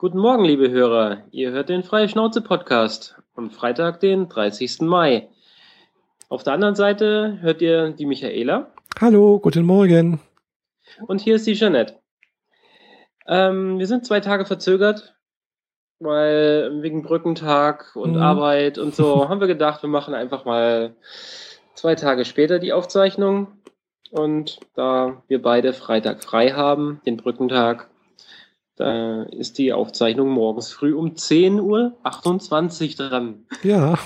Guten Morgen, liebe Hörer. Ihr hört den Freie Schnauze Podcast am Freitag, den 30. Mai. Auf der anderen Seite hört ihr die Michaela. Hallo, guten Morgen. Und hier ist die Jeanette. Ähm, wir sind zwei Tage verzögert, weil wegen Brückentag und mhm. Arbeit und so haben wir gedacht, wir machen einfach mal zwei Tage später die Aufzeichnung. Und da wir beide Freitag frei haben, den Brückentag, da ist die Aufzeichnung morgens früh um 10 Uhr 28 dran. Ja.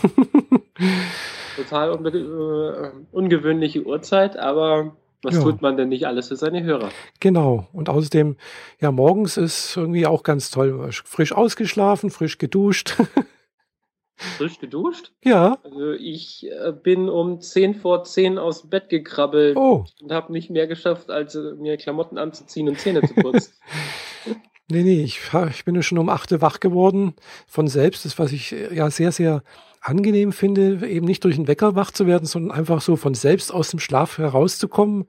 Total unbe äh, ungewöhnliche Uhrzeit, aber was ja. tut man denn nicht alles für seine Hörer? Genau. Und außerdem, ja, morgens ist irgendwie auch ganz toll. Frisch ausgeschlafen, frisch geduscht. Frisch geduscht? Ja. Also ich äh, bin um 10 vor 10 aus dem Bett gekrabbelt oh. und habe nicht mehr geschafft, als äh, mir Klamotten anzuziehen und Zähne zu putzen. nee, nee, ich, ich bin ja schon um 8 wach geworden von selbst. Das, was ich äh, ja sehr, sehr angenehm finde, eben nicht durch einen Wecker wach zu werden, sondern einfach so von selbst aus dem Schlaf herauszukommen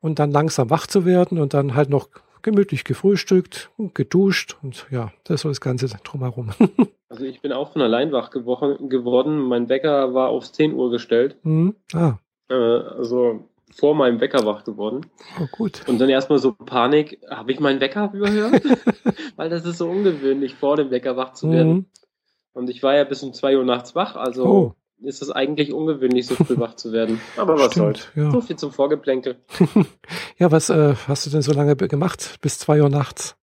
und dann langsam wach zu werden und dann halt noch gemütlich gefrühstückt und geduscht und ja, das ist so das Ganze drumherum. Also ich bin auch von allein wach geworden. Mein Wecker war aufs 10 Uhr gestellt. Mhm. Ah. Äh, also vor meinem Wecker wach geworden. Oh, gut. Und dann erstmal so Panik, habe ich meinen Wecker überhört? Weil das ist so ungewöhnlich, vor dem Wecker wach zu werden. Mhm. Und ich war ja bis um 2 Uhr nachts wach, also oh. ist es eigentlich ungewöhnlich, so früh wach zu werden. Aber was soll's. Ja. So viel zum Vorgeplänkel. ja, was äh, hast du denn so lange gemacht, bis 2 Uhr nachts?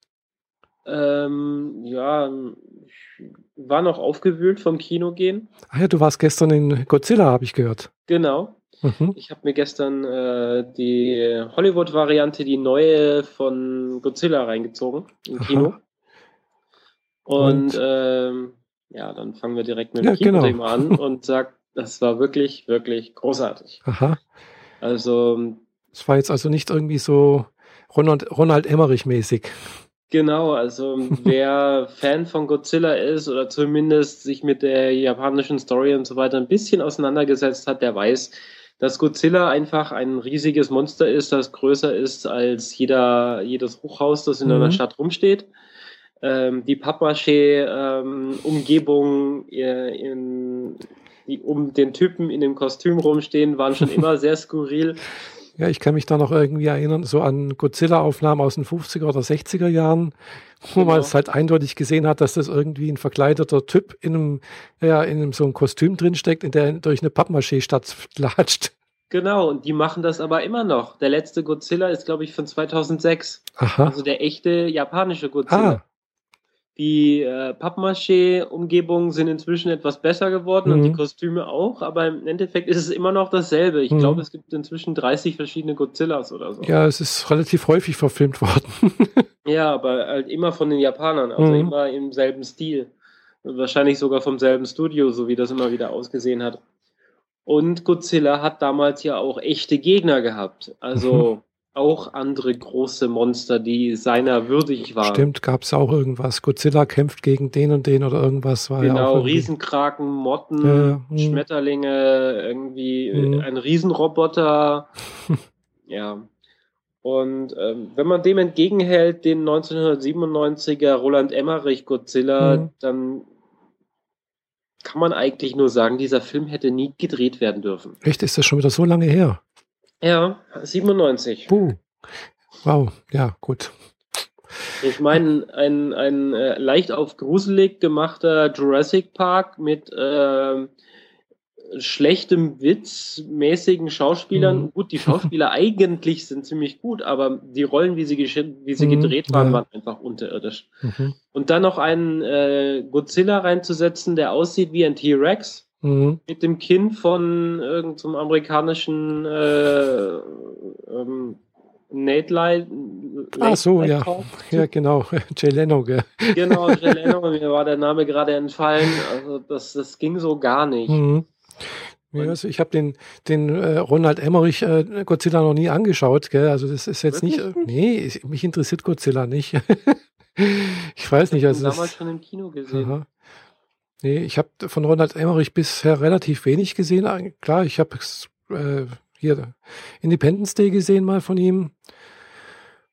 Ähm, ja, war noch aufgewühlt vom Kino gehen. Ah ja, du warst gestern in Godzilla, habe ich gehört. Genau. Mhm. Ich habe mir gestern äh, die Hollywood-Variante, die neue von Godzilla reingezogen im Aha. Kino. Und, und ähm, ja, dann fangen wir direkt mit dem ja, Kino genau. an und sagt, das war wirklich, wirklich großartig. Aha. Also. Es war jetzt also nicht irgendwie so Ronald, Ronald Emmerich-mäßig. Genau, also wer Fan von Godzilla ist oder zumindest sich mit der japanischen Story und so weiter ein bisschen auseinandergesetzt hat, der weiß, dass Godzilla einfach ein riesiges Monster ist, das größer ist als jeder, jedes Hochhaus, das in mhm. einer Stadt rumsteht. Ähm, die Pappmaché-Umgebung ähm, in, die um den Typen in dem Kostüm rumstehen, waren schon immer sehr skurril. Ja, ich kann mich da noch irgendwie erinnern, so an Godzilla-Aufnahmen aus den 50er oder 60er Jahren, wo genau. man es halt eindeutig gesehen hat, dass das irgendwie ein verkleideter Typ in einem, ja, in einem so einem Kostüm drinsteckt, in der durch eine Pappmaché-Stadt latscht. Genau, und die machen das aber immer noch. Der letzte Godzilla ist, glaube ich, von 2006. Aha. Also der echte japanische Godzilla. Ah. Die äh, Pappmaché-Umgebungen sind inzwischen etwas besser geworden mhm. und die mhm. Kostüme auch, aber im Endeffekt ist es immer noch dasselbe. Ich mhm. glaube, es gibt inzwischen 30 verschiedene Godzillas oder so. Ja, es ist relativ häufig verfilmt worden. ja, aber halt immer von den Japanern, also mhm. immer im selben Stil. Wahrscheinlich sogar vom selben Studio, so wie das immer wieder ausgesehen hat. Und Godzilla hat damals ja auch echte Gegner gehabt. Also auch andere große Monster, die seiner würdig waren. Stimmt, gab es auch irgendwas. Godzilla kämpft gegen den und den oder irgendwas war genau, ja auch. Riesenkraken, Motten, ja, hm. Schmetterlinge, irgendwie hm. ein Riesenroboter. ja. Und ähm, wenn man dem entgegenhält, den 1997er Roland Emmerich Godzilla, hm. dann kann man eigentlich nur sagen, dieser Film hätte nie gedreht werden dürfen. Echt, ist das schon wieder so lange her? Ja, 97. Puh. Wow, ja, gut. Ich meine, ein, ein äh, leicht auf gruselig gemachter Jurassic Park mit äh, schlechtem Witz, mäßigen Schauspielern. Mhm. Gut, die Schauspieler eigentlich sind ziemlich gut, aber die Rollen, wie sie, wie sie mhm, gedreht waren, ja. waren einfach unterirdisch. Mhm. Und dann noch einen äh, Godzilla reinzusetzen, der aussieht wie ein T-Rex Mhm. Mit dem Kind von irgendeinem so amerikanischen äh, ähm, Nate Light. Ach so, ja. Ja, genau. Jay Leno, gell? Genau, Jay Leno, mir war der Name gerade entfallen. Also das, das ging so gar nicht. Mhm. Ja, also ich habe den, den äh, Ronald Emmerich äh, Godzilla noch nie angeschaut, gell? Also das ist jetzt Wirklich? nicht. Nee, mich interessiert Godzilla nicht. ich weiß nicht. Also ich habe damals schon im Kino gesehen. Aha. Nee, ich habe von Ronald Emmerich bisher relativ wenig gesehen. Klar, ich habe äh, hier Independence Day gesehen mal von ihm.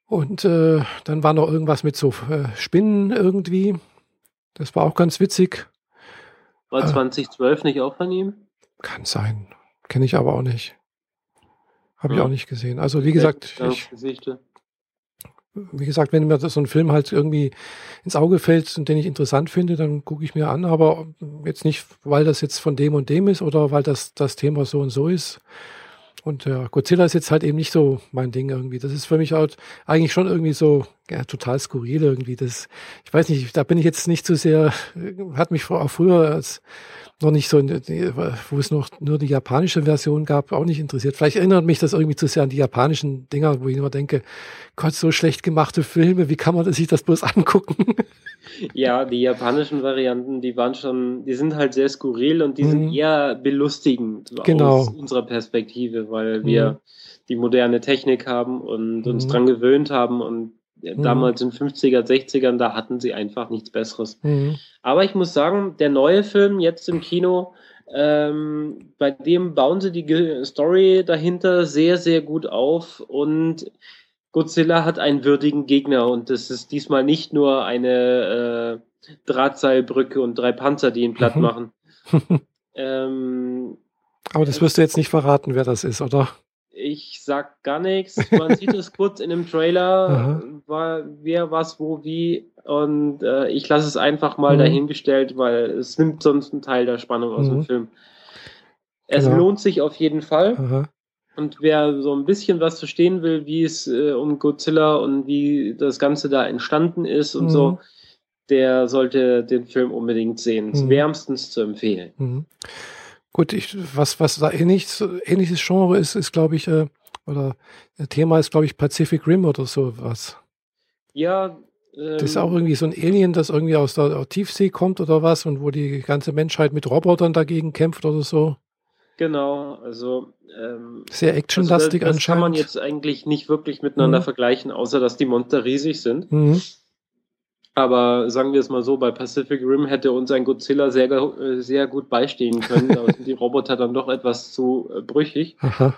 Und äh, dann war noch irgendwas mit so äh, Spinnen irgendwie. Das war auch ganz witzig. War 2012 äh, nicht auch von ihm? Kann sein. Kenne ich aber auch nicht. Habe ich auch nicht gesehen. Also wie gesagt, ich, wie gesagt, wenn mir so ein Film halt irgendwie ins Auge fällt und den ich interessant finde, dann gucke ich mir an, aber jetzt nicht, weil das jetzt von dem und dem ist oder weil das, das Thema so und so ist. Und ja, Godzilla ist jetzt halt eben nicht so mein Ding irgendwie. Das ist für mich halt eigentlich schon irgendwie so ja, total skurril irgendwie. Das, ich weiß nicht, da bin ich jetzt nicht so sehr, hat mich auch früher als noch nicht so, wo es noch nur die japanische Version gab, auch nicht interessiert. Vielleicht erinnert mich das irgendwie zu sehr an die japanischen Dinger, wo ich immer denke, Gott, so schlecht gemachte Filme, wie kann man sich das bloß angucken? Ja, die japanischen Varianten, die waren schon, die sind halt sehr skurril und die mhm. sind eher belustigend genau. aus unserer Perspektive, weil wir mhm. die moderne Technik haben und uns mhm. dran gewöhnt haben und Mhm. Damals in 50er, 60ern, da hatten sie einfach nichts Besseres. Mhm. Aber ich muss sagen, der neue Film jetzt im Kino, ähm, bei dem bauen sie die Story dahinter sehr, sehr gut auf und Godzilla hat einen würdigen Gegner und das ist diesmal nicht nur eine äh, Drahtseilbrücke und drei Panzer, die ihn platt mhm. machen. ähm, Aber das wirst du jetzt nicht verraten, wer das ist, oder? Ich sag gar nichts. Man sieht es kurz in dem Trailer, war, wer, was, wo, wie. Und äh, ich lasse es einfach mal mhm. dahingestellt, weil es nimmt sonst einen Teil der Spannung aus mhm. dem Film. Es genau. lohnt sich auf jeden Fall. Aha. Und wer so ein bisschen was verstehen will, wie es äh, um Godzilla und wie das Ganze da entstanden ist und mhm. so, der sollte den Film unbedingt sehen. Mhm. wärmstens zu empfehlen. Mhm. Gut, ich, was, was da ähnliches, ähnliches Genre ist, ist, glaube ich, äh, oder Thema ist, glaube ich, Pacific Rim oder sowas. Ja. Ähm, das ist auch irgendwie so ein Alien, das irgendwie aus der Tiefsee kommt oder was und wo die ganze Menschheit mit Robotern dagegen kämpft oder so. Genau, also ähm, sehr actionlastig also das, das kann man jetzt eigentlich nicht wirklich miteinander mhm. vergleichen, außer dass die Monster riesig sind. Mhm. Aber sagen wir es mal so, bei Pacific Rim hätte uns ein Godzilla sehr, äh, sehr gut beistehen können. Da sind die Roboter dann doch etwas zu äh, brüchig. Aha.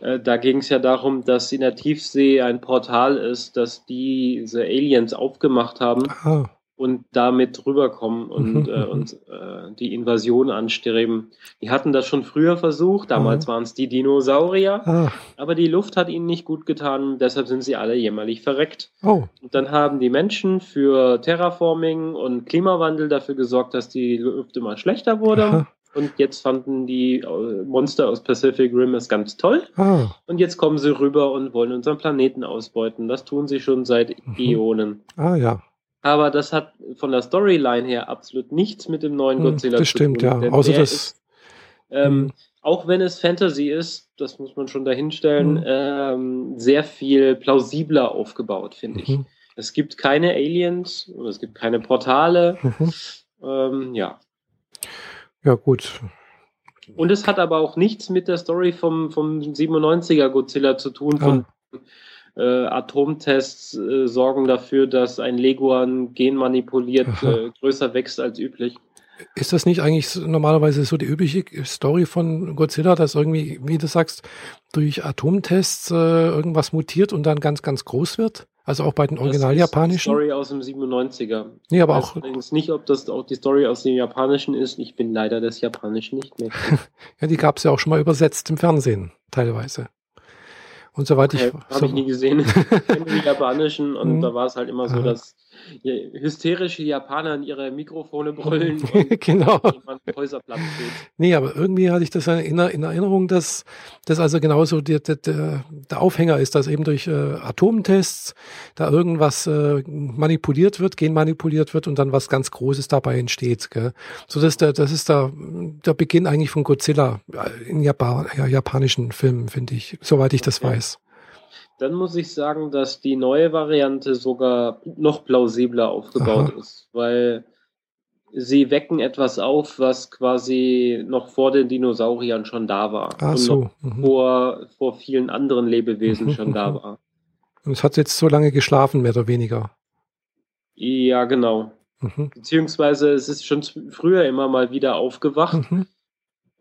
Äh, da ging es ja darum, dass in der Tiefsee ein Portal ist, das diese Aliens aufgemacht haben. Aha und damit rüberkommen und, äh, und äh, die Invasion anstreben. Die hatten das schon früher versucht, damals mhm. waren es die Dinosaurier, ah. aber die Luft hat ihnen nicht gut getan, deshalb sind sie alle jämmerlich verreckt. Oh. Und dann haben die Menschen für Terraforming und Klimawandel dafür gesorgt, dass die Luft immer schlechter wurde. Aha. Und jetzt fanden die äh, Monster aus Pacific Rim es ganz toll. Ah. Und jetzt kommen sie rüber und wollen unseren Planeten ausbeuten. Das tun sie schon seit mhm. Äonen. Ah ja. Aber das hat von der Storyline her absolut nichts mit dem neuen hm, Godzilla das zu tun. Das stimmt, ja. Außer das. Ist, ähm, hm. Auch wenn es Fantasy ist, das muss man schon dahinstellen, mhm. ähm, sehr viel plausibler aufgebaut, finde ich. Mhm. Es gibt keine Aliens oder es gibt keine Portale. Mhm. Ähm, ja. Ja, gut. Und es hat aber auch nichts mit der Story vom, vom 97er Godzilla zu tun, von ah äh, Atomtests äh, sorgen dafür, dass ein Leguan genmanipuliert äh, größer wächst als üblich. Ist das nicht eigentlich normalerweise so die übliche Story von Godzilla, dass irgendwie, wie du sagst, durch Atomtests äh, irgendwas mutiert und dann ganz, ganz groß wird? Also auch bei den original japanischen? Story aus dem 97er. Nee, aber auch. Ich nicht, ob das auch die Story aus dem japanischen ist. Ich bin leider des Japanischen nicht mehr. ja, die gab es ja auch schon mal übersetzt im Fernsehen, teilweise. Und soweit okay, ich. Habe so ich nie gesehen. Die japanischen und mhm. da war es halt immer so, dass hysterische Japaner in ihre Mikrofone brüllen und genau. jemand Häuserplatz steht. Nee, aber irgendwie hatte ich das in, Erinnerung, dass das also genauso der, der, der Aufhänger ist, dass eben durch äh, Atomtests da irgendwas äh, manipuliert wird, genmanipuliert wird und dann was ganz Großes dabei entsteht. Gell? So dass der, das ist der, der Beginn eigentlich von Godzilla äh, in Japan, ja, japanischen Filmen, finde ich, soweit ich das weiß dann muss ich sagen, dass die neue Variante sogar noch plausibler aufgebaut Aha. ist, weil sie wecken etwas auf, was quasi noch vor den Dinosauriern schon da war. Ach und so. Mhm. vor, vor vielen anderen Lebewesen mhm. schon da war. Und es hat jetzt so lange geschlafen, mehr oder weniger. Ja, genau. Mhm. Beziehungsweise es ist schon früher immer mal wieder aufgewacht. Mhm.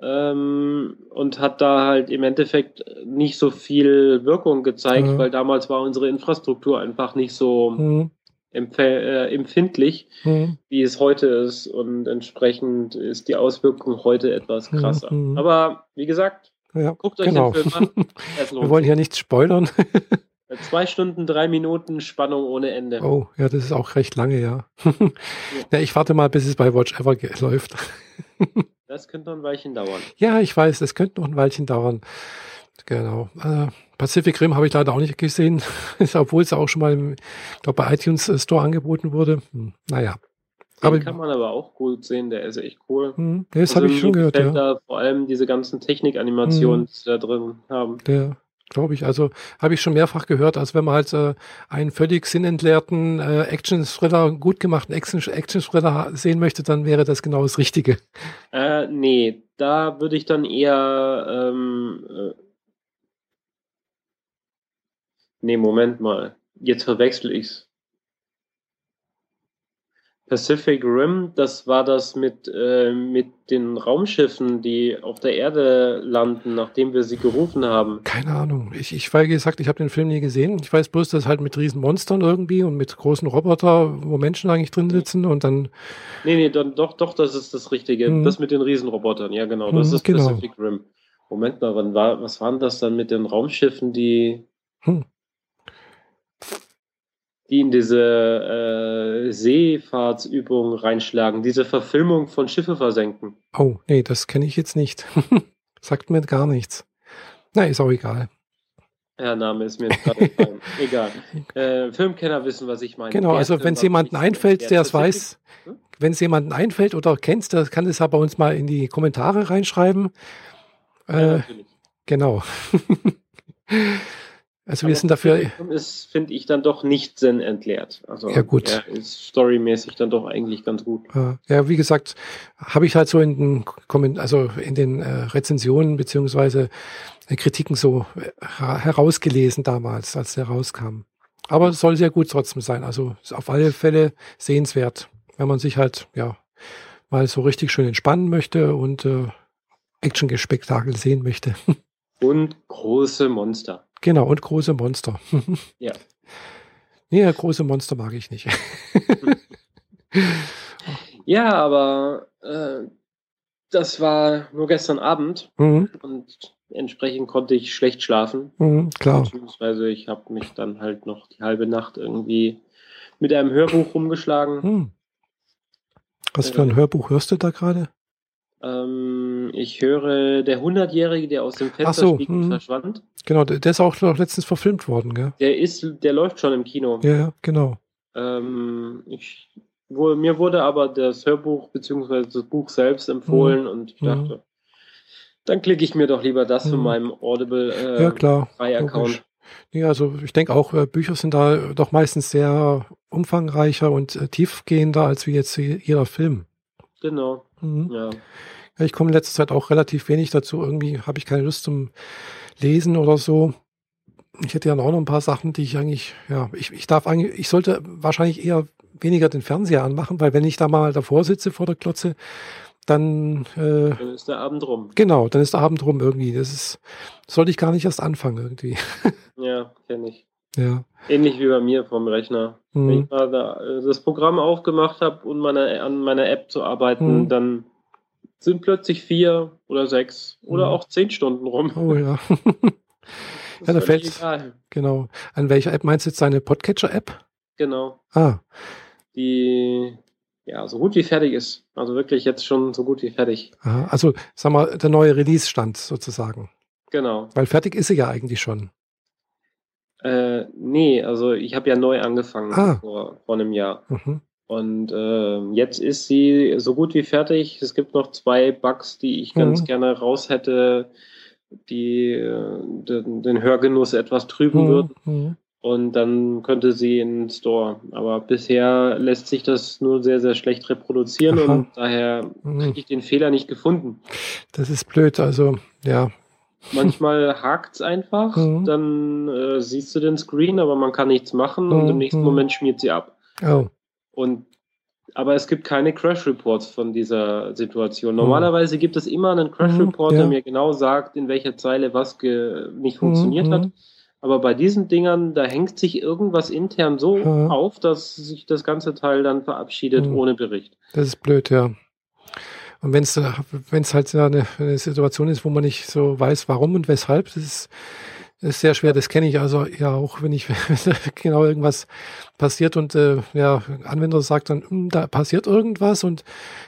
Ähm, und hat da halt im Endeffekt nicht so viel Wirkung gezeigt, Mhm. weil damals war unsere Infrastruktur einfach nicht so Mhm. äh, empfindlich, Mhm. wie es heute ist und entsprechend ist die Auswirkung heute etwas Mhm, krasser. mhm. Aber wie gesagt, Ja, guckt euch genau. den Film an. Wir wollen hier nichts spoilern. sich. Zwei Stunden, drei Minuten Spannung ohne Ende. Oh, ja, das ist auch recht lange, ja. ja, ich warte mal, bis es bei Watch Ever läuft. Das könnte noch ein Weilchen dauern. Ja, ich weiß, das könnte noch ein Weilchen dauern. Genau. Äh, Pacific Rim habe ich leider auch nicht gesehen, obwohl es auch schon mal im, ich glaube, bei iTunes äh, Store angeboten wurde. Hm, naja. Den Aber kann man aber auch gut sehen, der ist echt cool. hm, das Also habe ich schon gehört, ja. da vor allem diese ganzen Technikanimationen, Mhm. die da drin haben. Der, glaube ich, also habe ich schon mehrfach gehört, als wenn man halt äh, einen völlig sinnentleerten äh, Action-Thriller, gut gemachten Action- Action-Thriller sehen möchte, dann wäre das genau das Richtige. Äh, nee, da würde ich dann eher. Ähm, äh, nee, Moment mal. Jetzt verwechsel ich's. Pacific Rim, das war das mit, äh, mit den Raumschiffen, die auf der Erde landen, nachdem wir sie gerufen haben. Keine Ahnung. Ich, ich weil gesagt, ich habe den Film nie gesehen. Ich weiß bloß, dass halt mit riesen Monstern irgendwie und mit großen Roboter, wo Menschen eigentlich drin sitzen und dann, Nee, nee, dann doch, doch, das ist das Richtige. Mhm. Das mit den Riesenrobotern, ja genau, das Mhm, ist genau. Pacific Rim. Moment mal, wann war, was waren das dann mit den Raumschiffen, die, Hm. Die in diese äh, Seefahrtsübung reinschlagen, diese Verfilmung von Schiffe versenken? oh, nee, das kenne ich jetzt nicht. Sagt mir gar nichts. Na, ist auch egal. Ja, Name ist mir jetzt gerade entfallen. Egal. Äh, Filmkenner wissen, was ich meine. Genau, also wenn es jemanden einfällt, der es weiß, wenn es jemanden einfällt oder kennt, der kann es ja bei uns mal in die Kommentare reinschreiben. Ja, Äh, natürlich. genau. also wir Aber sind dafür, ist, finde ich, dann doch nicht sinnentleert. Also, Ja, gut. Er ist storymäßig dann doch eigentlich ganz gut. ja, wie gesagt, habe ich halt so in den Komment also in den äh, Rezensionen beziehungsweise äh, Kritiken so äh, her- herausgelesen damals, als der rauskam. Aber soll sehr gut trotzdem sein. Also ist auf alle Fälle sehenswert, wenn man sich halt ja mal so richtig schön entspannen möchte und äh, Action-Spektakel sehen möchte. Und große Monster. Genau, und große Monster. Ja. Nee, große Monster mag ich nicht. Ja, aber äh, das war nur gestern Abend mhm, und entsprechend konnte ich schlecht schlafen. mhm, klar. Beziehungsweise ich habe mich dann halt noch die halbe Nacht irgendwie mit einem Hörbuch rumgeschlagen. Hm. Was für ein Hörbuch hörst du da gerade? Ähm, ich höre der Hundertjährige, der aus dem Fenster so, hm. verschwand. Genau, der der ist auch noch letztens verfilmt worden, gell? Der ist, der läuft schon im Kino. Ja, genau. Ähm, ich, wo, mir wurde aber das Hörbuch bzw. das Buch selbst empfohlen und ich Mhm. dachte, dann klicke ich mir doch lieber das von Mhm. meinem Audible äh, ja, klar. Frei-Account. Nee, also ich denke auch, äh, Bücher sind da doch meistens sehr umfangreicher und äh, tiefgehender als wie jetzt je- jeder Film. Genau, Mhm. ja. Ja, ich komme in letzter Zeit auch relativ wenig dazu. Irgendwie habe ich keine Lust zum Lesen oder so. Ich hätte ja auch noch ein paar Sachen, die ich eigentlich, ja, ich, ich darf eigentlich, ich sollte wahrscheinlich eher weniger den Fernseher anmachen, weil wenn ich da mal davor sitze vor der Klotze, dann, äh, Dann ist der Abend rum. genau, dann ist der Abend rum irgendwie. Das ist, sollte ich gar nicht erst anfangen irgendwie. Ja, kenne ich. Ja. Ähnlich wie bei mir vom Rechner. Wenn Mhm. ich mal da, äh, das Programm aufgemacht habe und meine, an meiner App zu arbeiten, Mhm. dann sind plötzlich vier oder sechs oder Mhm. auch zehn Stunden rum. Oh ja. Ja, da egal. genau. An welcher App meinst du jetzt deine Podcatcher-App? Genau. Ah, Die ja so gut wie fertig ist. Also wirklich jetzt schon so gut wie fertig. aha. also sag mal, der neue Release-Stand sozusagen. Genau. Weil fertig ist sie ja eigentlich schon. Äh, nee, also ich habe ja neu angefangen Ah. vor, vor einem Jahr. Mhm. Und äh, jetzt ist sie so gut wie fertig. Es gibt noch zwei Bugs, die ich ganz Mhm. gerne raus hätte, die äh, den, den Hörgenuss etwas trüben Mhm. würden. Mhm. Und dann könnte sie in den Store. Aber bisher lässt sich das nur sehr, sehr schlecht reproduzieren Aha. und daher Mhm. habe ich den Fehler nicht gefunden. Das ist blöd. Also, ja. Manchmal hakt's einfach, Mhm. dann äh, siehst du den Screen, aber man kann nichts machen und Mhm. im nächsten Mhm. Moment schmiert sie ab. Oh. Und Aber es gibt keine Crash Reports von dieser Situation. Mhm. Normalerweise gibt es immer einen Crash mhm, Report, mhm, ja. der mir genau sagt, in welcher Zeile was nicht funktioniert mhm. hat. Aber bei diesen Dingern, da hängt sich irgendwas intern so auf, dass sich das ganze Teil dann verabschiedet mhm. ohne Bericht. Das ist blöd, ja. Und wenn es wenn es halt eine, eine Situation ist, wo man nicht so weiß, warum und weshalb, das ist das ist sehr schwer, das kenne ich also ja auch, wenn ich genau irgendwas passiert und äh, ja, Anwender sagt dann, hm, da passiert irgendwas und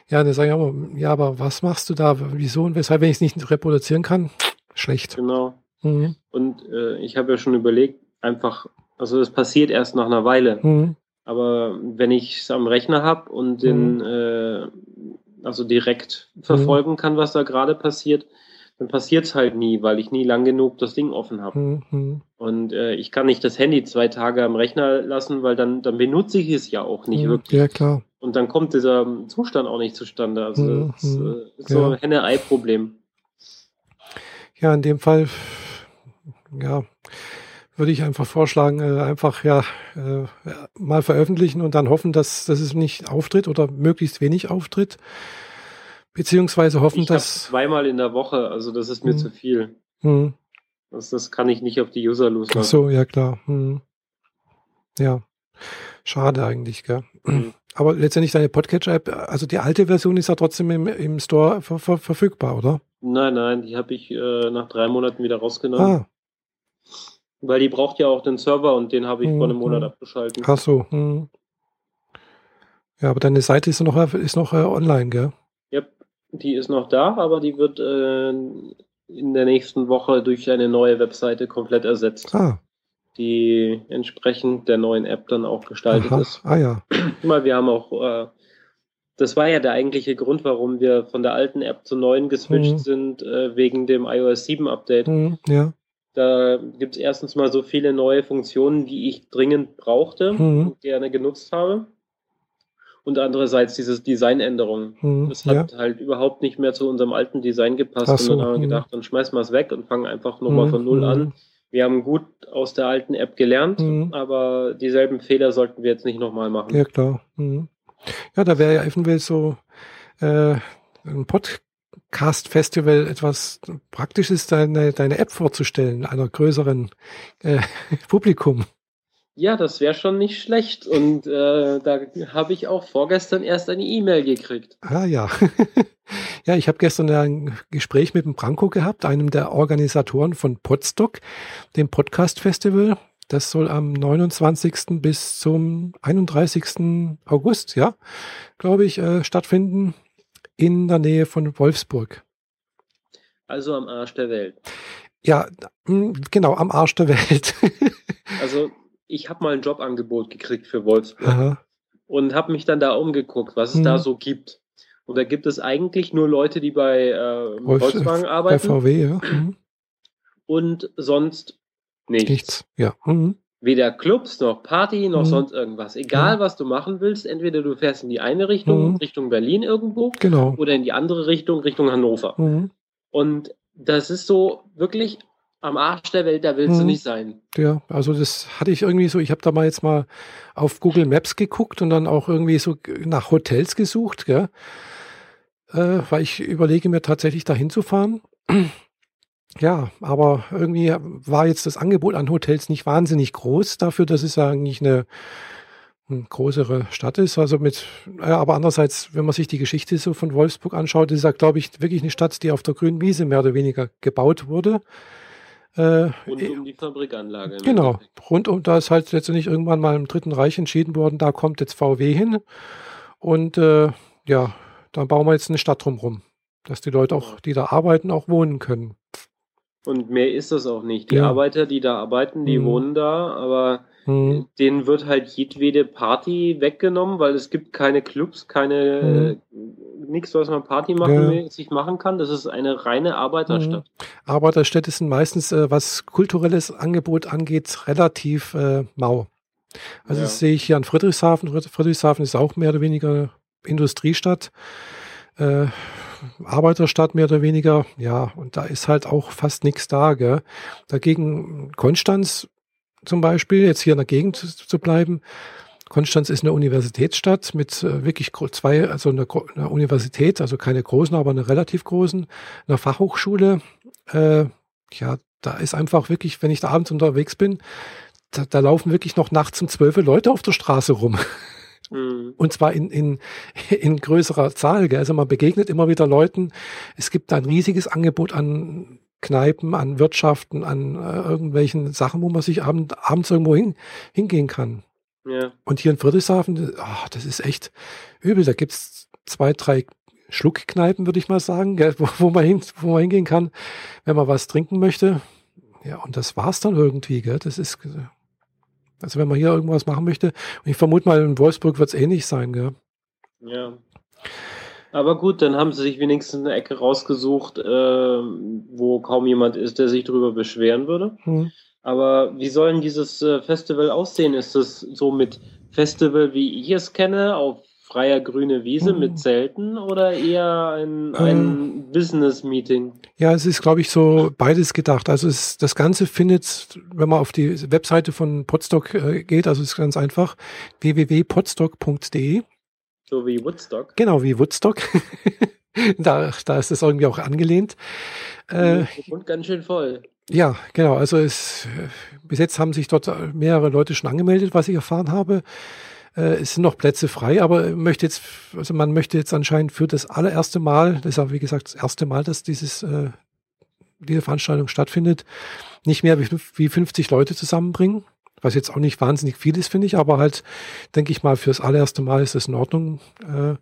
ja, dann sage ich aber, ja, aber was machst du da, wieso und weshalb, wenn ich es nicht reproduzieren kann, schlecht. Genau. Mhm. Und äh, ich habe ja schon überlegt, einfach, also das passiert erst nach einer Weile. Mhm. Aber wenn ich es am Rechner habe und den, mhm. äh, also direkt verfolgen kann, was da gerade passiert, dann passiert es halt nie, weil ich nie lang genug das Ding offen habe. Mhm. Und äh, ich kann nicht das Handy zwei Tage am Rechner lassen, weil dann, dann benutze ich es ja auch nicht mhm. wirklich. Ja, klar. Und dann kommt dieser Zustand auch nicht zustande. Also mhm. das ist, äh, ist so ein Henne-Ei-Problem. Ja, in dem Fall, ja, würde ich einfach vorschlagen, äh, einfach ja äh, mal veröffentlichen und dann hoffen, dass, dass es nicht auftritt oder möglichst wenig auftritt. Beziehungsweise hoffen, ich dass. Zweimal in der Woche, also das ist mir hm. zu viel. Hm. Das, das kann ich nicht auf die User loslassen. Ach so, ja klar. Hm. Ja. Schade eigentlich, gell? Hm. Aber letztendlich deine Podcatcher-App, also die alte Version ist ja trotzdem im, im Store ver ver verfügbar, oder? Nein, nein, die habe ich äh, nach drei Monaten wieder rausgenommen. Ah. Weil die braucht ja auch den Server und den habe ich hm, vor einem Monat hm. abgeschaltet. Ach so. Hm. Ja, aber deine Seite ist noch, ist noch äh, online, gell? Die ist noch da, aber die wird äh, in der nächsten Woche durch eine neue Webseite komplett ersetzt. Ah. Die entsprechend der neuen App dann auch gestaltet Aha. ist. Ah ja. Mal, wir haben auch, äh, das war ja der eigentliche Grund, warum wir von der alten App zur neuen geswitcht mhm. sind, äh, wegen dem iOS 7 Update. Mhm, ja. Da gibt es erstens mal so viele neue Funktionen, die ich dringend brauchte mhm. und gerne genutzt habe und andererseits diese Designänderung. Hm, das hat ja. halt überhaupt nicht mehr zu unserem alten Design gepasst. So, und dann haben wir hm. gedacht, dann schmeißen wir es weg und fangen einfach nochmal hm, von Null an. Hm. Wir haben gut aus der alten App gelernt, hm. aber dieselben Fehler sollten wir jetzt nicht nochmal machen. Ja, klar. Hm. Ja, da wäre ja eventuell so äh, ein Podcast-Festival etwas Praktisches, deine, deine App vorzustellen, einer größeren äh, Publikum. Ja, das wäre schon nicht schlecht. Und äh, da habe ich auch vorgestern erst eine E-Mail gekriegt. Ah ja. ja, ich habe gestern ein Gespräch mit dem Branko gehabt, einem der Organisatoren von Podstock, dem Podcast-Festival. Das soll am 29. bis zum 31. August, ja, glaube ich, äh, stattfinden in der Nähe von Wolfsburg. Also am Arsch der Welt. Ja, genau, am Arsch der Welt. also ich habe mal ein Jobangebot gekriegt für Wolfsburg Aha. und habe mich dann da umgeguckt, was es hm. da so gibt. Und da gibt es eigentlich nur Leute, die bei äh, Wolf, Volkswagen arbeiten. Bei VW, ja. Mhm. Und sonst nichts. Nichts, ja. Mhm. Weder Clubs noch Party noch mhm. sonst irgendwas. Egal, mhm. was du machen willst, entweder du fährst in die eine Richtung, mhm. Richtung Berlin irgendwo, genau. oder in die andere Richtung, Richtung Hannover. Mhm. Und das ist so wirklich am Arsch der Welt, da willst du nicht sein. Ja, also das hatte ich irgendwie so, ich habe da mal jetzt mal auf Google Maps geguckt und dann auch irgendwie so nach Hotels gesucht, gell? Äh, weil ich überlege mir tatsächlich dahin zu fahren. Ja, aber irgendwie war jetzt das Angebot an Hotels nicht wahnsinnig groß dafür, dass es ja eigentlich eine, eine größere Stadt ist. Also mit, ja, aber andererseits, wenn man sich die Geschichte so von Wolfsburg anschaut, ist ja, glaube ich, wirklich eine Stadt, die auf der grünen Wiese mehr oder weniger gebaut wurde. Äh, rund um die Fabrikanlage. Genau, rund um, da ist halt letztendlich irgendwann mal im Dritten Reich entschieden worden, da kommt jetzt VW hin. Und äh, ja, dann bauen wir jetzt eine Stadt drumherum, dass die Leute auch, die da arbeiten, auch wohnen können. Und mehr ist das auch nicht. Die ja. Arbeiter, die da arbeiten, die mhm. wohnen da, aber mhm. denen wird halt jedwede Party weggenommen, weil es gibt keine Clubs, keine mhm nichts, was man Party machen ja. sich machen kann. Das ist eine reine Arbeiterstadt. Mhm. Arbeiterstädte sind meistens, äh, was kulturelles Angebot angeht, relativ äh, mau. Also ja. das sehe ich hier an Friedrichshafen. Friedrichshafen ist auch mehr oder weniger Industriestadt. Äh, Arbeiterstadt mehr oder weniger, ja, und da ist halt auch fast nichts da. Gell? Dagegen Konstanz zum Beispiel, jetzt hier in der Gegend zu bleiben, Konstanz ist eine Universitätsstadt mit äh, wirklich zwei, also eine, eine, Universität, also keine großen, aber eine relativ großen, eine Fachhochschule. Äh, ja, da ist einfach wirklich, wenn ich da abends unterwegs bin, da, da laufen wirklich noch nachts um zwölf Leute auf der Straße rum. Mhm. Und zwar in, in, in größerer Zahl. Gell? Also man begegnet immer wieder Leuten. Es gibt ein riesiges Angebot an Kneipen, an Wirtschaften, an äh, irgendwelchen Sachen, wo man sich abend, abends irgendwo hin, hingehen kann. Ja. Und hier in Friedrichshafen, oh, das ist echt übel. Da gibt's zwei, drei Schluckkneipen, würde ich mal sagen, gell, wo, wo, man hin, wo man hingehen kann, wenn man was trinken möchte. Ja, und das war's dann irgendwie. Gell? Das ist, also wenn man hier irgendwas machen möchte, und ich vermute mal, in Wolfsburg wird's ähnlich sein. Gell? Ja. Aber gut, dann haben sie sich wenigstens eine Ecke rausgesucht, äh, wo kaum jemand ist, der sich darüber beschweren würde. Hm. Aber wie soll denn dieses äh, Festival aussehen? Ist es so mit Festival, wie ich es kenne, auf freier grüne Wiese hm. mit Zelten oder eher ein, ein ähm, Business-Meeting? Ja, es ist, glaube ich, so beides gedacht. Also es, das Ganze findet, wenn man auf die Webseite von Podstock äh, geht, also es ist ganz einfach, www.podstock.de so wie Woodstock. Genau, wie Woodstock. da, da ist es irgendwie auch angelehnt. Äh, und ganz schön voll. Ja, genau. Also es, bis jetzt haben sich dort mehrere Leute schon angemeldet, was ich erfahren habe. Äh, es sind noch Plätze frei, aber möchte jetzt, also man möchte jetzt anscheinend für das allererste Mal, das ist ja wie gesagt das erste Mal, dass dieses, äh, diese Veranstaltung stattfindet, nicht mehr wie, wie 50 Leute zusammenbringen was jetzt auch nicht wahnsinnig viel ist, finde ich, aber halt, denke ich mal, fürs allererste Mal ist es in Ordnung. Äh,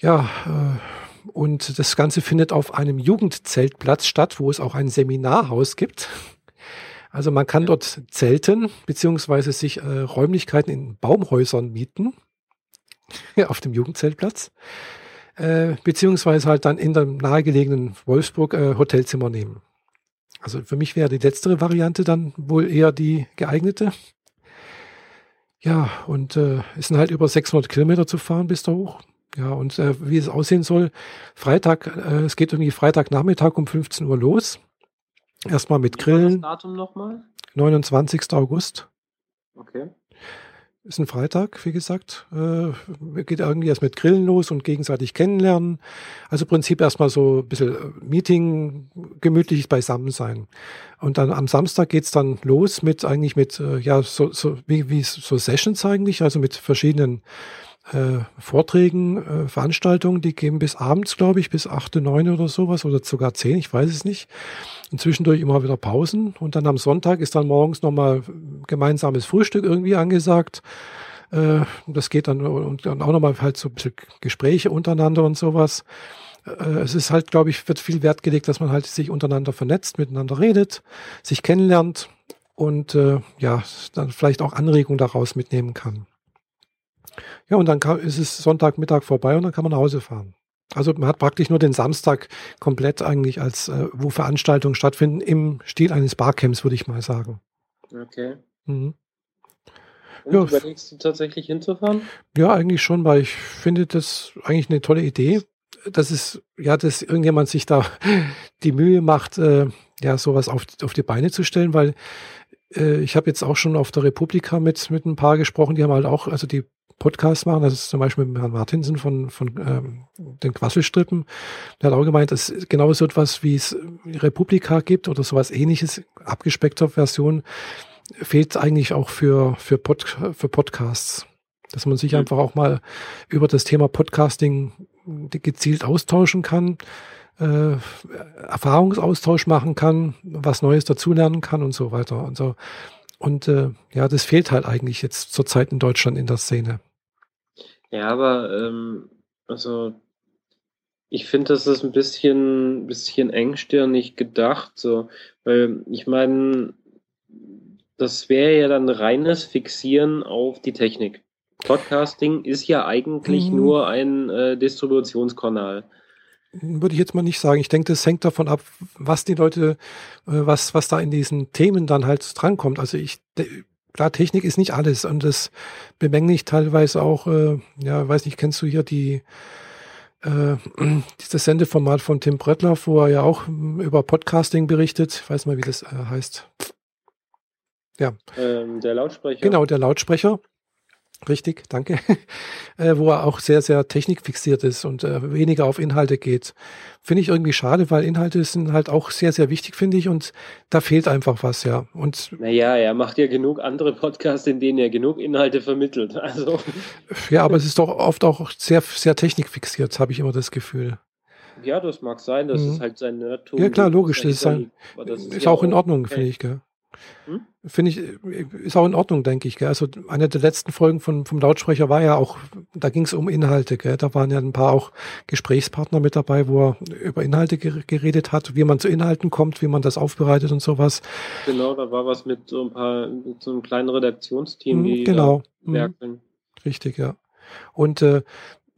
ja, äh, und das Ganze findet auf einem Jugendzeltplatz statt, wo es auch ein Seminarhaus gibt. Also man kann dort zelten, beziehungsweise sich äh, Räumlichkeiten in Baumhäusern mieten, auf dem Jugendzeltplatz, äh, beziehungsweise halt dann in dem nahegelegenen Wolfsburg äh, Hotelzimmer nehmen. Also für mich wäre die letztere Variante dann wohl eher die geeignete. Ja, und äh, es sind halt über 600 Kilometer zu fahren bis da hoch. Ja, und äh, wie es aussehen soll, Freitag, äh, es geht irgendwie Freitagnachmittag um 15 Uhr los. Erstmal mit Grillen. Das Datum nochmal? 29. August. Okay. Ist ein Freitag, wie gesagt. Äh, geht irgendwie erst mit Grillen los und gegenseitig kennenlernen. Also im Prinzip erstmal so ein bisschen äh, Meeting, gemütliches Beisammensein. Und dann am Samstag geht's dann los mit eigentlich mit, äh, ja, so, so wie, wie so Sessions eigentlich, also mit verschiedenen äh, Vorträgen, äh, Veranstaltungen, die gehen bis abends, glaube ich, bis 8, 9 oder sowas oder sogar 10, ich weiß es nicht. Und zwischendurch immer wieder Pausen. Und dann am Sonntag ist dann morgens nochmal gemeinsames Frühstück irgendwie angesagt. Äh, das geht dann und dann auch nochmal halt so ein bisschen Gespräche untereinander und sowas. Äh, es ist halt, glaube ich, wird viel Wert gelegt, dass man halt sich untereinander vernetzt, miteinander redet, sich kennenlernt und äh, ja, dann vielleicht auch Anregungen daraus mitnehmen kann. Ja, und dann kann, ist es Sonntagmittag vorbei und dann kann man nach Hause fahren. Also man hat praktisch nur den Samstag komplett eigentlich als, äh, wo Veranstaltungen stattfinden, im Stil eines Barcamps, würde ich mal sagen. Okay. Mhm. Und ja, überlegst du tatsächlich hinzufahren? Ja, eigentlich schon, weil ich finde das eigentlich eine tolle Idee. Das ist, ja, dass irgendjemand sich da die Mühe macht, äh, ja, sowas auf, auf die Beine zu stellen, weil äh, ich habe jetzt auch schon auf der Republika mit, mit ein paar gesprochen, die haben halt auch, also die Podcast machen. Das ist zum Beispiel mit Herrn Martinsen von, von ähm, den Quasselstrippen. Der hat auch gemeint, dass genau so etwas, wie es Republika gibt oder sowas ähnliches, abgespeckter Version, fehlt eigentlich auch für, für, Pod, für Podcasts. Dass man sich mhm. einfach auch mal über das Thema Podcasting gezielt austauschen kann, äh, Erfahrungsaustausch machen kann, was Neues dazulernen kann und so weiter und so. Und äh, ja, das fehlt halt eigentlich jetzt zurzeit in Deutschland in der Szene. Ja, aber ähm, also ich finde, das ist ein bisschen, bisschen engstirnig gedacht, so, weil ich meine, das wäre ja dann reines Fixieren auf die Technik. Podcasting ist ja eigentlich mhm. nur ein äh, Distributionskanal. Würde ich jetzt mal nicht sagen. Ich denke, das hängt davon ab, was die Leute, äh, was, was da in diesen Themen dann halt drankommt. Also ich, klar, Technik ist nicht alles und das bemängle ich teilweise auch, äh, ja, weiß nicht, kennst du hier die, äh, dieses Sendeformat von Tim Brettler, wo er ja auch hm, über Podcasting berichtet. Ich weiß mal, wie das äh, heißt. Ja. Ähm, der Lautsprecher. Genau, der Lautsprecher. Richtig, danke. äh, wo er auch sehr, sehr technikfixiert ist und äh, weniger auf Inhalte geht. Finde ich irgendwie schade, weil Inhalte sind halt auch sehr, sehr wichtig, finde ich, und da fehlt einfach was, ja. Und naja, er macht ja genug andere Podcasts, in denen er genug Inhalte vermittelt. Also. Ja, aber es ist doch oft auch sehr, sehr technikfixiert, habe ich immer das Gefühl. Ja, das mag sein, das mhm. ist halt sein Nerdtum. Ja, klar, logisch, das ist, sein, das ist, ist auch in Ordnung, okay. finde ich, gell. Hm? Finde ich, ist auch in Ordnung, denke ich. Gell? Also eine der letzten Folgen von, vom Lautsprecher war ja auch, da ging es um Inhalte. Gell? Da waren ja ein paar auch Gesprächspartner mit dabei, wo er über Inhalte geredet hat, wie man zu Inhalten kommt, wie man das aufbereitet und sowas. Genau, da war was mit so ein paar, mit so einem kleinen Redaktionsteam, die genau. da werkeln. Richtig, ja. Und äh,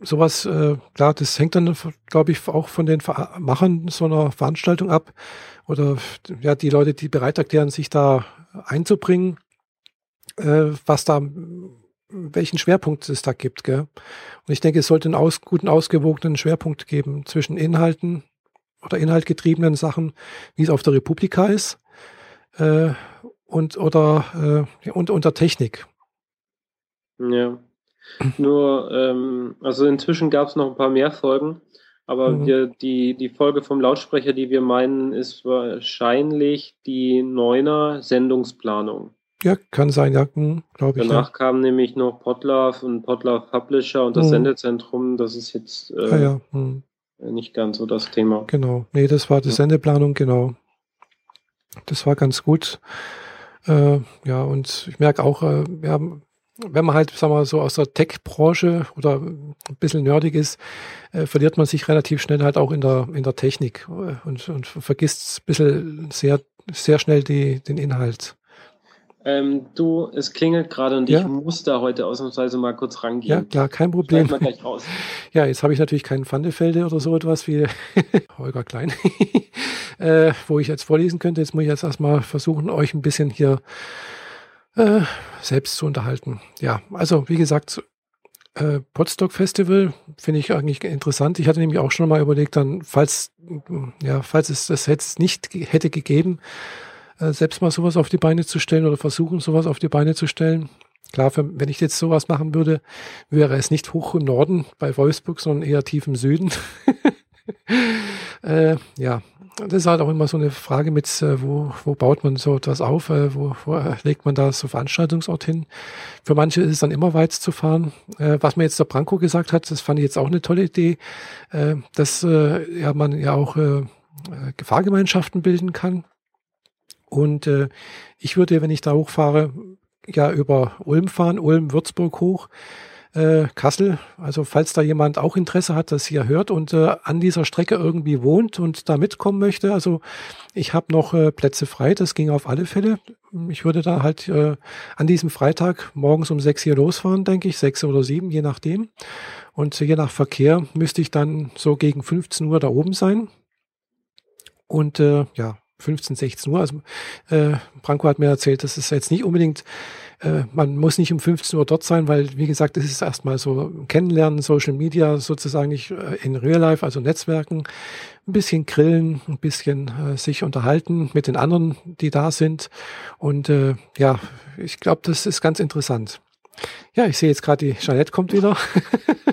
sowas, äh, klar, das hängt dann, glaube ich, auch von den Machern so einer Veranstaltung ab oder ja, die Leute, die bereit erklären, sich da einzubringen, äh, was da, welchen Schwerpunkt es da gibt. Gell? Und ich denke, es sollte einen aus, guten, ausgewogenen Schwerpunkt geben zwischen Inhalten oder inhaltgetriebenen Sachen, wie es auf der Republika ist, äh, und oder äh, und unter Technik. Ja. Nur, ähm, also inzwischen gab es noch ein paar mehr Folgen, aber mhm. wir, die, die Folge vom Lautsprecher, die wir meinen, ist wahrscheinlich die Neuner Sendungsplanung. Ja, kann sein, ja, hm, glaube ich. Danach ja. kam nämlich noch Potlove und Potlove Publisher und das mhm. Sendezentrum. Das ist jetzt äh, ah, ja. mhm. nicht ganz so das Thema. Genau. Nee, das war die ja. Sendeplanung, genau. Das war ganz gut. Äh, ja, und ich merke auch, äh, wir haben wenn man halt, sagen wir mal, so aus der Tech-Branche oder ein bisschen nerdig ist, äh, verliert man sich relativ schnell halt auch in der, in der Technik äh, und, und vergisst ein bisschen sehr, sehr schnell die, den Inhalt. Ähm, du, es klingelt gerade und ja? ich muss da heute ausnahmsweise mal kurz rangehen. Ja, klar, kein Problem. Ja, jetzt habe ich natürlich keinen Pfandefelde oder so etwas wie Holger Klein, äh, wo ich jetzt vorlesen könnte. Jetzt muss ich jetzt erstmal versuchen, euch ein bisschen hier äh, selbst zu unterhalten. Ja, also wie gesagt, äh, Potsdok Festival finde ich eigentlich interessant. Ich hatte nämlich auch schon mal überlegt, dann, falls, ja, falls es das jetzt nicht hätte gegeben, äh, selbst mal sowas auf die Beine zu stellen oder versuchen, sowas auf die Beine zu stellen. Klar, für, wenn ich jetzt sowas machen würde, wäre es nicht hoch im Norden bei Wolfsburg, sondern eher tief im Süden. äh, ja, das ist halt auch immer so eine Frage mit, äh, wo, wo baut man so etwas auf, äh, wo, wo legt man da so Veranstaltungsort hin. Für manche ist es dann immer weit zu fahren. Äh, was mir jetzt der Branko gesagt hat, das fand ich jetzt auch eine tolle Idee, dass ja, man ja auch Gefahrgemeinschaften bilden kann. Und ich würde, wenn ich da hochfahre, ja über Ulm fahren, Ulm, Würzburg hoch äh, Kassel. Also falls da jemand auch Interesse hat, das hier hört und äh, an dieser Strecke irgendwie wohnt und da mitkommen möchte. Also ich habe noch äh, Plätze frei, das ging auf alle Fälle. Ich würde da halt äh, an diesem Freitag morgens um sechs hier losfahren, denke ich, sechs oder sieben, je nachdem. Und je nach Verkehr müsste ich dann so gegen 15 Uhr da oben sein. Und äh, ja, 15, 16 Uhr. Also äh, Branko hat mir erzählt, das ist jetzt nicht unbedingt äh, man muss nicht um 15 Uhr dort sein, weil, wie gesagt, das ist erstmal so kennenlernen, Social Media sozusagen nicht äh, in Real Life, also Netzwerken, ein bisschen grillen, ein bisschen äh, sich unterhalten mit den anderen, die da sind. Und äh, ja, ich glaube, das ist ganz interessant. Ja, ich sehe jetzt gerade, die Jeanette kommt wieder.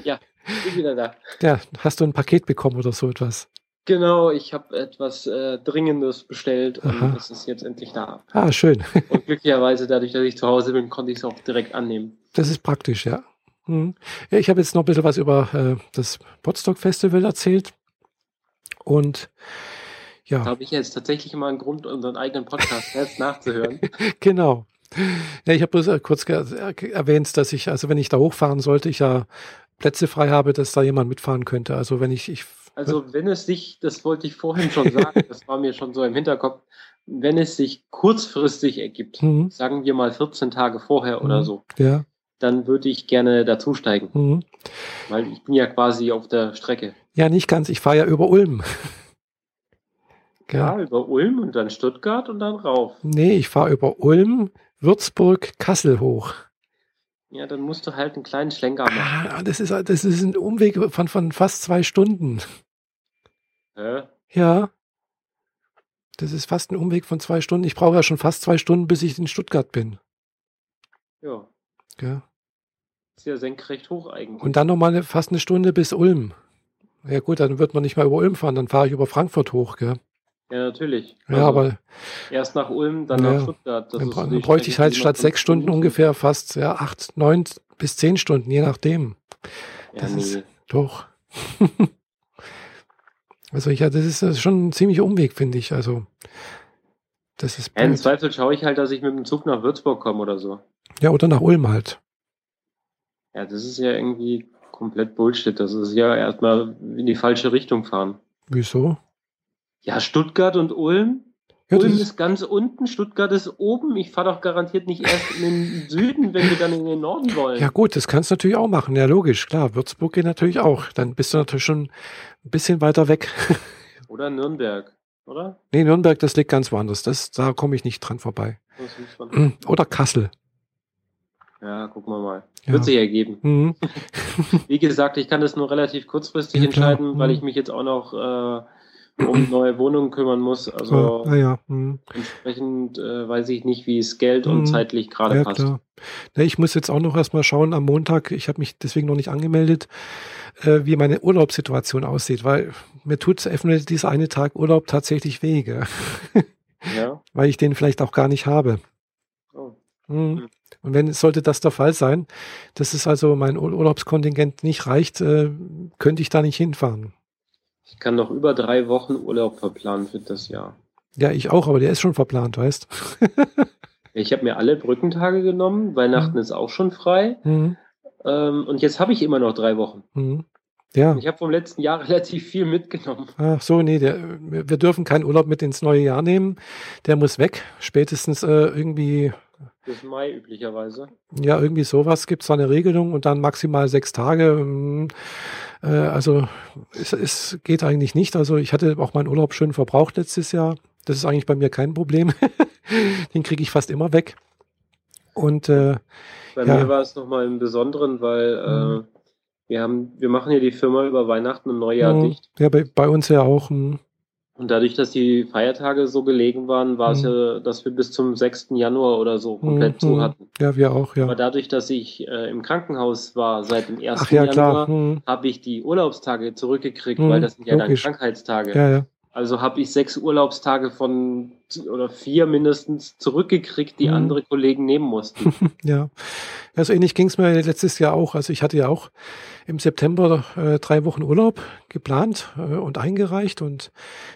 ja, bin wieder da. Ja, hast du ein Paket bekommen oder so etwas? Genau, ich habe etwas äh, Dringendes bestellt und es ist jetzt endlich da. Ah, schön. und glücklicherweise, dadurch, dass ich zu Hause bin, konnte ich es auch direkt annehmen. Das ist praktisch, ja. Hm. ja ich habe jetzt noch ein bisschen was über äh, das Potsdok Festival erzählt. Und ja. Da habe ich jetzt tatsächlich mal einen Grund, unseren eigenen Podcast selbst nachzuhören. genau. Ja, ich habe bloß äh, kurz erwähnt, dass ich, also wenn ich da hochfahren sollte, ich ja Plätze frei habe, dass da jemand mitfahren könnte. Also wenn ich, ich also wenn es sich, das wollte ich vorhin schon sagen, das war mir schon so im Hinterkopf, wenn es sich kurzfristig ergibt, mhm. sagen wir mal 14 Tage vorher mhm. oder so, ja. dann würde ich gerne dazusteigen. Mhm. Weil ich bin ja quasi auf der Strecke. Ja, nicht ganz. Ich fahre ja über Ulm. ja. ja, über Ulm und dann Stuttgart und dann rauf. Nee, ich fahre über Ulm, Würzburg, Kassel hoch. Ja, dann musst du halt einen kleinen Schlenker machen. Ah, das ist, das ist ein Umweg von, von fast zwei Stunden. Hä? Ja. Das ist fast ein Umweg von zwei Stunden. Ich brauche ja schon fast zwei Stunden, bis ich in Stuttgart bin. Ja. Ja. Ist ja senkrecht hoch eigentlich. Und dann nochmal eine, fast eine Stunde bis Ulm. Ja gut, dann wird man nicht mal über Ulm fahren, dann fahre ich über Frankfurt hoch, gell? Ja, natürlich. Ja, also aber erst nach Ulm, dann ja, nach Stuttgart. Das dann, bräuchte ich halt statt sechs Stunden ungefähr fast ja acht, neun bis zehn Stunden, je nachdem. Ja, das nee. ist doch. also ja, das ist, das ist schon ein ziemlicher Umweg, finde ich. Also das ist. Ja, Im Zweifel schaue ich halt, dass ich mit dem Zug nach Würzburg komme oder so. Ja, oder nach Ulm halt. Ja, das ist ja irgendwie komplett Bullshit. Das ist ja erstmal in die falsche Richtung fahren. Wieso? Ja, Stuttgart und Ulm. Ja, Ulm ist, ganz unten, Stuttgart ist oben. Ich fahre doch garantiert nicht erst in den Süden, wenn wir dann in den Norden wollen. Ja gut, das kannst du natürlich auch machen. Ja, logisch, klar. Würzburg geht natürlich auch. Dann bist du natürlich schon ein bisschen weiter weg. Oder Nürnberg, oder? Nee, Nürnberg, das liegt ganz woanders. Das, da komme ich nicht dran vorbei. Oder Kassel. Ja, gucken wir mal. Ja. Wird sich ergeben. Mhm. Wie gesagt, ich kann das nur relativ kurzfristig ja, entscheiden, weil mhm. ich mich jetzt auch noch äh, um neue Wohnungen kümmern muss. Also ja, ja. Hm. entsprechend äh, weiß ich nicht, wie es Geld und hm. zeitlich gerade ja, passt. Klar. Ja, ich muss jetzt auch noch erstmal schauen am Montag, ich habe mich deswegen noch nicht angemeldet, äh, wie meine Urlaubssituation aussieht, weil mir tut dieser eine Tag Urlaub tatsächlich weh. ja. weil ich den vielleicht auch gar nicht habe. Oh. Hm. hm. Und wenn sollte das der Fall sein, dass es also mein Urlaubskontingent nicht reicht, äh, könnte ich da nicht hinfahren. Ich kann noch über drei Wochen Urlaub verplanen für das Jahr. Ja, ich auch, aber der ist schon verplant, weißt Ich habe mir alle Brückentage genommen, Weihnachten mhm. ist auch schon frei. Mhm. Ähm, und jetzt habe ich immer noch drei Wochen. Mhm. Ja. Ich habe vom letzten Jahr relativ viel mitgenommen. Ach so, nee, der, wir dürfen keinen Urlaub mit ins neue Jahr nehmen. Der muss weg. Spätestens äh, irgendwie. Bis Mai üblicherweise. Ja, irgendwie sowas gibt es eine Regelung und dann maximal sechs Tage. Äh, also es, es geht eigentlich nicht. Also ich hatte auch meinen Urlaub schön verbraucht letztes Jahr. Das ist eigentlich bei mir kein Problem. Den kriege ich fast immer weg. Und äh, bei ja. mir war es nochmal im Besonderen, weil äh, mhm. wir haben, wir machen ja die Firma über Weihnachten und Neujahr mhm. dicht. Ja, bei, bei uns ja auch. Mh. Und dadurch, dass die Feiertage so gelegen waren, war mhm. es ja, dass wir bis zum 6. Januar oder so komplett mhm. zu hatten. Ja, wir auch, ja. Aber dadurch, dass ich äh, im Krankenhaus war seit dem 1. Ach, ja, Januar, mhm. habe ich die Urlaubstage zurückgekriegt, weil mhm. das sind ja Logisch. dann Krankheitstage. Ja, ja. Also habe ich sechs Urlaubstage von oder vier mindestens zurückgekriegt, die mhm. andere Kollegen nehmen mussten. ja, ja so ähnlich ging es mir letztes Jahr auch. Also ich hatte ja auch im September äh, drei Wochen Urlaub geplant äh, und eingereicht und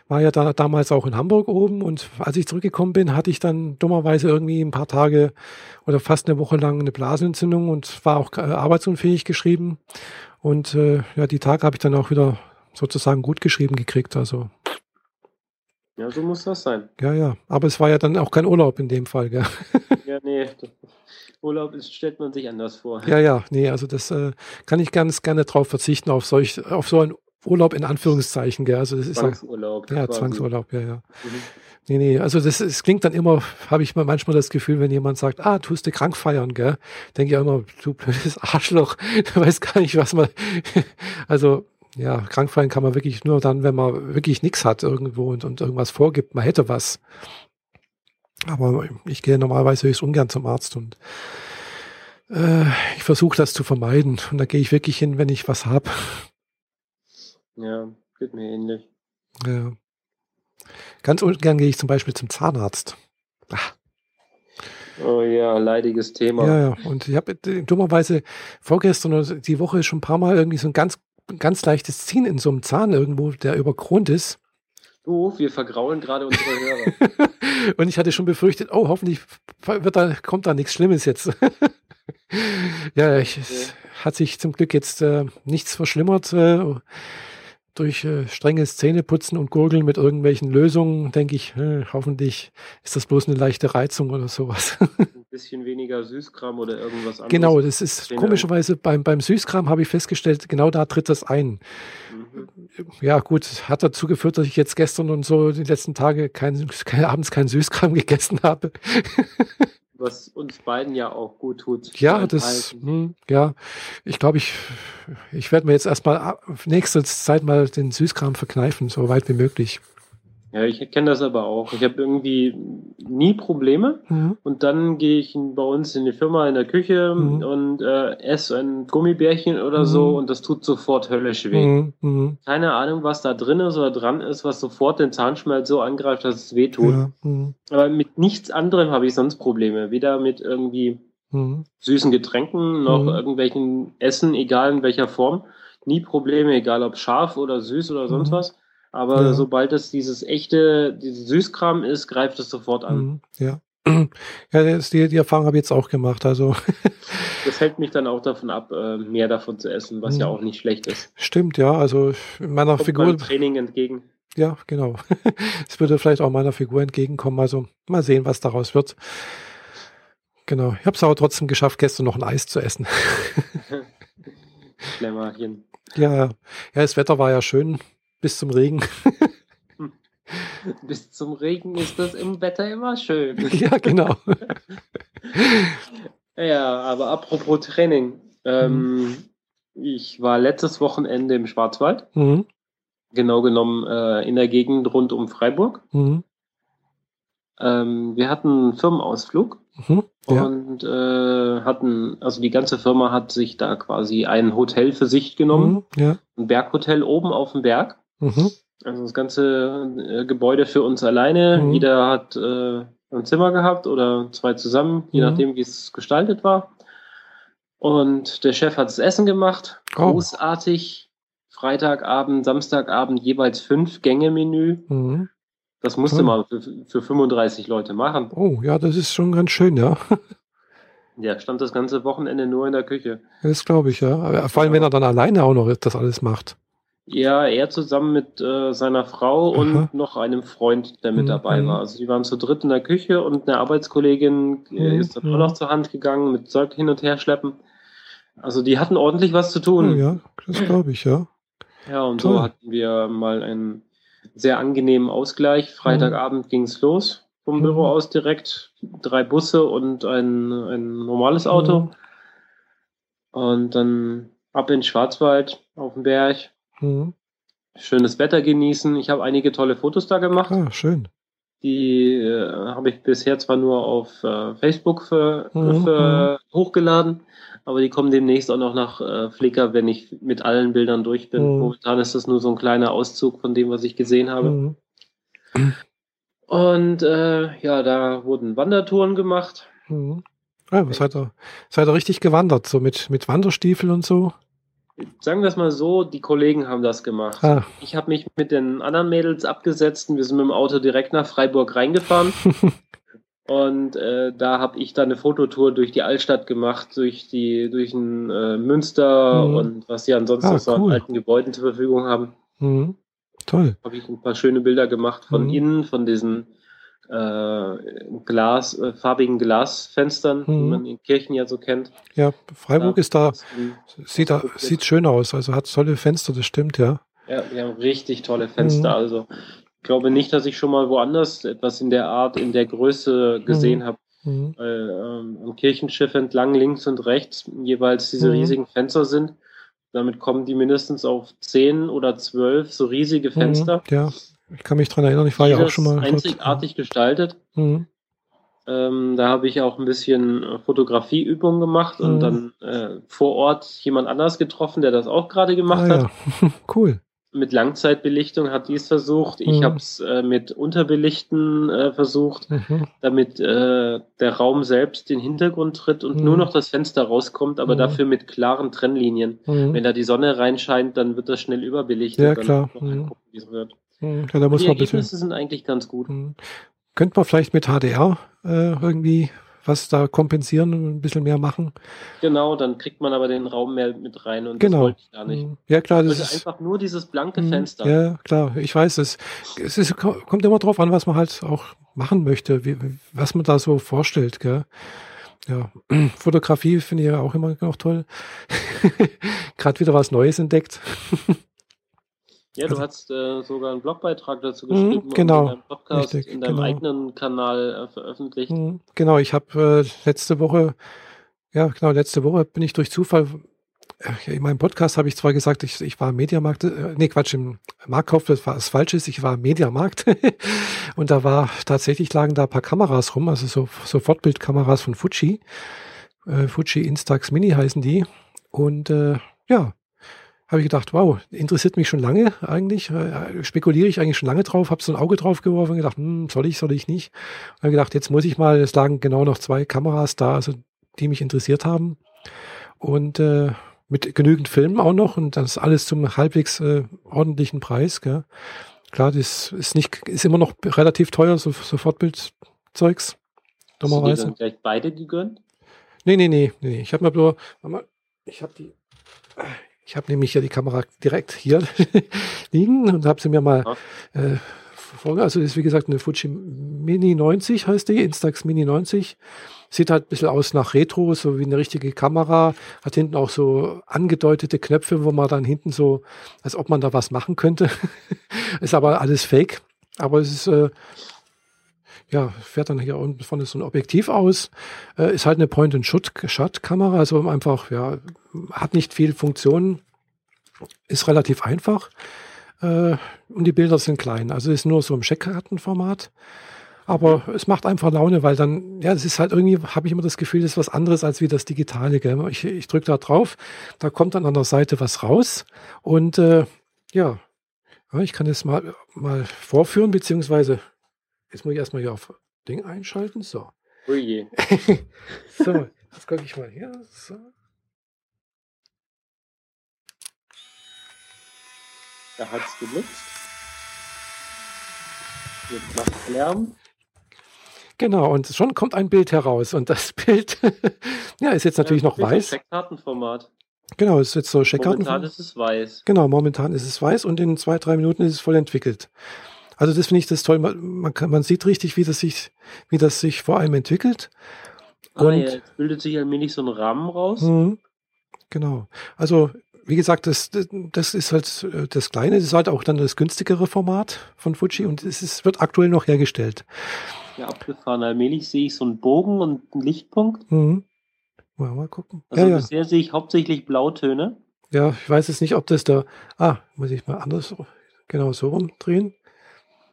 war ja da damals auch in Hamburg oben. Und als ich zurückgekommen bin, hatte ich dann dummerweise irgendwie ein paar Tage oder fast eine Woche lang eine Blasenentzündung und war auch äh, arbeitsunfähig geschrieben. Und äh, ja, die Tage habe ich dann auch wieder sozusagen gut geschrieben gekriegt. Also ja, so muss das sein. Ja, ja. Aber es war ja dann auch kein Urlaub in dem Fall, gell? Ja, nee. Urlaub ist, stellt man sich anders vor. Ja, ja, nee, also das äh, kann ich ganz gerne drauf verzichten, auf solch, auf so einen Urlaub in Anführungszeichen, gell? Also das ist Zwangsurlaub. Ja, quasi. Zwangsurlaub, ja, ja. Mhm. Nee, nee, also das, das klingt dann immer, habe ich manchmal das Gefühl, wenn jemand sagt, ah, tust du krank feiern, gell? Denke ich immer, du blödes Arschloch, du weißt gar nicht, was man, also ja, krank fallen kann man wirklich nur dann, wenn man wirklich nichts hat irgendwo und, und irgendwas vorgibt, man hätte was. Aber ich gehe normalerweise höchst ungern zum Arzt und äh, ich versuche das zu vermeiden. Und da gehe ich wirklich hin, wenn ich was habe. Ja, geht mir ähnlich. Ja. Ganz ungern gehe ich zum Beispiel zum Zahnarzt. Ach. Oh ja, leidiges Thema. Ja, ja. Und ich habe äh, dummerweise vorgestern oder die Woche schon ein paar Mal irgendwie so ein ganz ganz leichtes Ziehen in so einem Zahn irgendwo, der überkront ist. Du, wir vergraulen gerade unsere Hörer. und ich hatte schon befürchtet, oh, hoffentlich wird da, kommt da nichts Schlimmes jetzt. ja, ich, okay. es hat sich zum Glück jetzt äh, nichts verschlimmert. Äh, durch äh, strenges Zähneputzen und Gurgeln mit irgendwelchen Lösungen, denke ich, äh, hoffentlich ist das bloß eine leichte Reizung oder sowas. Bisschen weniger Süßkram oder irgendwas anderes. Genau, das ist komischerweise beim, beim Süßkram habe ich festgestellt, genau da tritt das ein. Mhm. Ja, gut, hat dazu geführt, dass ich jetzt gestern und so die letzten Tage kein, kein abends keinen Süßkram gegessen habe was uns beiden ja auch gut tut. Ja, das, mh, hm, ja, ich glaube, ich, ich werde mir jetzt erstmal nächste Zeit mal den Süßkram verkneifen, so weit wie möglich. Ja, ich kenne das aber auch. Ich habe irgendwie nie Probleme Mhm. und dann gehe ich bei uns in die Firma in der Küche Mhm. und äh, esse ein Gummibärchen oder so Mhm. und das tut sofort höllisch weh. Mhm. Mhm. Keine Ahnung, was da drin ist oder dran ist, was sofort den Zahnschmelz so angreift, dass es weh tut. Ja. Mhm. Aber mit nichts anderem habe ich sonst Probleme. Weder mit irgendwie süßen Getränken noch irgendwelchen Essen, egal in welcher Form. Nie Probleme, egal ob scharf oder süß oder sonst was. Aber Ja. sobald es dieses echte, dieses Süßkram ist, greift es sofort an. Mhm. Ja. Ja, die, die Erfahrung habe ich jetzt auch gemacht. Also Das hält mich dann auch davon ab, äh, mehr davon zu essen, was Mhm. ja auch nicht schlecht ist. stimmt, ja. Also in meiner Kommt Figur, Training entgegen. ja, genau. Es würde vielleicht auch meiner Figur entgegenkommen. Also mal sehen, was daraus wird. Genau. Ich habe es aber trotzdem geschafft, gestern noch ein Eis zu essen. Schlemmerchen. Ja, ja, das Wetter war ja schön bis zum Regen. Bis zum Regen ist das im Wetter immer schön. ja, genau. Ja, aber apropos Training. Ähm, Ich war letztes Wochenende im Schwarzwald, Mhm. genau genommen äh, in der Gegend rund um Freiburg. Mhm. Ähm, wir hatten einen Firmenausflug Mhm. Ja. und äh, hatten, also die ganze Firma hat sich da quasi ein Hotel für sich genommen, Mhm. Ja. ein Berghotel oben auf dem Berg. Mhm. Also das ganze äh, Gebäude für uns alleine. Mhm. Jeder hat äh, ein Zimmer gehabt oder zwei zusammen, je Mhm. nachdem, wie es gestaltet war. Und der Chef hat das Essen gemacht. Oh. Großartig. Freitagabend, Samstagabend jeweils fünf Gänge-Menü. Mhm. Das musste man für, für 35 Leute machen. Oh, ja, das ist schon ganz schön, ja. Der stand das ganze Wochenende nur in der Küche. Das glaube ich, ja. Aber vor allem, wenn er dann alleine auch noch das alles macht. Ja, er zusammen mit äh, seiner Frau und Aha. noch einem Freund, der mit Mhm, dabei mhm. war. Also die waren zu dritt in der Küche und eine Arbeitskollegin äh, Mhm, ist dann mhm. auch noch zur Hand gegangen mit Zeug hin und her schleppen. Also die hatten ordentlich was zu tun. Oh, ja, das glaube ich, ja. Ja, und Toll. so hatten wir mal einen sehr angenehmen Ausgleich. Freitagabend ging's los vom Mhm. Büro aus direkt. Drei Busse und ein, ein normales Auto. Mhm. Und dann ab in den Schwarzwald auf den Berg. Mhm. Schönes Wetter genießen. Ich habe einige tolle Fotos da gemacht. Ah, schön. Die äh, habe ich bisher zwar nur auf äh, Facebook für, Mhm, für hochgeladen, aber die kommen demnächst auch noch nach äh, Flickr, wenn ich mit allen Bildern durch bin. Mhm. Momentan ist das nur so ein kleiner Auszug von dem, was ich gesehen habe. Mhm. Und äh, ja, da wurden Wandertouren gemacht. Mhm. Was seid ihr, seid ihr richtig gewandert, so mit, mit Wanderstiefeln und so? Sagen wir es mal so, die Kollegen haben das gemacht. Ah, Ich habe mich mit den anderen Mädels abgesetzt und wir sind mit dem Auto direkt nach Freiburg reingefahren. Und äh, da habe ich dann eine Fototour durch die Altstadt gemacht, durch die, durch ein äh, Münster Mhm. und was sie ansonsten Ah, so an cool. alten Gebäuden zur Verfügung haben. mhm. Toll. Habe ich ein paar schöne Bilder gemacht von Mhm. innen, von diesen Glas, äh, farbigen Glasfenstern, die Mhm. man in Kirchen ja so kennt. Ja, Freiburg Ja. ist da, sieht, da, sieht schön aus, also hat tolle Fenster, das stimmt, ja. Ja, wir haben richtig tolle Fenster. Mhm. Also ich glaube nicht, dass ich schon mal woanders etwas in der Art, in der Größe gesehen Mhm. habe. Mhm. Weil ähm, am Kirchenschiff entlang links und rechts jeweils diese Mhm. riesigen Fenster sind. Damit kommen die mindestens auf zehn oder zwölf so riesige Fenster. Mhm. Ja, ich kann mich dran erinnern, ich war ja auch schon mal. dort. einzigartig gestaltet. Mhm. Ähm, da habe ich auch ein bisschen äh, Fotografieübung gemacht und Mhm. dann äh, vor Ort jemand anders getroffen, der das auch gerade gemacht Ah, hat. ja. cool. Mit Langzeitbelichtung hat die es versucht. Ich Mhm. habe es äh, mit Unterbelichten äh, versucht, Mhm. damit äh, der Raum selbst den Hintergrund tritt und Mhm. nur noch das Fenster rauskommt, aber Mhm. dafür mit klaren Trennlinien. Mhm. Wenn da die Sonne reinscheint, dann wird das schnell überbelichtet. Ja, klar. gucken, wie es wird. Mhm. Ja, da muss die man ein bisschen. Ergebnisse sind eigentlich ganz gut. Mhm. Könnte man vielleicht mit HDR äh, irgendwie was da kompensieren und ein bisschen mehr machen? Genau, dann kriegt man aber den Raum mehr mit rein und Genau. das wollte ich gar nicht. Mhm. Ja, klar, das ist. einfach nur dieses blanke. Fenster. Ja, klar, ich weiß es. Es ist, kommt immer drauf an, was man halt auch machen möchte, wie, was man da so vorstellt, gell? Ja, Fotografie finde ich ja auch immer noch toll. Gerade wieder was Neues entdeckt. Ja, du Also- hast äh, sogar einen Blogbeitrag dazu Mhm, geschrieben genau, und in deinem Podcast, richtig, in deinem genau. eigenen Kanal äh, veröffentlicht. Mhm, Genau, ich habe äh, letzte Woche, ja genau, letzte Woche bin ich durch Zufall äh, in meinem Podcast habe ich zwar gesagt, ich, ich war Mediamarkt, äh, nee, Quatsch, im Marktkauf, das war das Falsche, ich war Mediamarkt. und da war tatsächlich lagen da ein paar Kameras rum, also so, so Fortbildkameras von Fuji. Äh, Fuji Instax Mini heißen die. Und ja, habe ich gedacht, wow, interessiert mich schon lange eigentlich, äh, spekuliere ich eigentlich schon lange drauf, habe so ein Auge drauf geworfen und gedacht, hm, soll ich, soll ich nicht. Und habe gedacht, jetzt muss ich mal, es lagen genau noch zwei Kameras da, also die mich interessiert haben. Und äh, mit genügend Filmen auch noch und das alles zum halbwegs äh, ordentlichen Preis. Gell? Klar, das ist nicht, ist immer noch relativ teuer, so, so Fortbildzeugs. Dummerweise. Hast du dir dann gleich beide gegönnt? Nee, nee, nee, nee. Ich habe mir nur, ich habe die, ich habe nämlich ja die Kamera direkt hier liegen und habe sie mir mal äh, vor, also das ist wie gesagt eine Fuji Mini 90 heißt die, Instax Mini 90. Sieht halt ein bisschen aus nach Retro, so wie eine richtige Kamera. Hat hinten auch so angedeutete Knöpfe, wo man dann hinten so, als ob man da was machen könnte. ist aber alles Fake. Aber es ist, äh, ja, fährt dann hier unten vorne so ein Objektiv aus. Äh, ist halt eine Point-and-Shot-Kamera, also einfach, ja, hat nicht viel Funktionen. Ist relativ einfach. Äh, und die Bilder sind klein. Also ist nur so im Checkkartenformat. Aber es macht einfach Laune, weil dann, ja, es ist halt irgendwie, habe ich immer das Gefühl, das ist was anderes als wie das Digitale. Gell? Ich, ich drücke da drauf, da kommt dann an der Seite was raus. Und äh, ja, ich kann es mal, mal vorführen, beziehungsweise jetzt muss ich erstmal hier auf Ding einschalten. So. Ui. so, jetzt gucke ich mal hier. So. Da hat es genutzt. Jetzt macht Lärm. Genau, und schon kommt ein Bild heraus. Und das Bild ja, ist jetzt natürlich ja, noch weiß. Checkkartenformat. Genau, ist jetzt so Checkkarten. Momentan ist es weiß. Genau, momentan ist es weiß und in zwei, drei Minuten ist es voll entwickelt. Also das finde ich das toll. Man, kann, man sieht richtig, wie das sich, wie das sich vor allem entwickelt. Ah, und ja, jetzt bildet sich allmählich so ein Rahmen raus. Mh, genau. Also wie gesagt, das, das ist halt äh, das Kleine, das ist halt auch dann das günstigere Format von Fuji und es ist, wird aktuell noch hergestellt. Ja, abgefahren. Allmählich sehe ich so einen Bogen und einen Lichtpunkt. Mhm. Mal, mal gucken. Also ja, bisher ja. sehe ich hauptsächlich Blautöne. Ja, ich weiß jetzt nicht, ob das da. Ah, muss ich mal anders, genau so rumdrehen.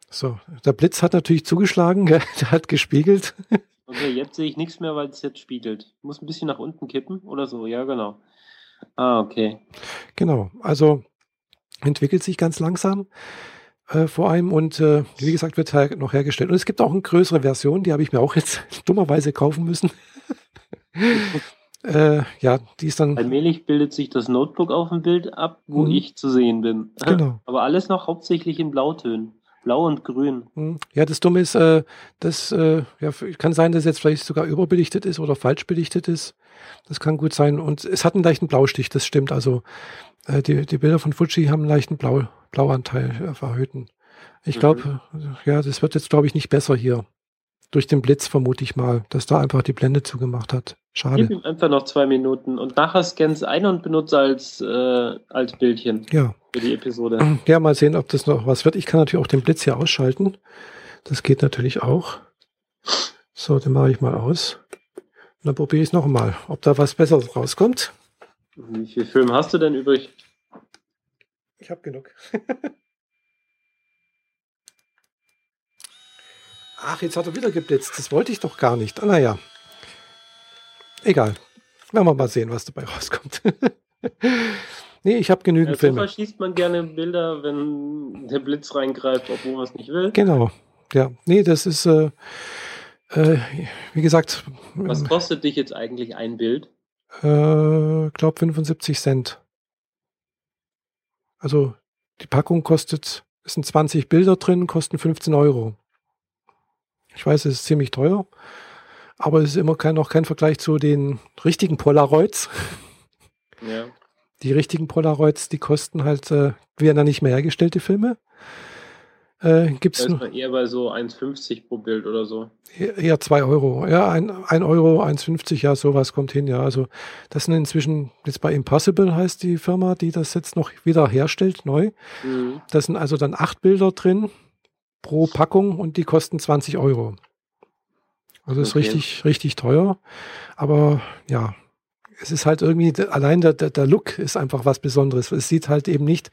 So, der Blitz hat natürlich zugeschlagen, der hat gespiegelt. Okay, jetzt sehe ich nichts mehr, weil es jetzt spiegelt. Muss ein bisschen nach unten kippen oder so, ja, genau. Ah, okay. Genau, also entwickelt sich ganz langsam äh, vor allem und äh, wie gesagt wird her noch hergestellt. Und es gibt auch eine größere Version, die habe ich mir auch jetzt dummerweise kaufen müssen. äh, ja, die ist dann. Allmählich bildet sich das Notebook auf dem Bild ab, wo mhm. ich zu sehen bin. Genau. Aber alles noch hauptsächlich in Blautönen. Blau und grün. Mhm. Ja, das Dumme ist, äh, das äh, ja, kann sein, dass jetzt vielleicht sogar überbelichtet ist oder falsch belichtet ist. Das kann gut sein. Und es hat einen leichten Blaustich, das stimmt. Also äh, die, die Bilder von Fuji haben einen leichten Blau, Blauanteil äh, verhöhten. Ich glaube, mhm. ja, das wird jetzt, glaube ich, nicht besser hier. Durch den Blitz vermute ich mal, dass da einfach die Blende zugemacht hat. Schade. Gib ihm einfach noch zwei Minuten und nachher scans ein und benutze als, äh, als Bildchen ja. Für die Episode. Ja, mal sehen, ob das noch was wird. Ich kann natürlich auch den Blitz hier ausschalten. Das geht natürlich auch. So, den mache ich mal aus. Und dann probiere ich es nochmal, ob da was Besseres rauskommt. Wie viel Film hast du denn übrig? Ich habe genug. Ach, jetzt hat er wieder geblitzt. Das wollte ich doch gar nicht. Ah, naja. Egal. Werden wir mal sehen, was dabei rauskommt. nee, ich habe genügend ja, Filme. verschießt man gerne Bilder, wenn der Blitz reingreift, obwohl man es nicht will. Genau. Ja, nee, das ist, äh, äh, wie gesagt. Was kostet dich jetzt eigentlich ein Bild? Äh, glaube 75 Cent. Also die Packung kostet, es sind 20 Bilder drin, kosten 15 Euro. Ich weiß, es ist ziemlich teuer, aber es ist immer kein, noch kein Vergleich zu den richtigen Polaroids. Ja. Die richtigen Polaroids, die kosten halt, äh, werden dann nicht mehr hergestellt, die Filme. Äh, gibt's da ist man eher bei so 1,50 pro Bild oder so. Eher 2 Euro. Ja, 1 Euro, 1,50, ja, sowas kommt hin, ja. Also das sind inzwischen, jetzt bei Impossible heißt die Firma, die das jetzt noch wieder herstellt, neu. Mhm. Da sind also dann acht Bilder drin pro Packung und die kosten 20 Euro. Also ist okay. richtig, richtig teuer. Aber ja, es ist halt irgendwie, allein der, der, der Look ist einfach was Besonderes. Es sieht halt eben nicht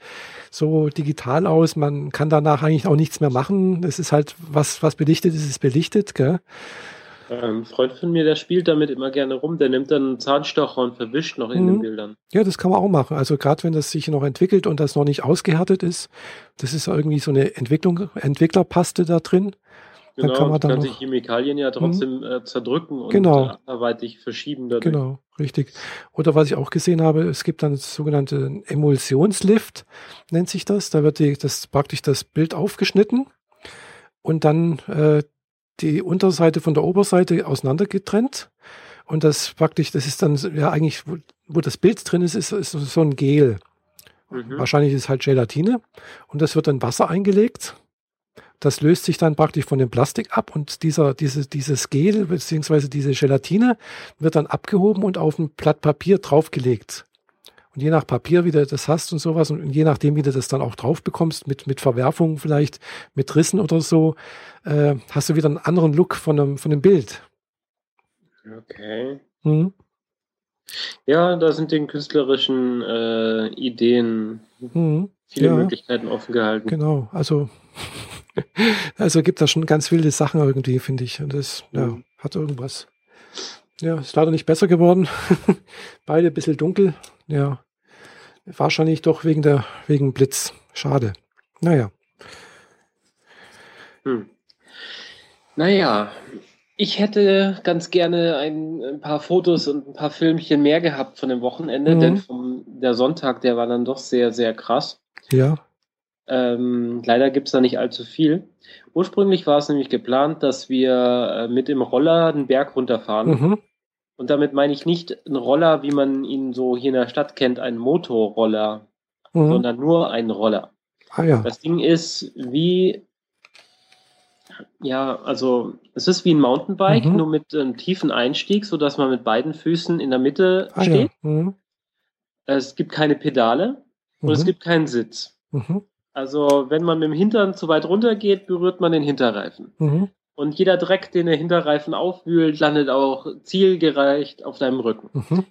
so digital aus. Man kann danach eigentlich auch nichts mehr machen. Es ist halt, was, was belichtet ist, ist belichtet. Gell? Ähm, ein Freund von mir, der spielt damit immer gerne rum. Der nimmt dann einen Zahnstocher und verwischt noch in mhm. den Bildern. Ja, das kann man auch machen. Also gerade wenn das sich noch entwickelt und das noch nicht ausgehärtet ist, das ist irgendwie so eine Entwicklung, Entwicklerpaste da drin. Genau, dann kann man dann kann sich Chemikalien ja trotzdem mhm. äh, zerdrücken und genau. anderweitig verschieben. Dadurch. Genau, richtig. Oder was ich auch gesehen habe, es gibt dann sogenannte Emulsionslift, nennt sich das. Da wird die, das praktisch das Bild aufgeschnitten und dann äh, die Unterseite von der Oberseite auseinandergetrennt. Und das praktisch, das ist dann ja eigentlich, wo, wo das Bild drin ist, ist, ist so ein Gel. Mhm. Wahrscheinlich ist es halt Gelatine. Und das wird in Wasser eingelegt das löst sich dann praktisch von dem Plastik ab und dieser, diese, dieses Gel bzw. diese Gelatine wird dann abgehoben und auf ein Blatt Papier draufgelegt. Und je nach Papier, wie du das hast und sowas, und je nachdem, wie du das dann auch drauf bekommst, mit, mit Verwerfungen vielleicht, mit Rissen oder so, äh, hast du wieder einen anderen Look von einem, von einem Bild. Okay. Mhm. Ja, da sind den künstlerischen äh, Ideen mhm. Viele ja, Möglichkeiten offen gehalten. Genau, also also gibt da schon ganz wilde Sachen irgendwie, finde ich. Und das ja, mhm. hat irgendwas. Ja, ist leider nicht besser geworden. Beide ein bisschen dunkel. Ja, wahrscheinlich doch wegen der wegen Blitz. Schade. Naja. Hm. Naja, ich hätte ganz gerne ein, ein, paar Fotos und ein paar Filmchen mehr gehabt von dem Wochenende, mhm. denn vom, der Sonntag, der war dann doch sehr, sehr krass. Ja. Ähm, leider gibt es da nicht allzu viel. Ursprünglich war es nämlich geplant, dass wir äh, mit dem Roller den Berg runterfahren. Mhm. Und damit meine ich nicht einen Roller, wie man ihn so hier in der Stadt kennt, einen Motorroller, mhm. sondern nur einen Roller. Ah, ja. Das Ding ist wie, ja, also es ist wie ein Mountainbike, mhm. nur mit einem tiefen Einstieg, sodass man mit beiden Füßen in der Mitte ah, steht. Ja. Mhm. Es gibt keine Pedale und es mhm. gibt keinen Sitz. Mhm. Also wenn man mit dem Hintern zu weit runter geht, berührt man den Hinterreifen. Mhm. Und jeder Dreck, den der Hinterreifen aufwühlt, landet auch zielgereicht auf deinem Rücken. Mhm.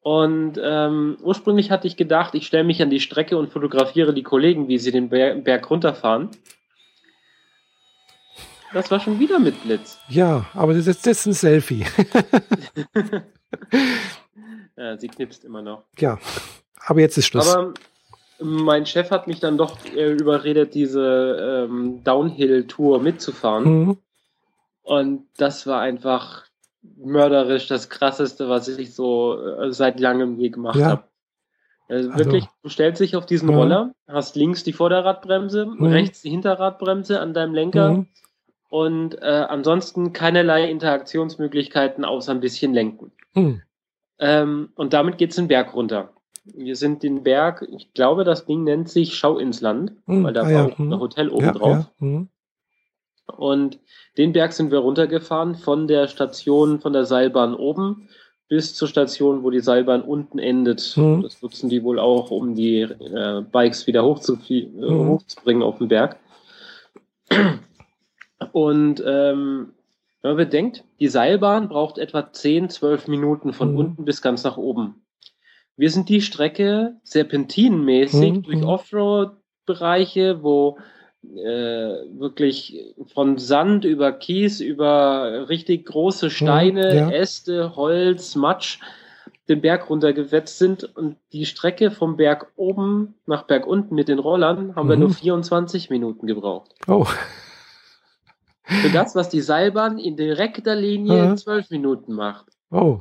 Und ähm, ursprünglich hatte ich gedacht, ich stelle mich an die Strecke und fotografiere die Kollegen, wie sie den Berg, Berg runterfahren. Das war schon wieder mit Blitz. Ja, aber das ist, ist ein Selfie. ja, sie knipst immer noch. Ja, aber jetzt ist Schluss. Aber mein Chef hat mich dann doch äh, überredet, diese ähm, Downhill-Tour mitzufahren. Mhm. Und das war einfach mörderisch das krasseste, was ich so äh, seit langem je gemacht ja. habe. Also, also wirklich, du stellst dich auf diesen ja. Roller, hast links die Vorderradbremse, mhm. rechts die Hinterradbremse an deinem Lenker mhm. und äh, ansonsten keinerlei Interaktionsmöglichkeiten außer ein bisschen lenken. Mhm. Ähm, und damit geht's den Berg runter. Wir sind den Berg, ich glaube, das Ding nennt sich Schau ins Land, hm, weil da ah, war ja, auch hm. ein Hotel oben ja, drauf. Ja, hm. Und den Berg sind wir runtergefahren von der Station, von der Seilbahn oben bis zur Station, wo die Seilbahn unten endet. Hm. Das nutzen die wohl auch, um die äh, Bikes wieder hochzu äh, hm. hochzubringen auf den Berg. Und ähm, wenn man bedenkt, die Seilbahn braucht etwa 10, 12 Minuten von hm. unten bis ganz nach oben. Wir sind die Strecke serpentinenmäßig mhm. durch Offroad-Bereiche, wo äh, wirklich von Sand über Kies, über richtig große Steine, mhm, ja. Äste, Holz, Matsch den Berg runtergewetzt sind und die Strecke vom Berg oben nach Berg unten mit den Rollern haben mhm. wir nur 24 Minuten gebraucht. Oh. Für das, was die Seilbahn in direkter Linie in 12 Minuten macht. Oh.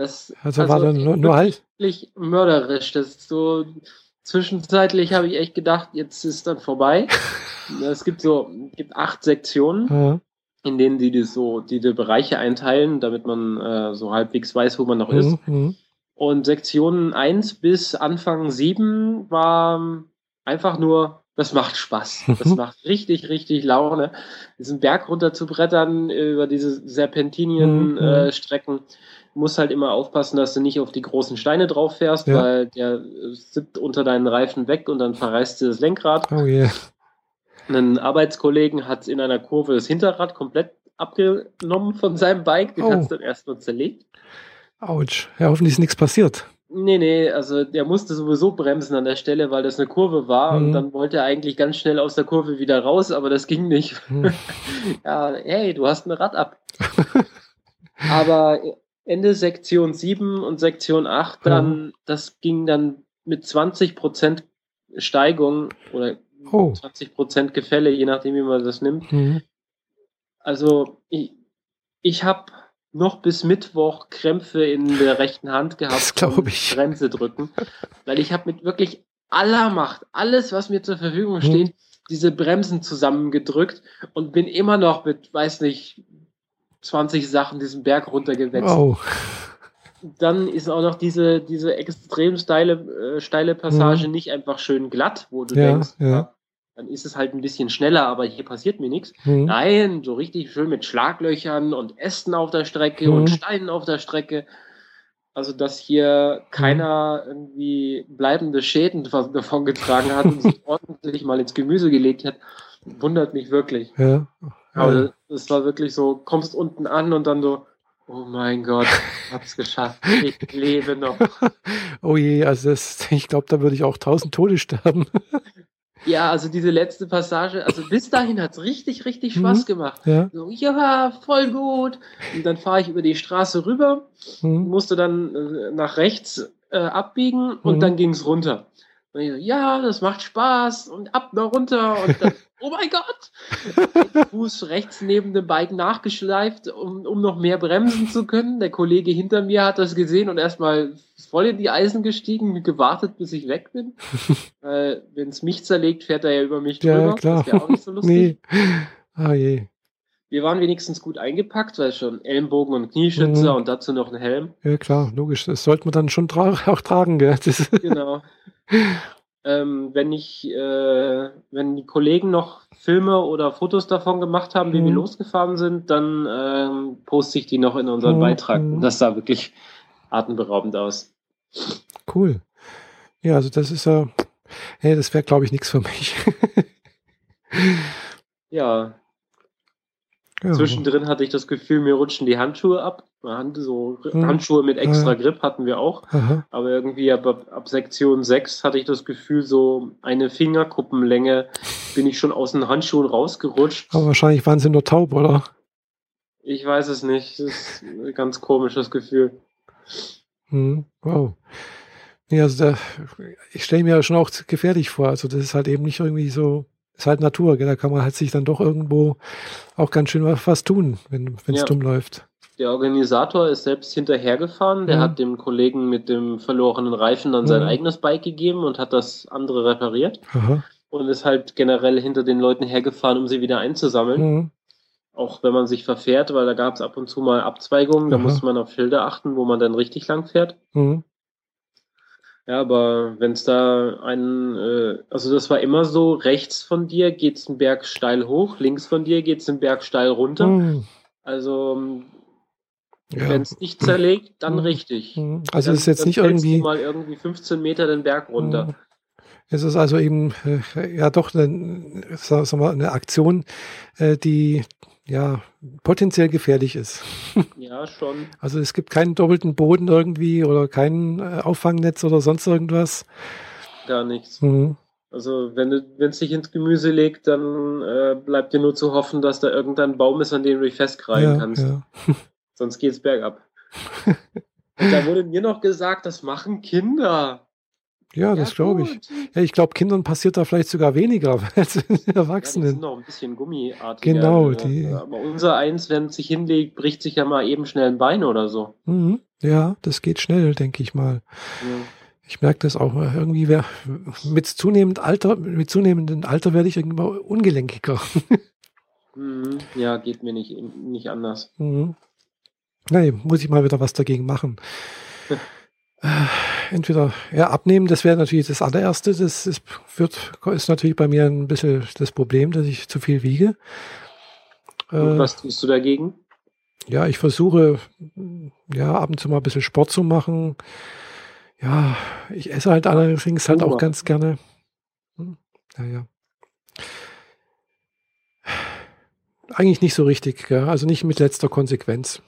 Das also, also war dann nur, nur halt wirklich mörderisch. Das ist so zwischenzeitlich habe ich echt gedacht, jetzt ist dann vorbei. es gibt so gibt acht Sektionen, ja. in denen die, die so die, die Bereiche einteilen, damit man äh, so halbwegs weiß, wo man noch ist. Mhm. Und Sektionen 1 bis Anfang 7 war einfach nur, das macht Spaß. Das macht richtig, richtig Laune, diesen Berg runter zu brettern über diese Serpentinien-Strecken. Mhm. Äh, musst halt immer aufpassen, dass du nicht auf die großen Steine drauf fährst, ja. weil der sitzt unter deinen Reifen weg und dann verreißt dir das Lenkrad. Oh yeah. Ein Arbeitskollegen hat in einer Kurve das Hinterrad komplett abgenommen von seinem Bike, den oh. hat es dann erstmal zerlegt. Autsch. Ja, hoffentlich ist nichts passiert. Nee, nee, also der musste sowieso bremsen an der Stelle, weil das eine Kurve war mhm. und dann wollte er eigentlich ganz schnell aus der Kurve wieder raus, aber das ging nicht. Mhm. ja, hey, du hast ein Rad ab. aber Ende Sektion 7 und Sektion 8 dann, mhm. das ging dann mit 20 Prozent Steigung oder oh. 20 Prozent Gefälle, je nachdem, wie man das nimmt. Mhm. Also ich, ich habe noch bis Mittwoch Krämpfe in der rechten Hand gehabt, glaube ich. Bremse drücken, weil ich habe mit wirklich aller Macht, alles, was mir zur Verfügung hm. steht, hm. diese Bremsen zusammengedrückt und bin immer noch mit, weiß nicht, 20 Sachen diesen Berg runtergewetzt. Oh. Dann ist auch noch diese, diese extrem steile, äh, steile Passage hm. nicht einfach schön glatt, wo du ja, denkst, ja dann ist es halt ein bisschen schneller, aber hier passiert mir nichts. Mhm. Nein, so richtig schön mit Schlaglöchern und Ästen auf der Strecke mhm. und Steinen auf der Strecke. Also, dass hier keiner irgendwie bleibende Schäden davon getragen hat und sich ordentlich mal ins Gemüse gelegt hat, wundert mich wirklich. Ja. Aber es war wirklich so, kommst unten an und dann so, oh mein Gott, hab's geschafft, ich lebe noch. oh je, also das, ich glaube, da würde ich auch tausend Tode sterben. Ja, also diese letzte Passage, also bis dahin hat's richtig, richtig mhm. Spaß gemacht. Ja. So, ja, voll gut. Und dann fahre ich über die Straße rüber, mhm. musste dann äh, nach rechts äh, abbiegen und mhm. dann ging's runter. Und ich so, ja, das macht Spaß und ab noch runter und dann, oh mein Gott! Fuß rechts neben dem Bike nachgeschleift, um, um noch mehr bremsen zu können. Der Kollege hinter mir hat das gesehen und erstmal voll in die Eisen gestiegen, gewartet, bis ich weg bin. Weil, wenn es mich zerlegt, fährt er ja über mich drüber. Ja, klar. Das ja auch nicht so lustig. nee. Ah je. Wir waren wenigstens gut eingepackt, weil schon Ellenbogen und Knieschützer mhm. und dazu noch ein Helm. Ja, klar, logisch. Das sollte man dann schon tra auch tragen, gell? genau. Ähm, wenn ich, äh, wenn die Kollegen noch Filme oder Fotos davon gemacht haben, wie mhm. wir losgefahren sind, dann ähm, poste ich die noch in unseren mhm. Beitrag. Das sah wirklich atemberaubend aus. Cool. Ja, also das ist ja, hey, das wäre, glaube ich, nichts für mich. ja. Ja. Zwischendrin hatte ich das Gefühl, mir rutschen die Handschuhe ab. So hm. Handschuhe mit extra Grip hatten wir auch. Aha. Aber irgendwie ab, ab Sektion 6 hatte ich das Gefühl, so eine Fingerkuppenlänge bin ich schon aus den Handschuhen rausgerutscht. Aber wahrscheinlich waren sie nur taub, oder? Ich weiß es nicht. Das ist ein ganz komisches Gefühl. Hm, wow. Ja, also da, ich stelle mir schon auch gefährlich vor. Also das ist halt eben nicht irgendwie so, ist halt Natur, gell? da kann man halt sich dann doch irgendwo auch ganz schön was tun, wenn es ja. dumm läuft. Der Organisator ist selbst hinterhergefahren, der mhm. hat dem Kollegen mit dem verlorenen Reifen dann mhm. sein eigenes Bike gegeben und hat das andere repariert. Aha. Und ist halt generell hinter den Leuten hergefahren, um sie wieder einzusammeln. Mhm auch wenn man sich verfährt, weil da gab es ab und zu mal Abzweigungen, da musste man auf Schilder achten, wo man dann richtig lang fährt. Mhm. Ja, aber wenn es da einen, äh, also das war immer so, rechts von dir geht es einen Berg steil hoch, links von dir geht es einen Berg steil runter. Mhm. Also ja. wenn es nicht zerlegt, dann mhm. richtig. Mhm. Also dann, ist jetzt nicht irgendwie mal irgendwie 15 Meter den Berg runter. Mhm. Es ist also eben äh, ja doch eine, sagen wir, eine Aktion, äh, die ja, potenziell gefährlich ist. Ja, schon. Also es gibt keinen doppelten Boden irgendwie oder kein äh, Auffangnetz oder sonst irgendwas. Gar nichts. Mhm. Also wenn es sich ins Gemüse legt, dann äh, bleibt dir nur zu hoffen, dass da irgendein Baum ist, an dem du dich festgreifen ja, kannst. Ja. Sonst geht's bergab. Und da wurde mir noch gesagt, das machen Kinder. Ja, das ja, glaube ich. Ja, ich glaube, Kindern passiert da vielleicht sogar weniger als Erwachsenen. Ja, die sind noch ein bisschen gummiartig. Genau. Die, Aber unser Eins, wenn es sich hinlegt, bricht sich ja mal eben schnell ein Bein oder so. Mhm. Ja, das geht schnell, denke ich mal. Ja. Ich merke das auch. Irgendwie wär, mit zunehmend Alter, mit zunehmendem Alter werde ich irgendwann ungelenkiger. Mhm. Ja, geht mir nicht, nicht anders. Mhm. Nee, muss ich mal wieder was dagegen machen. Entweder ja, abnehmen, das wäre natürlich das allererste. Das ist, wird, ist natürlich bei mir ein bisschen das Problem, dass ich zu viel wiege. Und äh, was tust du dagegen? Ja, ich versuche ja ab und zu mal ein bisschen Sport zu machen. Ja, ich esse halt allerdings halt auch ganz gerne. Hm, ja, ja. Eigentlich nicht so richtig, ja? also nicht mit letzter Konsequenz.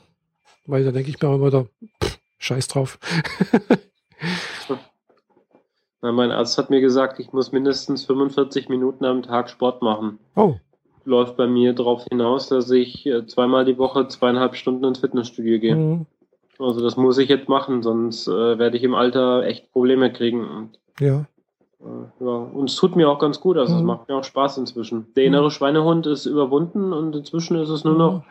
Weil da denke ich mir auch immer, da, pff, scheiß drauf. Na, mein Arzt hat mir gesagt, ich muss mindestens 45 Minuten am Tag Sport machen. Oh. Läuft bei mir darauf hinaus, dass ich äh, zweimal die Woche zweieinhalb Stunden ins Fitnessstudio gehe. Mhm. Also das muss ich jetzt machen, sonst äh, werde ich im Alter echt Probleme kriegen. ja. Äh, ja. Und es tut mir auch ganz gut, also mhm. es macht mir auch Spaß inzwischen. Der innere mhm. Schweinehund ist überwunden und inzwischen ist es nur noch, mhm.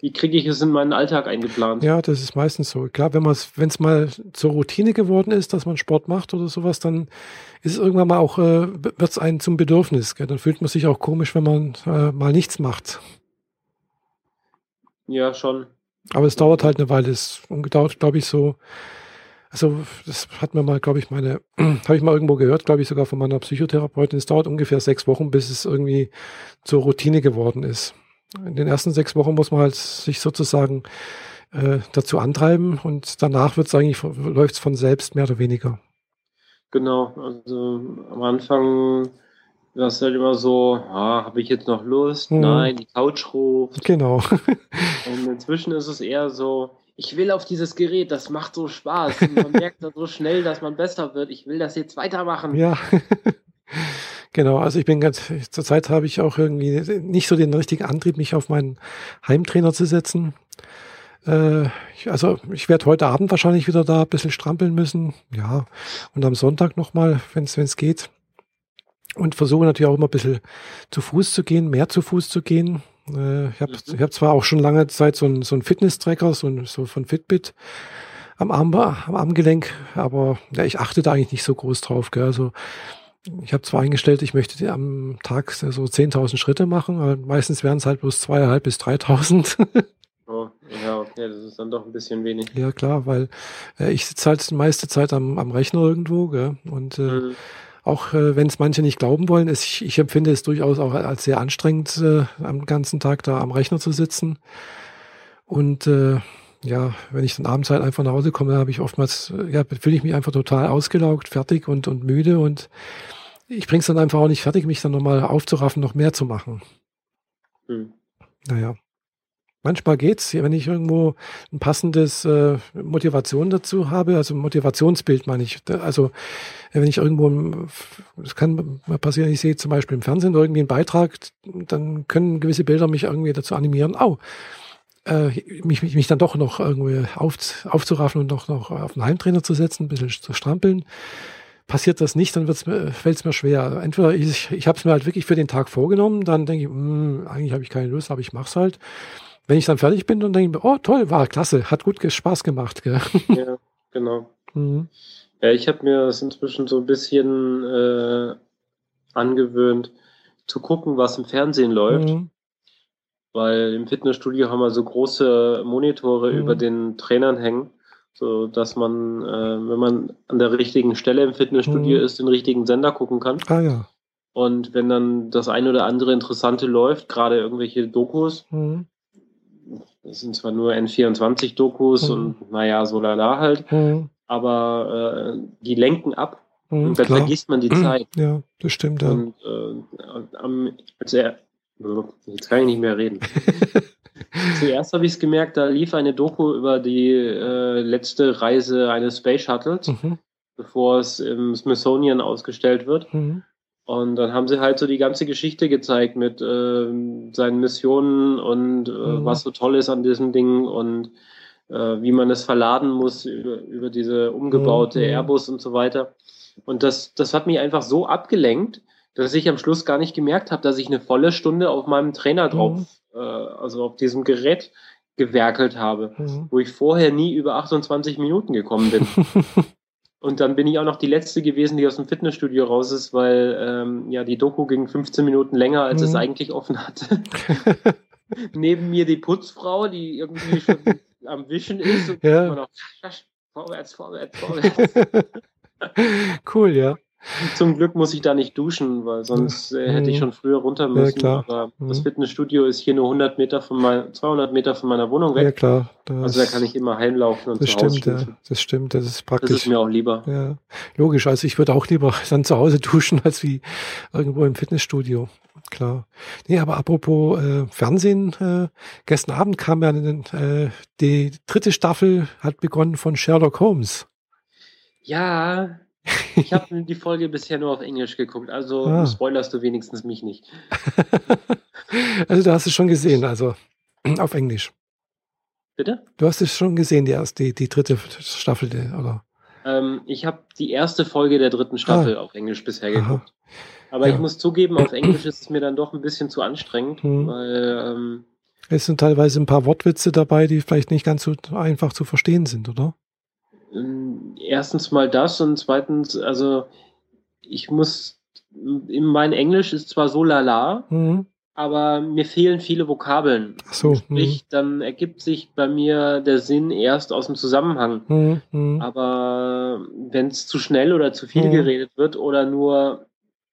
Wie kriege ich es in meinen Alltag eingeplant? Ja, das ist meistens so. Klar, wenn man es, wenn es mal zur Routine geworden ist, dass man Sport macht oder sowas, dann ist es irgendwann mal auch, äh, wird es einen zum Bedürfnis. Gell? Dann fühlt man sich auch komisch, wenn man äh, mal nichts macht. Ja, schon. Aber es dauert halt eine Weile. Es dauert, glaube ich, so. Also, das hat mir mal, glaube ich, meine, habe ich mal irgendwo gehört, glaube ich, sogar von meiner Psychotherapeutin. Es dauert ungefähr sechs Wochen, bis es irgendwie zur Routine geworden ist. In den ersten sechs Wochen muss man halt sich sozusagen äh, dazu antreiben und danach wird es eigentlich, läuft es von selbst mehr oder weniger. Genau, also am Anfang das ist halt immer so, ah, habe ich jetzt noch Lust? Hm. Nein, die Couch ruft. Genau. Und inzwischen ist es eher so, ich will auf dieses Gerät, das macht so Spaß. Und man merkt dann so schnell, dass man besser wird. Ich will das jetzt weitermachen. Ja. Genau, also ich bin ganz, zurzeit habe ich auch irgendwie nicht so den richtigen Antrieb, mich auf meinen Heimtrainer zu setzen. Äh, ich, also ich werde heute Abend wahrscheinlich wieder da ein bisschen strampeln müssen. Ja, und am Sonntag nochmal, wenn es geht und versuche natürlich auch immer ein bisschen zu Fuß zu gehen, mehr zu Fuß zu gehen. Äh, ich habe mhm. hab zwar auch schon lange Zeit so ein, so ein Fitness-Tracker, so, ein, so von Fitbit am, Arm, am Armgelenk, aber ja, ich achte da eigentlich nicht so groß drauf. Gell? Also ich habe zwar eingestellt, ich möchte am Tag so 10.000 Schritte machen, aber meistens werden es halt bloß zweieinhalb bis 3.000. oh, ja, okay, das ist dann doch ein bisschen wenig. Ja, klar, weil äh, ich sitze halt die meiste Zeit am, am Rechner irgendwo gell? und äh, mhm auch äh, wenn es manche nicht glauben wollen, ist, ich, ich empfinde es durchaus auch als sehr anstrengend, äh, am ganzen Tag da am Rechner zu sitzen. Und äh, ja, wenn ich dann abends halt einfach nach Hause komme, habe ich oftmals, äh, ja, fühle ich mich einfach total ausgelaugt, fertig und, und müde und ich bringe es dann einfach auch nicht fertig, mich dann nochmal aufzuraffen, noch mehr zu machen. Hm. Naja. Manchmal geht's, wenn ich irgendwo ein passendes äh, Motivation dazu habe, also Motivationsbild meine ich. Also wenn ich irgendwo, es kann passieren, ich sehe zum Beispiel im Fernsehen irgendwie einen Beitrag, dann können gewisse Bilder mich irgendwie dazu animieren, au, äh, mich, mich, mich dann doch noch irgendwie auf, aufzuraffen und noch, noch auf einen Heimtrainer zu setzen, ein bisschen zu strampeln. Passiert das nicht, dann fällt es mir schwer. Entweder ich, ich habe es mir halt wirklich für den Tag vorgenommen, dann denke ich, mh, hm, eigentlich habe ich keine Lust, aber ich mache es halt wenn ich dann fertig bin, dann denke ich mir, oh toll, war klasse, hat gut Spaß gemacht. Gell? Ja, genau. Mhm. Ja, ich habe mir das inzwischen so ein bisschen äh, angewöhnt, zu gucken, was im Fernsehen läuft. Mhm. Weil im Fitnessstudio haben wir so große Monitore mhm. über den Trainern hängen, so dass man, äh, wenn man an der richtigen Stelle im Fitnessstudio mhm. ist, den richtigen Sender gucken kann. Ah ja. Und wenn dann das eine oder andere Interessante läuft, gerade irgendwelche Dokus, mhm. Das sind zwar nur N24-Dokus mhm. und naja, so lala halt, mhm. aber äh, die lenken ab mhm, und dann klar. vergisst man die Zeit. Ja, das stimmt. Ja. Und äh, am, als er, jetzt kann ich nicht mehr reden. Zuerst habe ich es gemerkt, da lief eine Doku über die äh, letzte Reise eines Space Shuttles, mhm. bevor es im Smithsonian ausgestellt wird. Mhm. Und dann haben sie halt so die ganze Geschichte gezeigt mit äh, seinen Missionen und äh, mhm. was so toll ist an diesem Ding und äh, wie man es verladen muss über, über diese umgebaute mhm. Airbus und so weiter. Und das, das hat mich einfach so abgelenkt, dass ich am Schluss gar nicht gemerkt habe, dass ich eine volle Stunde auf meinem Trainer drauf, mhm. äh, also auf diesem Gerät gewerkelt habe, mhm. wo ich vorher nie über 28 Minuten gekommen bin. Und dann bin ich auch noch die letzte gewesen, die aus dem Fitnessstudio raus ist, weil ähm, ja die Doku ging 15 Minuten länger, als mhm. es eigentlich offen hatte. Neben mir die Putzfrau, die irgendwie schon am Wischen ist und ja. immer noch vorwärts, vorwärts, vorwärts. cool, ja. Zum Glück muss ich da nicht duschen, weil sonst äh, hätte ich mhm. schon früher runter müssen. Ja, Aber mhm. das Fitnessstudio ist hier nur 100 Meter von mein, 200 Meter von meiner Wohnung weg. Ja, klar. also da kann ich immer heimlaufen und das zu stimmt, Hause ja, Das stimmt, das ist praktisch. Das ist mir auch lieber. Ja, logisch. Also ich würde auch lieber dann zu Hause duschen, als wie irgendwo im Fitnessstudio. Klar. Nee, aber apropos äh, Fernsehen, äh, gestern Abend kam ja äh, die dritte Staffel, hat begonnen von Sherlock Holmes. Ja, ich habe die Folge bisher nur auf Englisch geguckt, also ah. spoilerst du wenigstens mich nicht. also du hast es schon gesehen, also auf Englisch. Bitte? Du hast es schon gesehen, die erste, die, die dritte Staffel, oder? Ähm, ich habe die erste Folge der dritten Staffel ah. auf Englisch bisher geguckt. Aha. Aber ja. ich muss zugeben, auf Englisch ist es mir dann doch ein bisschen zu anstrengend, hm. weil ähm, es sind teilweise ein paar Wortwitze dabei, die vielleicht nicht ganz so einfach zu verstehen sind, oder? Ähm, erstens mal das und zweitens, also ich muss, in mein Englisch ist zwar so lala, mhm. aber mir fehlen viele Vokabeln. Ach so. Sprich, mhm. dann ergibt sich bei mir der Sinn erst aus dem Zusammenhang. Mhm. mhm. Aber wenn es zu schnell oder zu viel mhm. geredet wird oder nur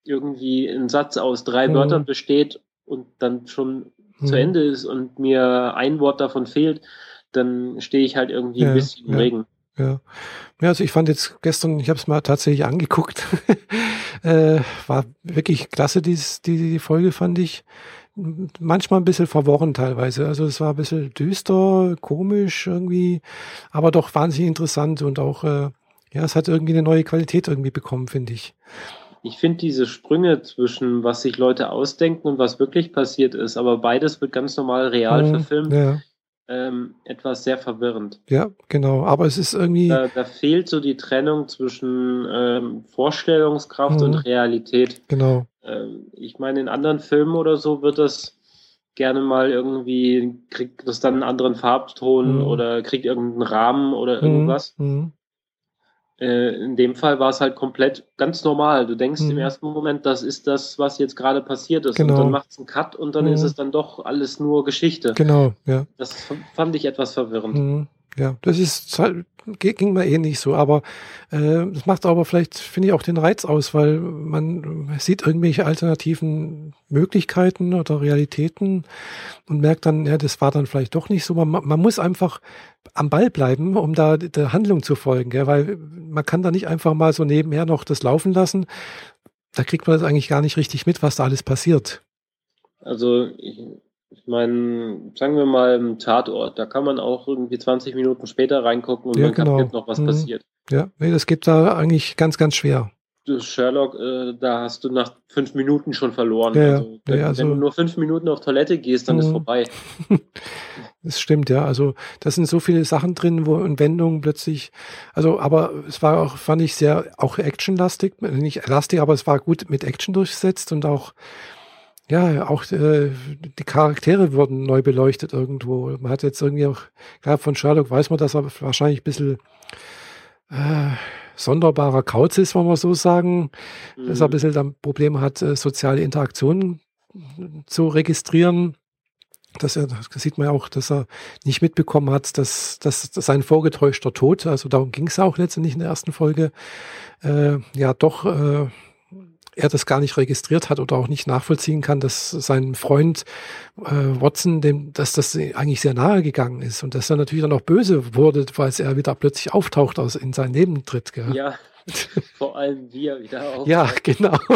irgendwie ein Satz aus drei mhm. Wörtern besteht und dann schon zu Ende ist und mir ein Wort davon fehlt, dann stehe ich halt irgendwie ja, ein bisschen im ja. Regen. Ja. ja, also ich fand jetzt gestern, ich habe es mal tatsächlich angeguckt, äh, war wirklich klasse, dies, die, die Folge fand ich. Manchmal ein bisschen verworren teilweise. Also es war ein bisschen düster, komisch irgendwie, aber doch wahnsinnig interessant und auch, äh, ja, es hat irgendwie eine neue Qualität irgendwie bekommen, finde ich. Ich finde diese Sprünge zwischen, was sich Leute ausdenken und was wirklich passiert ist, aber beides wird ganz normal real mhm, verfilmt. Ja ähm, etwas sehr verwirrend. Ja, genau. Aber es ist irgendwie. Da, da fehlt so die Trennung zwischen ähm, Vorstellungskraft mhm. und Realität. Genau. Ähm, ich meine, in anderen Filmen oder so wird das gerne mal irgendwie, kriegt das dann einen anderen Farbton mhm. oder kriegt irgendeinen Rahmen oder mhm. irgendwas. Mhm. Äh, in dem Fall war es halt komplett ganz normal. Du denkst mhm. im ersten Moment, das ist das, was jetzt gerade passiert ist. Genau. Und dann macht es einen Cut und dann mhm. ist es dann doch alles nur Geschichte. Genau, ja. Das fand ich etwas verwirrend. Mhm. Ja, das ist halt, ging mir eh nicht so, aber äh, das macht aber vielleicht, finde ich, auch den Reiz aus, weil man sieht irgendwelche alternativen Möglichkeiten oder Realitäten und merkt dann, ja, das war dann vielleicht doch nicht so. Man, man muss einfach am Ball bleiben, um da der Handlung zu folgen, gell? weil man kann da nicht einfach mal so nebenher noch das laufen lassen. Da kriegt man das eigentlich gar nicht richtig mit, was da alles passiert. Also ich, meine, sagen wir mal im Tatort, da kann man auch irgendwie 20 Minuten später reingucken und ja, man genau. noch, was mhm. passiert. Ja, nee, das geht da eigentlich ganz, ganz schwer. Sherlock, äh, da hast du nach fünf Minuten schon verloren. Ja, also, wenn, ja, also, wenn, du nur fünf Minuten auf Toilette gehst, dann ist mhm. vorbei. das stimmt, ja. Also da sind so viele Sachen drin, wo in Wendungen plötzlich, also aber es war auch, fand ich sehr auch actionlastig, nicht lastig, aber es war gut mit Action durchgesetzt und auch ja, auch äh, die Charaktere wurden neu beleuchtet irgendwo. Man hat jetzt irgendwie auch, gerade von Sherlock weiß man, dass er wahrscheinlich ein bisschen äh, sonderbarer Kauz ist, wollen wir so sagen, mhm. dass er ein mhm. bisschen dann Probleme hat, äh, soziale Interaktionen zu registrieren. Dass er, das sieht man ja auch, dass er nicht mitbekommen hat, dass, dass, dass sein vorgetäuschter Tod, also darum ging es auch letztendlich in der ersten Folge, äh, ja doch äh, er das gar nicht registriert hat oder auch nicht nachvollziehen kann, dass sein Freund äh, Watson, dem, dass das eigentlich sehr nahe gegangen ist und dass er natürlich dann auch böse wurde, weil er wieder plötzlich auftaucht aus in sein Leben tritt. Gell? Ja, vor allem wie er wieder auftaucht. Ja, genau.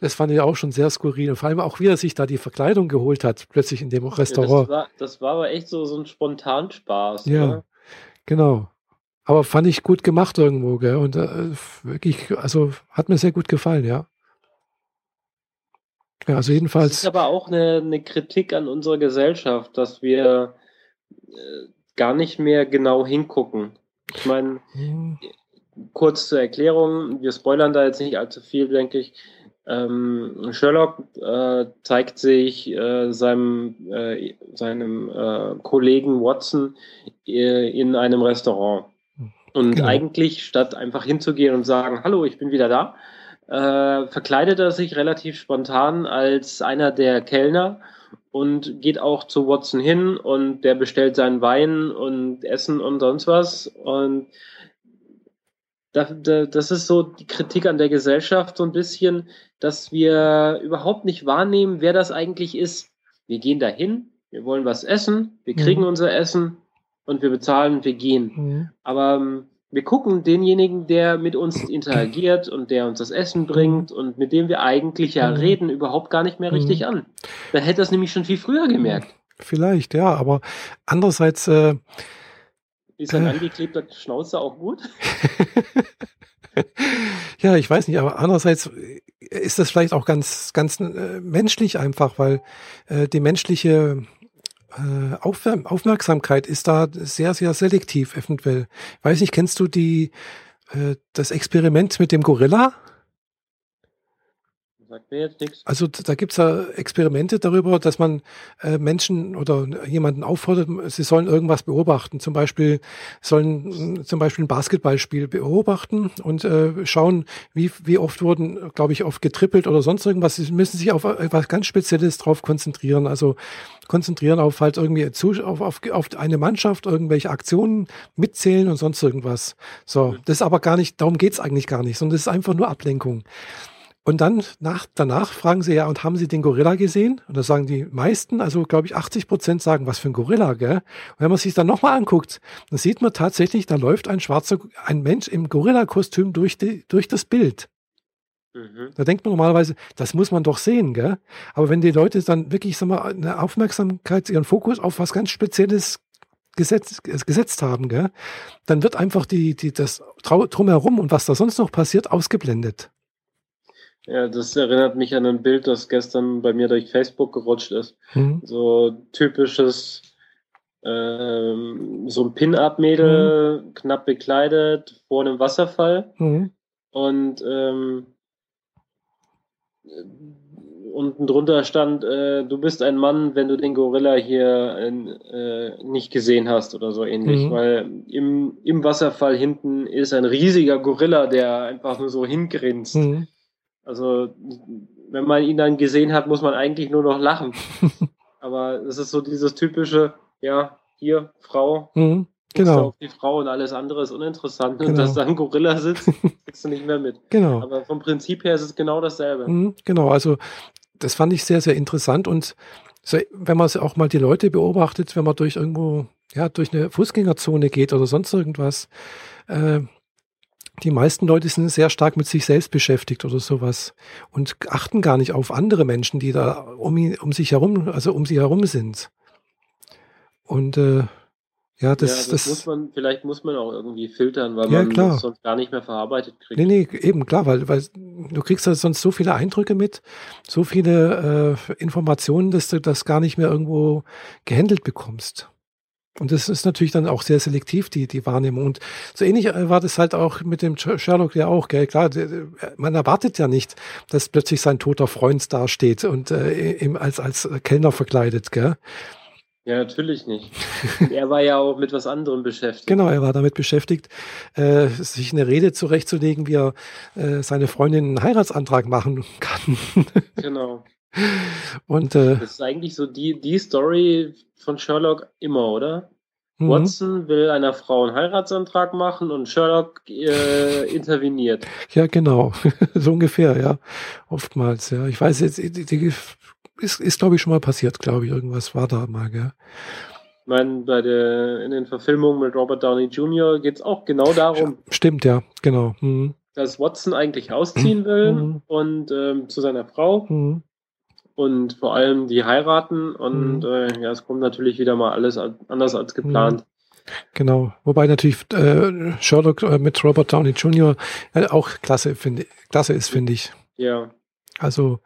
Das fand ich auch schon sehr skurril. Und vor allem auch, wie er sich da die Verkleidung geholt hat, plötzlich in dem Restaurant. Ja, das, war, das war aber echt so, so ein Spontanspaß. Ja, oder? genau. Aber fand ich gut gemacht irgendwo, gell? Und äh, wirklich, also hat mir sehr gut gefallen, ja. Ja, also jedenfalls. Das ist aber auch eine, eine Kritik an unserer Gesellschaft, dass wir äh, gar nicht mehr genau hingucken. Ich meine, hm. kurz zur Erklärung, wir spoilern da jetzt nicht allzu viel, denke ich. Ähm, Sherlock äh, zeigt sich äh, seinem, äh, seinem äh, Kollegen Watson äh, in einem Restaurant. Und genau. eigentlich, statt einfach hinzugehen und sagen, hallo, ich bin wieder da, äh, verkleidet er sich relativ spontan als einer der Kellner und geht auch zu Watson hin und der bestellt seinen Wein und Essen und sonst was. Und da, da, das ist so die Kritik an der Gesellschaft so ein bisschen, dass wir überhaupt nicht wahrnehmen, wer das eigentlich ist. Wir gehen dahin, wir wollen was essen, wir kriegen mhm. unser Essen und wir bezahlen, wir gehen. Mhm. Aber ähm, wir gucken denjenigen, der mit uns interagiert und der uns das Essen bringt und mit dem wir eigentlich ja mhm. reden, überhaupt gar nicht mehr richtig mhm. an. Da hätte das nämlich schon viel früher gemerkt. Vielleicht, ja, aber andererseits äh, ist ein äh, angeklebter Schnauzer auch gut? ja, ich weiß nicht, aber andererseits ist das vielleicht auch ganz, ganz äh, menschlich einfach, weil äh, die menschliche äh, Aufmerksamkeit ist da sehr, sehr selektiv eventuell. Weiß nicht, kennst du die, äh, das Experiment mit dem Gorilla? Sagt mir jetzt nichts. Also da gibt's ja Experimente darüber, dass man äh, Menschen oder jemanden auffordert, sie sollen irgendwas beobachten. Zum Beispiel sollen zum Beispiel ein Basketballspiel beobachten und äh, schauen, wie, wie oft wurden, glaube ich, oft getrippelt oder sonst irgendwas. Sie müssen sich auf etwas ganz Spezielles drauf konzentrieren. Also konzentrieren auf halt irgendwie zu, auf, auf, auf eine Mannschaft, irgendwelche Aktionen mitzählen und sonst irgendwas. So, das ist aber gar nicht, darum geht's eigentlich gar nicht, sondern das ist einfach nur Ablenkung. Und dann nach, danach fragen sie ja, und haben sie den Gorilla gesehen? Und da sagen die meisten, also glaube ich 80 Prozent sagen, was für ein Gorilla, gell? Und wenn man sich dann nochmal anguckt, dann sieht man tatsächlich, da läuft ein schwarzer, ein Mensch im Gorilla-Kostüm durch, die, durch das Bild. Mhm. Da denkt man normalerweise, das muss man doch sehen, gell? Aber wenn die Leute dann wirklich, sag mal, eine Aufmerksamkeit, ihren Fokus auf was ganz Spezielles gesetzt, gesetzt haben, gell? Dann wird einfach die, die, das drumherum und was da sonst noch passiert, ausgeblendet. Ja, das erinnert mich an ein Bild, das gestern bei mir durch Facebook gerutscht ist. Mhm. So typisches, ähm, so ein Pin-Up-Mädel, mhm. knapp bekleidet, vor einem Wasserfall. Mhm. Und ähm, unten drunter stand, äh, du bist ein Mann, wenn du den Gorilla hier äh, nicht gesehen hast oder so ähnlich. Mhm. Weil im, im Wasserfall hinten ist ein riesiger Gorilla, der einfach nur so hingrinst. Mhm. Also, wenn man ihn dann gesehen hat, muss man eigentlich nur noch lachen. Aber es ist so dieses typische, ja, hier, Frau, mhm, genau. auf die Frau und alles andere ist uninteressant. Genau. Und dass da ein Gorilla sitzt, kriegst du nicht mehr mit. Genau. Aber vom Prinzip her ist es genau dasselbe. Mhm, genau, also das fand ich sehr, sehr interessant und so, wenn man auch mal die Leute beobachtet, wenn man durch irgendwo, ja, durch eine Fußgängerzone geht oder sonst irgendwas, äh, die meisten Leute sind sehr stark mit sich selbst beschäftigt oder sowas und achten gar nicht auf andere Menschen, die da um, um sich herum, also um sie herum sind. Und äh, ja, das, ja, das, das, muss man, vielleicht muss man auch irgendwie filtern, weil ja, man klar. das sonst gar nicht mehr verarbeitet kriegt. Nee, nee, eben, klar, weil, weil du kriegst halt sonst so viele Eindrücke mit, so viele äh, Informationen, dass du das gar nicht mehr irgendwo gehandelt bekommst. Und das ist natürlich dann auch sehr selektiv, die, die Wahrnehmung. Und so ähnlich äh, war das halt auch mit dem Sherlock ja auch, gell? Klar, man erwartet ja nicht, dass plötzlich sein toter Freund dasteht und äh, ihm als, als Kellner verkleidet, gell? Ja, natürlich nicht. Er war ja auch mit was anderem beschäftigt. Genau, er war damit beschäftigt, äh, sich eine Rede zurechtzulegen, wie er äh, seine Freundin einen Heiratsantrag machen kann. Genau. Und äh, das ist eigentlich so die, die Story von Sherlock immer, oder? Mhm. Watson will einer Frau einen Heiratsantrag machen und Sherlock äh, interveniert. Ja, genau. so ungefähr, ja. Oftmals, ja. Ich weiß jetzt, ist, ist glaube ich, schon mal passiert, glaube ich. Irgendwas war da mal, gell. Ich meine, bei der, in den Verfilmungen mit Robert Downey Jr. geht es auch genau darum. Stimmt, ja, genau. Mhm. Dass Watson eigentlich ausziehen will mhm. und ähm, zu seiner Frau. Mhm und vor allem die heiraten und mhm. äh, ja, es kommt natürlich wieder mal alles anders als geplant. Mhm. Genau, wobei natürlich äh, Sherlock äh, mit Robert Downey Jr. Äh, auch klasse, finde klasse ist, finde ich. Ja. Also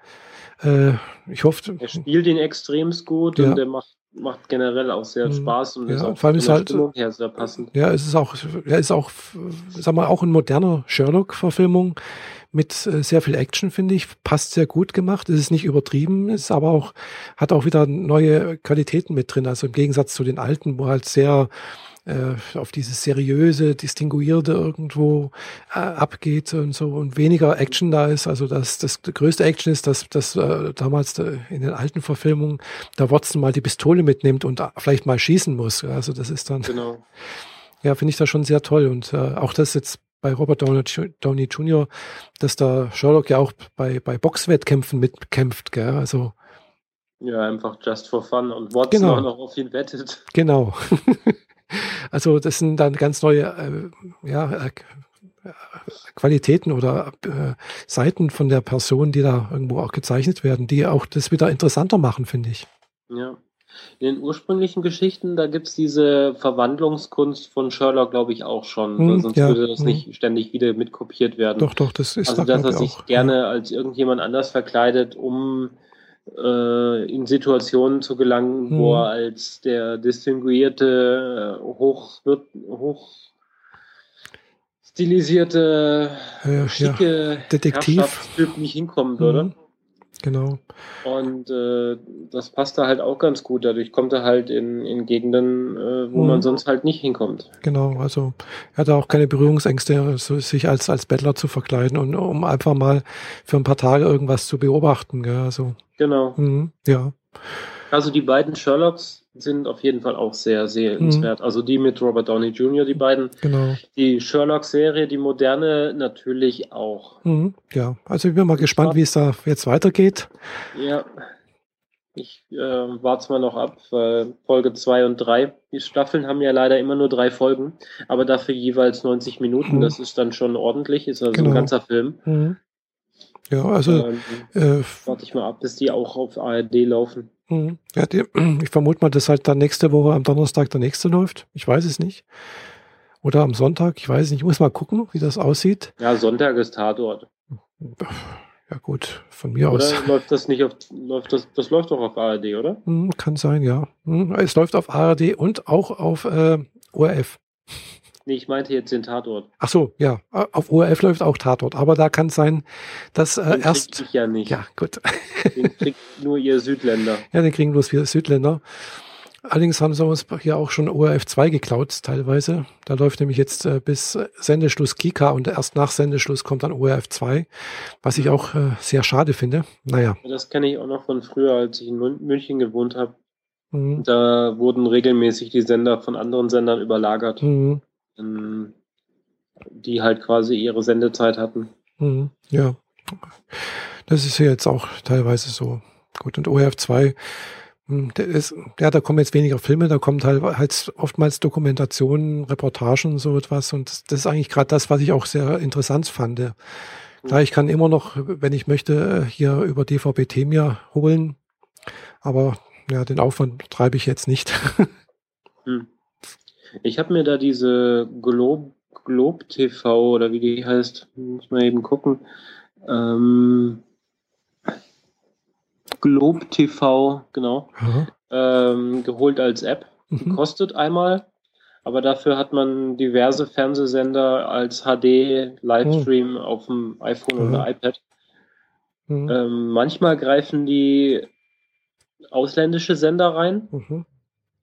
äh, ich hoffe. Er spielt ihn extremst gut ja. und er macht, macht generell auch sehr mhm. Spaß und ja, ist auch vor allem ist halt, Stimmung her sehr passend. Ja, es ist auch, er ist auch, sag mal, auch ein moderner Sherlock-Verfilmung mit äh, sehr viel Action, finde ich. Passt sehr gut gemacht. Es ist nicht übertrieben, ist aber auch, hat auch wieder neue Qualitäten mit drin. Also im Gegensatz zu den alten, wo halt sehr äh, auf dieses seriöse, distinguierte irgendwo äh, abgeht und so und weniger Action da ist. Also das, das größte Action ist, dass, dass äh, damals äh, in den alten Verfilmungen der Watson mal die Pistole mitnimmt und vielleicht mal schießen muss. Also das ist dann, genau. ja, finde ich das schon sehr toll. Und äh, auch das jetzt bei Robert Downey Jr., dass da Sherlock ja auch bei, bei Boxwettkämpfen mitkämpft, gell? Also. Ja, einfach just for fun und Watson genau. auch noch auf ihn wettet. Genau. also das sind dann ganz neue äh, ja, äh, Qualitäten oder äh, Seiten von der Person, die da irgendwo auch gezeichnet werden, die auch das wieder interessanter machen, finde ich. Ja. In den ursprünglichen Geschichten, da gibt es diese Verwandlungskunst von Sherlock, glaube ich, auch schon. Hm, sonst ja, würde das hm. nicht ständig wieder mitkopiert werden. Doch, doch, das ist Also, dass er sich auch, gerne ja. als irgendjemand anders verkleidet, um äh, in Situationen zu gelangen, hm. wo er als der distinguierte, äh, hoch, hoch stilisierte, äh, schicke ja, Detektiv nicht hinkommen würde. Genau. Und äh, das passt da halt auch ganz gut. Dadurch kommt er halt in, in Gegenden, äh, wo mhm. man sonst halt nicht hinkommt. Genau, also er hat auch keine Berührungsängste, so, sich als, als Bettler zu verkleiden und um einfach mal für ein paar Tage irgendwas zu beobachten. Gell? Also, genau. Mh, ja. Also die beiden Sherlocks sind auf jeden Fall auch sehr sehenswert. Mhm. Also die mit Robert Downey Jr., die beiden. Genau. Die Sherlock-Serie, die moderne natürlich auch. Mhm. Ja, also ich bin mal gespannt, wie es da jetzt weitergeht. Ja. Ich äh, warte mal noch ab, weil Folge 2 und 3, die Staffeln haben ja leider immer nur drei Folgen, aber dafür jeweils 90 Minuten. Mhm. Das ist dann schon ordentlich, ist also genau. ein ganzer Film. Mhm. Ja, also ähm, äh, warte ich mal ab, bis die auch auf ARD laufen. Mhm. Ja, die, ich vermute mal, dass halt dann nächste Woche am Donnerstag der nächste läuft. Ich weiß es nicht. Oder am Sonntag, ich weiß nicht. Ich muss mal gucken, wie das aussieht. Ja, Sonntag ist Tatort. Ja gut, von mir oder aus. Oder läuft das nicht auf, läuft das, das läuft doch auf ARD, oder? Hm, kann sein, ja. Hm, es läuft auf ARD und auch auf äh, ORF. Nee, ich meinte jetzt den Tatort. Ach so, ja. Auf ORF läuft auch Tatort, aber da kann es sein, dass äh, den erst. Ich ja nicht. Ja, gut. Den kriegt nur ihr Südländer. Ja, den kriegen bloß wir Südländer. Allerdings haben sie uns hier auch schon ORF 2 geklaut, teilweise. Da läuft nämlich jetzt äh, bis Sendeschluss Kika und erst nach Sendeschluss kommt dann ORF 2, was ich auch äh, sehr schade finde. Naja. Das kenne ich auch noch von früher, als ich in München gewohnt habe. Mhm. Da wurden regelmäßig die Sender von anderen Sendern überlagert. Mhm. Ähm, die halt quasi ihre Sendezeit hatten. Mhm, ja, das ist ja jetzt auch teilweise so. Gut, und ORF 2, hm, ist, ja, da kommen jetzt weniger Filme, da kommt halt, halt oftmals Dokumentationen, Reportagen, so etwas. Und das, das ist eigentlich gerade das, was ich auch sehr interessant fand. Klar, ich kann immer noch, wenn ich möchte, hier über DVB-T mir holen, aber ja, den Aufwand treibe ich jetzt nicht. Hm. Ich habe mir da diese Globe, Globe TV oder wie die heißt, muss man eben gucken. Ähm, Globe TV, genau, ähm, geholt als App. Die mhm. kostet einmal, aber dafür hat man diverse Fernsehsender als HD-Livestream mhm. auf dem iPhone mhm. oder iPad. Mhm. Ähm, manchmal greifen die ausländische Sender rein. Mhm.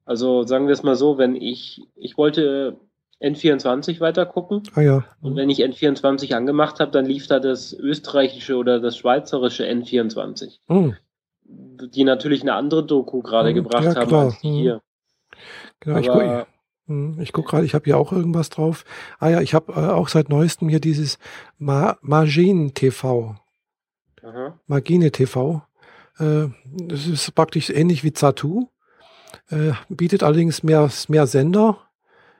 Also sagen wir es mal so, wenn ich, ich wollte N24 weiter gucken. Ah, ja. Und wenn ich N24 angemacht habe, dann lief da das österreichische oder das schweizerische N24. Mhm. Die natürlich eine andere Doku gerade mhm. gebracht ja, haben als die mhm. hier. Genau, Aber, ich gucke hm, ich guck gerade, ich habe hier auch irgendwas drauf. Ah ja, ich habe äh, auch seit neuestem hier dieses Ma Magin TV. Aha. Magine TV. Äh, das ist praktisch ähnlich wie Zatu. Äh, bietet allerdings mehr, mehr Sender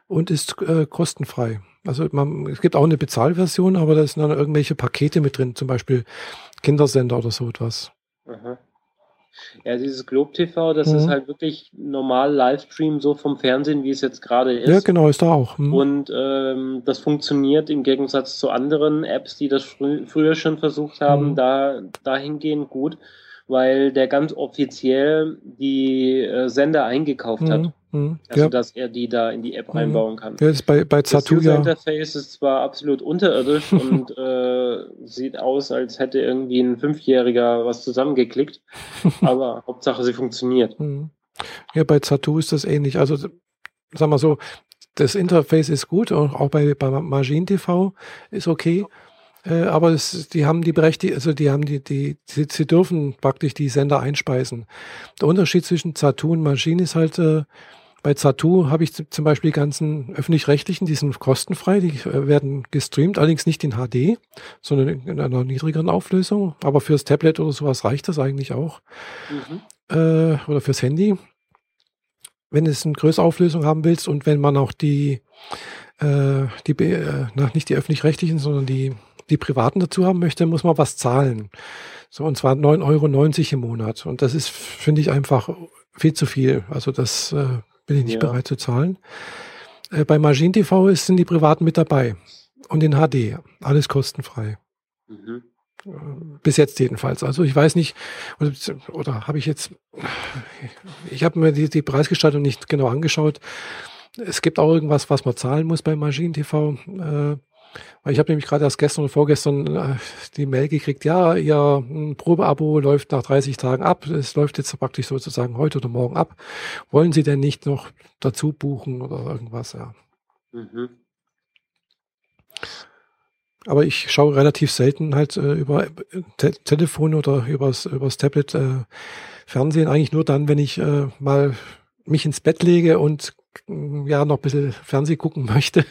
und ist äh, kostenfrei. Also man, es gibt auch eine Bezahlversion, aber da sind dann irgendwelche Pakete mit drin, zum Beispiel Kindersender oder so etwas. Aha. Ja, dieses Globe TV, das mhm. ist halt wirklich normal Livestream, so vom Fernsehen, wie es jetzt gerade ist. Ja, genau, ist da auch. Mhm. Und ähm, das funktioniert im Gegensatz zu anderen Apps, die das frü früher schon versucht haben, mhm. da dahingehend gut weil der ganz offiziell die äh, Sender eingekauft hat. Mhm. Mhm. Also, ja. dass er die da in die App mhm. einbauen kann. Ja, ist bei, bei Zatu, das ja. Interface ist zwar absolut unterirdisch und äh, sieht aus, als hätte irgendwie ein Fünfjähriger was zusammengeklickt, aber Hauptsache sie funktioniert. Mhm. Ja, bei Zatu ist das ähnlich. Also, sag mal so, das Interface ist gut, auch bei, bei Magin TV ist okay. Äh, aber es, die haben die Berechtigung, also die haben die, die, sie, sie, dürfen praktisch die Sender einspeisen. Der Unterschied zwischen Zatu und Maschine ist halt, äh, Bei Zatu habe ich zum Beispiel die ganzen öffentlich-rechtlichen, die sind kostenfrei, die äh, werden gestreamt, allerdings nicht in HD, sondern in einer niedrigeren Auflösung. Aber fürs Tablet oder sowas reicht das eigentlich auch. Mhm. Äh, oder fürs Handy. Wenn du es in größere Auflösung haben willst und wenn man auch die, äh, die äh, nicht die öffentlich-rechtlichen, sondern die, die privaten dazu haben möchte, muss man was zahlen. So, und zwar 9,90 Euro im Monat. Und das ist, finde ich, einfach viel zu viel. Also das äh, bin ich nicht ja. bereit zu zahlen. Äh, bei Magin TV ist, sind die Privaten mit dabei. Und in HD. Alles kostenfrei. Mhm. Äh, bis jetzt jedenfalls. Also ich weiß nicht, oder, oder habe ich jetzt, ich habe mir die, die Preisgestaltung nicht genau angeschaut. Es gibt auch irgendwas, was man zahlen muss bei Magin TV. Äh, ich habe nämlich gerade erst gestern und vorgestern äh, die Mail gekriegt, ja, Ihr Probeabo läuft nach 30 Tagen ab. Es läuft jetzt praktisch sozusagen heute oder morgen ab. Wollen Sie denn nicht noch dazu buchen oder irgendwas? Ja. Mhm. Aber ich schaue relativ selten halt äh, über äh, Te Telefon oder übers, übers Tablet äh, Fernsehen. Eigentlich nur dann, wenn ich äh, mal mich ins Bett lege und ja noch ein bisschen Fernsehen gucken möchte.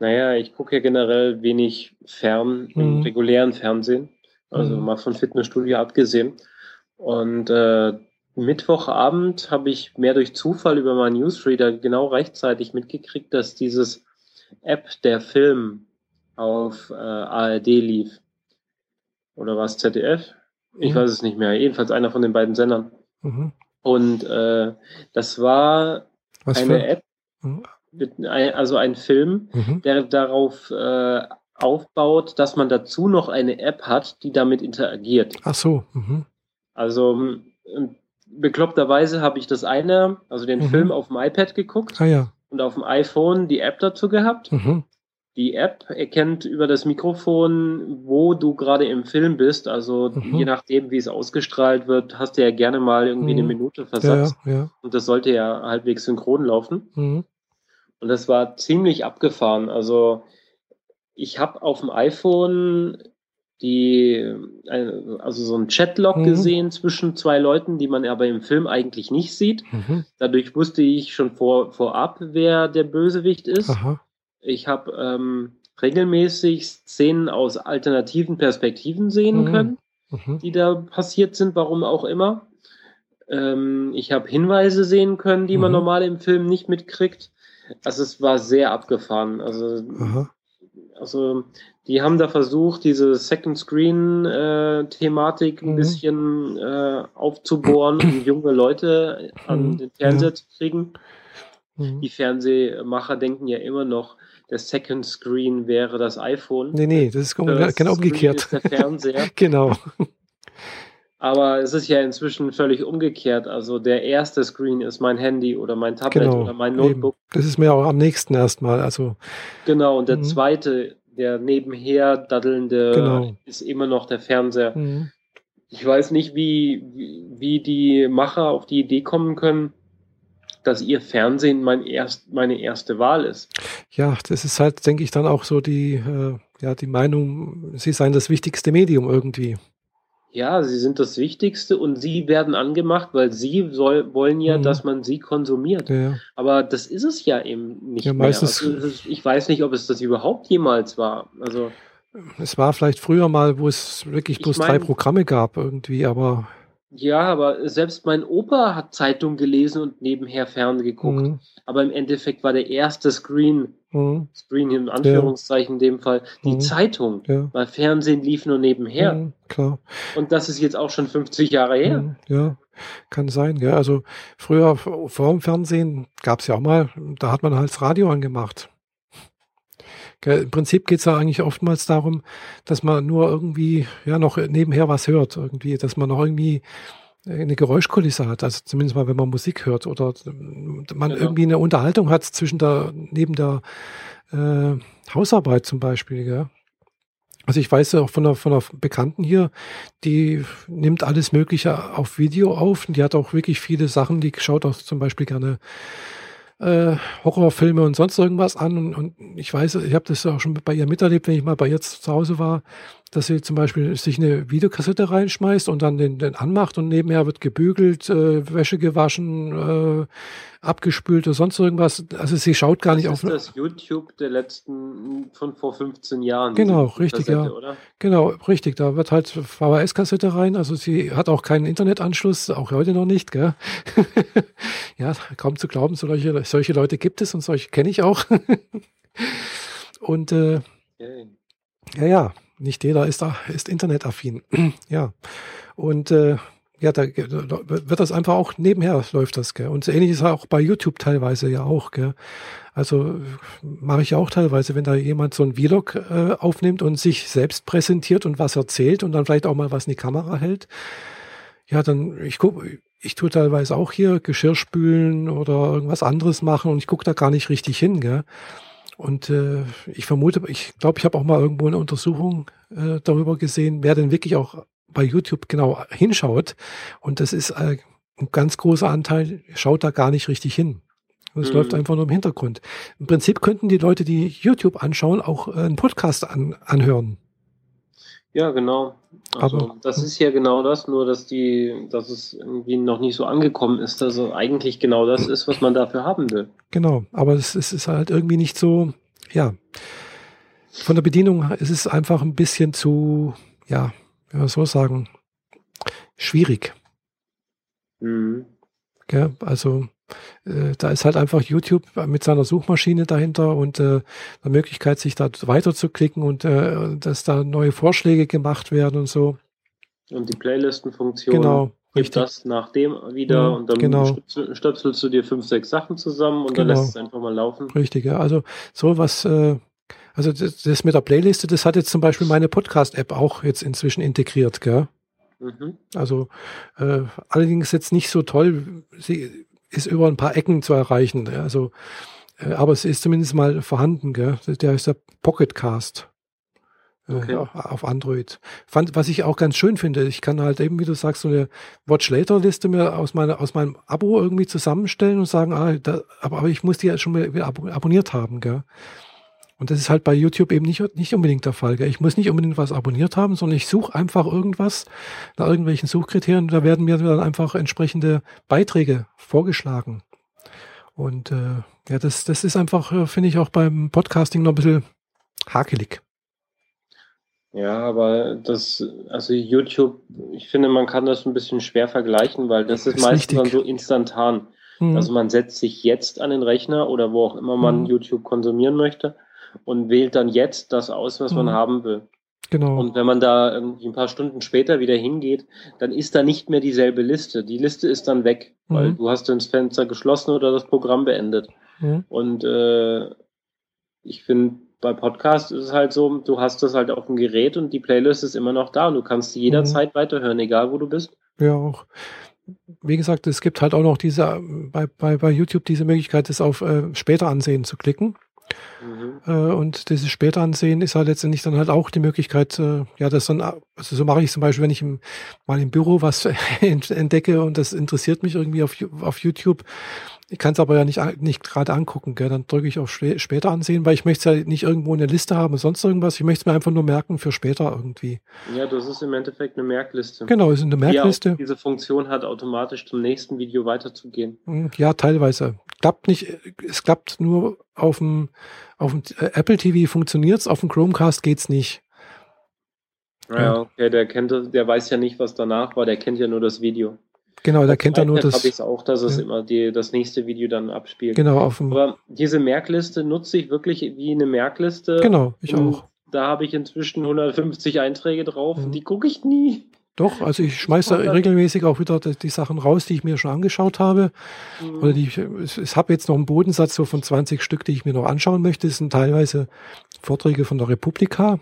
Naja, ich gucke ja generell wenig fern im mhm. regulären Fernsehen, also mhm. mal von Fitnessstudio abgesehen. Und äh, Mittwochabend habe ich mehr durch Zufall über meinen Newsreader genau rechtzeitig mitgekriegt, dass dieses App der Film auf äh, ARD lief. Oder war es ZDF? Ich mhm. weiß es nicht mehr. Jedenfalls einer von den beiden Sendern. Mhm. Und äh, das war Was eine? App. Mhm also ein Film, mhm. der darauf äh, aufbaut, dass man dazu noch eine App hat, die damit interagiert. Ach so. Mhm. Also ähm, bekloppterweise habe ich das eine, also den mhm. Film auf dem iPad geguckt ah, ja. und auf dem iPhone die App dazu gehabt. Mhm. Die App erkennt über das Mikrofon, wo du gerade im Film bist. Also mhm. je nachdem, wie es ausgestrahlt wird, hast du ja gerne mal irgendwie eine mhm. Minute versetzt. Ja, ja. Und das sollte ja halbwegs synchron laufen. Und das war ziemlich abgefahren. Also ich habe auf dem iPhone die, also so ein Chatlog mhm. gesehen zwischen zwei Leuten, die man aber im Film eigentlich nicht sieht. Mhm. Dadurch wusste ich schon vor, vorab, wer der Bösewicht ist. Aha. Ich habe ähm, regelmäßig Szenen aus alternativen Perspektiven sehen mhm. können, mhm. die da passiert sind, warum auch immer. Ähm, ich habe Hinweise sehen können, die man mhm. normal im Film nicht mitkriegt. Also es war sehr abgefahren. Also, also die haben da versucht, diese Second Screen äh, ein mhm. bisschen äh, aufzubohren, um junge Leute an mhm. den Fernseher ja. zu kriegen. Mhm. Die Fernsehmacher denken ja immer noch, der Second Screen wäre das iPhone. Nee, nee, das ist genau umgekehrt. Ist der Fernseher. genau. Aber es ist ja inzwischen völlig umgekehrt. Also der erste Screen ist mein Handy oder mein Tablet genau, oder mein Notebook. Eben. Das ist mir auch am nächsten erstmal. Also genau. Und der mhm. zweite, der nebenher daddelnde, genau. ist immer noch der Fernseher. Mhm. Ich weiß nicht, wie, wie die Macher auf die Idee kommen können, dass ihr Fernsehen mein erst, meine erste Wahl ist. Ja, das ist halt, denke ich, dann auch so die, äh, ja, die Meinung, sie seien das wichtigste Medium irgendwie. Ja, sie sind das Wichtigste und sie werden angemacht, weil sie soll, wollen ja, mhm. dass man sie konsumiert. Ja. Aber das ist es ja eben nicht ja, mehr. Also, ich weiß nicht, ob es das überhaupt jemals war. Also es war vielleicht früher mal, wo es wirklich bloß mein, drei Programme gab irgendwie, aber ja, aber selbst mein Opa hat Zeitung gelesen und nebenher fern geguckt. Mhm. Aber im Endeffekt war der erste Screen, mhm. Screen in Anführungszeichen ja. in dem Fall, die mhm. Zeitung. Ja. Weil Fernsehen lief nur nebenher. Klar. Und das ist jetzt auch schon 50 Jahre her. Mhm, ja, kann sein. Ja. Also früher vor dem Fernsehen gab es ja auch mal, da hat man halt das Radio angemacht. Im Prinzip geht es ja eigentlich oftmals darum, dass man nur irgendwie ja noch nebenher was hört, irgendwie, dass man noch irgendwie eine Geräuschkulisse hat, also zumindest mal, wenn man Musik hört oder man genau. irgendwie eine Unterhaltung hat zwischen der, neben der äh, Hausarbeit zum Beispiel, ja. Also ich weiß ja auch von einer, von einer Bekannten hier, die nimmt alles Mögliche auf Video auf die hat auch wirklich viele Sachen, die schaut auch zum Beispiel gerne äh, Horrorfilme und sonst irgendwas an. Und, und ich weiß, ich habe das auch schon bei ihr miterlebt, wenn ich mal bei ihr zu Hause war. Dass sie zum Beispiel sich eine Videokassette reinschmeißt und dann den, den anmacht und nebenher wird gebügelt, äh, Wäsche gewaschen, äh, abgespült oder sonst irgendwas. Also sie schaut gar das nicht ist auf. das YouTube der letzten von vor 15 Jahren. Genau, richtig, Kassette, ja. Oder? Genau, richtig. Da wird halt VHS-Kassette rein. Also sie hat auch keinen Internetanschluss, auch heute noch nicht, gell? ja, kaum zu glauben, solche, solche Leute gibt es und solche kenne ich auch. und äh, Okay. ja, ja, nicht jeder ist da, ist internetaffin. ja. Und äh, ja, da da wird das einfach auch nebenher läuft das, gell? Und so ähnlich ist auch bei YouTube teilweise ja auch, gell? Also mache ich ja auch teilweise, wenn da jemand so ein Vlog äh, aufnimmt und sich selbst präsentiert und was erzählt und dann vielleicht auch mal was in die Kamera hält. Ja, dann ich gucke, ich tue teilweise auch hier Geschirr spülen oder irgendwas anderes machen und ich gucke da gar nicht richtig hin, gell? Und äh, ich vermute, ich glaube, ich habe auch mal irgendwo eine Untersuchung äh, darüber gesehen, wer denn wirklich auch bei YouTube genau hinschaut. Und das ist äh, ein ganz großer Anteil, schaut da gar nicht richtig hin. Es Mhm. läuft einfach nur im Hintergrund. Im Prinzip könnten die Leute, die YouTube anschauen, auch äh, einen Podcast an, anhören. Ja, genau. Also, Aber- das ist ja genau das, nur dass die, dass es irgendwie noch nicht so angekommen ist, dass es eigentlich genau das ist, was man dafür haben will. Genau, aber es, es ist halt irgendwie nicht so, ja. Von der Bedienung ist es einfach ein bisschen zu, ja, wie man so sagen, schwierig. Mhm. Gell? Also äh, da ist halt einfach YouTube mit seiner Suchmaschine dahinter und äh, der Möglichkeit, sich da weiterzuklicken und äh, dass da neue Vorschläge gemacht werden und so. Und die Playlistenfunktion Genau, richtig. das nach dem wieder Mhm, und dann genau. stöpsel, stöpselst du dir fünf, sechs Sachen zusammen und dann Genau. lässt es einfach mal laufen. Richtig, ja. Also so was, äh, also das, das mit der Playliste, das hat jetzt zum Beispiel meine Podcast-App auch jetzt inzwischen integriert, gell? Mhm. Also äh, allerdings jetzt nicht so toll. Sie ist über ein paar Ecken zu erreichen. Also, äh, aber es ist zumindest mal vorhanden. Gell? Der ist der Pocketcast äh, Okay. auf- Android. Fand, was ich auch ganz schön finde, ich kann halt eben, wie du sagst, so eine Watch Later Liste mir aus meiner aus meinem Abo irgendwie zusammenstellen und sagen, ah, da, aber, aber ich muss die ja schon mal abo abonniert haben, gell? Und das ist halt bei YouTube eben nicht, nicht unbedingt der Fall. Gell? Ich muss nicht unbedingt was abonniert haben, sondern ich suche einfach irgendwas nach irgendwelchen Suchkriterien. Da werden mir dann einfach entsprechende Beiträge vorgeschlagen. Und äh, ja, das, das ist einfach, äh, finde ich, auch beim Podcasting noch ein bisschen hakelig. Ja, aber das, also YouTube, ich finde, man kann das ein bisschen schwer vergleichen, weil das ist, Ist meistens dann so instantan. Hm. Also man setzt sich jetzt an den Rechner oder wo auch immer man Mhm. YouTube konsumieren möchte und wählt dann jetzt das aus, was man Mhm. haben will. genau. Und wenn man da irgendwie ein paar Stunden später wieder hingeht, dann ist da nicht mehr dieselbe Liste. Die Liste ist dann weg, weil Mhm. du hast das Fenster geschlossen oder das Programm beendet. Hm. Und äh, ich finde, bei Podcast ist es halt so, du hast das halt auf dem Gerät und die Playlist ist immer noch da und du kannst sie jederzeit weiterhören, egal wo du bist. Ja, auch. Wie gesagt, es gibt halt auch noch diese, äh, bei, bei, bei YouTube diese Möglichkeit, das auf äh, später ansehen zu klicken. Mhm. Äh, und dieses später ansehen ist halt letztendlich dann halt auch die Möglichkeit, äh, ja, das dann, also so mache ich zum Beispiel, wenn ich im, mal im Büro was ent- entdecke und das interessiert mich irgendwie auf, auf YouTube. Ich kann es aber ja nicht, nicht gerade angucken, gell? dann drücke ich auf spä- später ansehen, weil ich möchte es ja nicht irgendwo in der Liste haben, sonst irgendwas. Ich möchte es mir einfach nur merken für später irgendwie. Ja, das ist im Endeffekt eine Merkliste. Genau, ist in der Die Merkliste. diese Funktion hat, automatisch zum nächsten Video weiterzugehen. Hm, Ja, teilweise. Klappt nicht, es klappt nur auf dem, auf dem äh, Apple TV funktioniert's, auf dem Chromecast geht's nicht. Ja, okay, der kennt der weiß ja nicht, was danach war, der kennt ja nur das Video. Genau, da kennt er nur habe ich das. es auch, dass es Ja. immer die, das nächste Video dann abspielt. Genau, auf dem, Aber diese Merkliste nutze ich wirklich wie eine Merkliste. genau, ich auch. Da habe ich inzwischen 150 Einträge drauf. Mhm. Die gucke ich nie. Doch, also ich schmeiße da regelmäßig auch wieder die, die Sachen raus, die ich mir schon angeschaut habe. Mhm. Oder die ich, ich, habe jetzt noch einen Bodensatz so von 20 Stück, die ich mir noch anschauen möchte. Das sind teilweise Vorträge von der Republika.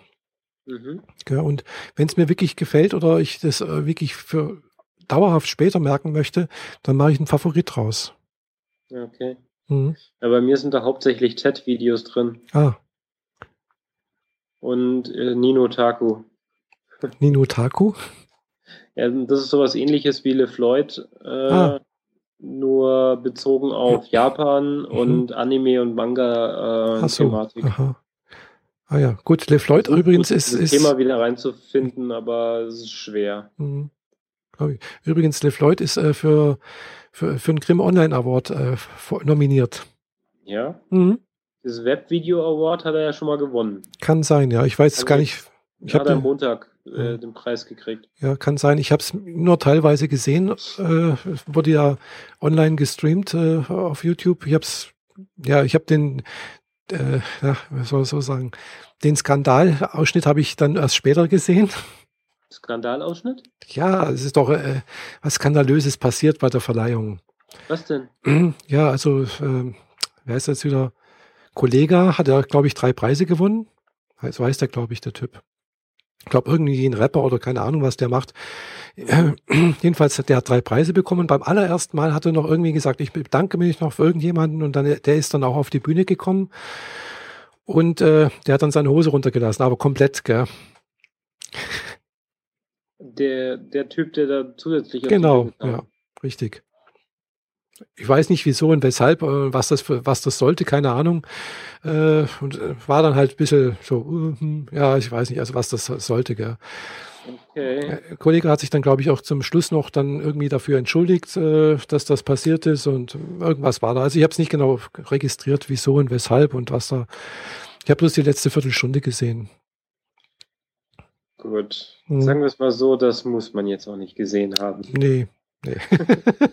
Mhm. Gell? Und wenn es mir wirklich gefällt oder ich das äh, wirklich für dauerhaft später merken möchte, dann mache ich einen Favorit raus. Ja, Okay. Mhm. Ja, bei mir sind da hauptsächlich TED-Videos drin. Ah, Und äh, Nino Taku. Nino Taku. Ja, das ist sowas ähnliches wie LeFloid, äh, Ah. nur bezogen auf Japan und Anime und so. Manga-Thematik. Aha. Ah ja, gut, LeFloid Versucht, übrigens das ist, ist Thema wieder reinzufinden, aber es ist schwer. Mhm. Übrigens, LeFloid ist äh, für, für, für einen Grimm Online Award äh, nominiert. Ja, Mhm. das Webvideo Award hat er ja schon mal gewonnen. Kann sein, ja. Ich weiß es Also gar nicht. Ich hat er am habe Montag äh, Ja. den Preis gekriegt. ja, kann sein. Ich habe es nur teilweise gesehen. Äh, es wurde ja online gestreamt äh, auf YouTube. Ich habe es, ja, ich habe den, äh, ja, was soll ich so sagen, den Skandalausschnitt habe ich dann erst später gesehen. Skandalausschnitt? Ja, es ist doch äh, was Skandalöses passiert bei der Verleihung. Was denn? Ja, also, ähm, wer ist jetzt wieder? Kollega hat ja, glaube ich, drei Preise gewonnen. So heißt der, glaube ich, der Typ. Ich glaube, irgendwie ein Rapper oder keine Ahnung, was der macht. Äh, jedenfalls hat der drei Preise bekommen. Beim allerersten Mal hat er noch irgendwie gesagt, ich bedanke mich noch für irgendjemanden und dann, der ist dann auch auf die Bühne gekommen. Und äh, der hat dann seine Hose runtergelassen, aber komplett, gell? Der, der Typ, der da zusätzlich Genau, ja, richtig. Ich weiß nicht wieso und weshalb, äh, was das was das sollte, keine Ahnung. Äh, und äh, war dann halt ein bisschen so, uh, hm, ja, ich weiß nicht, also was das sollte, gell. Okay. Der Kollege hat sich dann, glaube ich, auch zum Schluss noch dann irgendwie dafür entschuldigt, dass das passiert ist und irgendwas war da. Also ich habe es nicht genau registriert, wieso und weshalb und was da. Ich habe bloß die letzte Viertelstunde gesehen. Gut. Hm. Sagen wir es mal so, das muss man jetzt auch nicht gesehen haben. Nee, nee.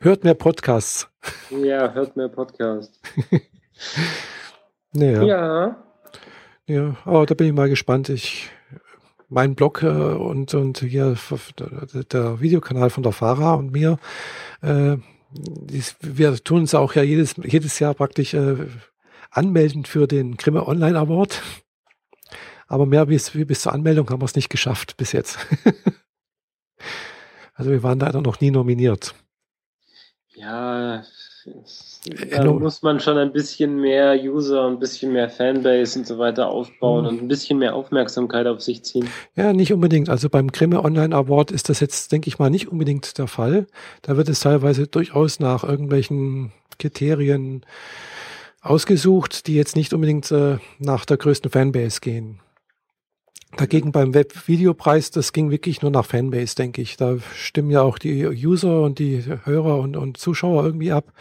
Hört mehr Podcasts. Ja, hört mehr Podcast. Naja. Ja. Ja, aber da bin ich mal gespannt. Ich, mein Blog äh, und, und hier der, Videokanal von der Farah und mir, äh, wir tun uns auch ja jedes, jedes Jahr praktisch äh, anmelden für den Grimme Online Award. Aber mehr bis, bis zur Anmeldung haben wir es nicht geschafft bis jetzt. also wir waren leider noch nie nominiert. Ja, Äh, da muss man schon ein bisschen mehr User ein bisschen mehr Fanbase und so weiter aufbauen Hm. und ein bisschen mehr Aufmerksamkeit auf sich ziehen. Ja, nicht unbedingt. Also beim Grimme Online Award ist das jetzt, denke ich mal, nicht unbedingt der Fall. Da wird es teilweise durchaus nach irgendwelchen Kriterien ausgesucht, die jetzt nicht unbedingt äh, nach der größten Fanbase gehen. Dagegen beim Webvideopreis, das ging wirklich nur nach Fanbase, denke ich. Da stimmen ja auch die User und die Hörer und, und Zuschauer irgendwie ab.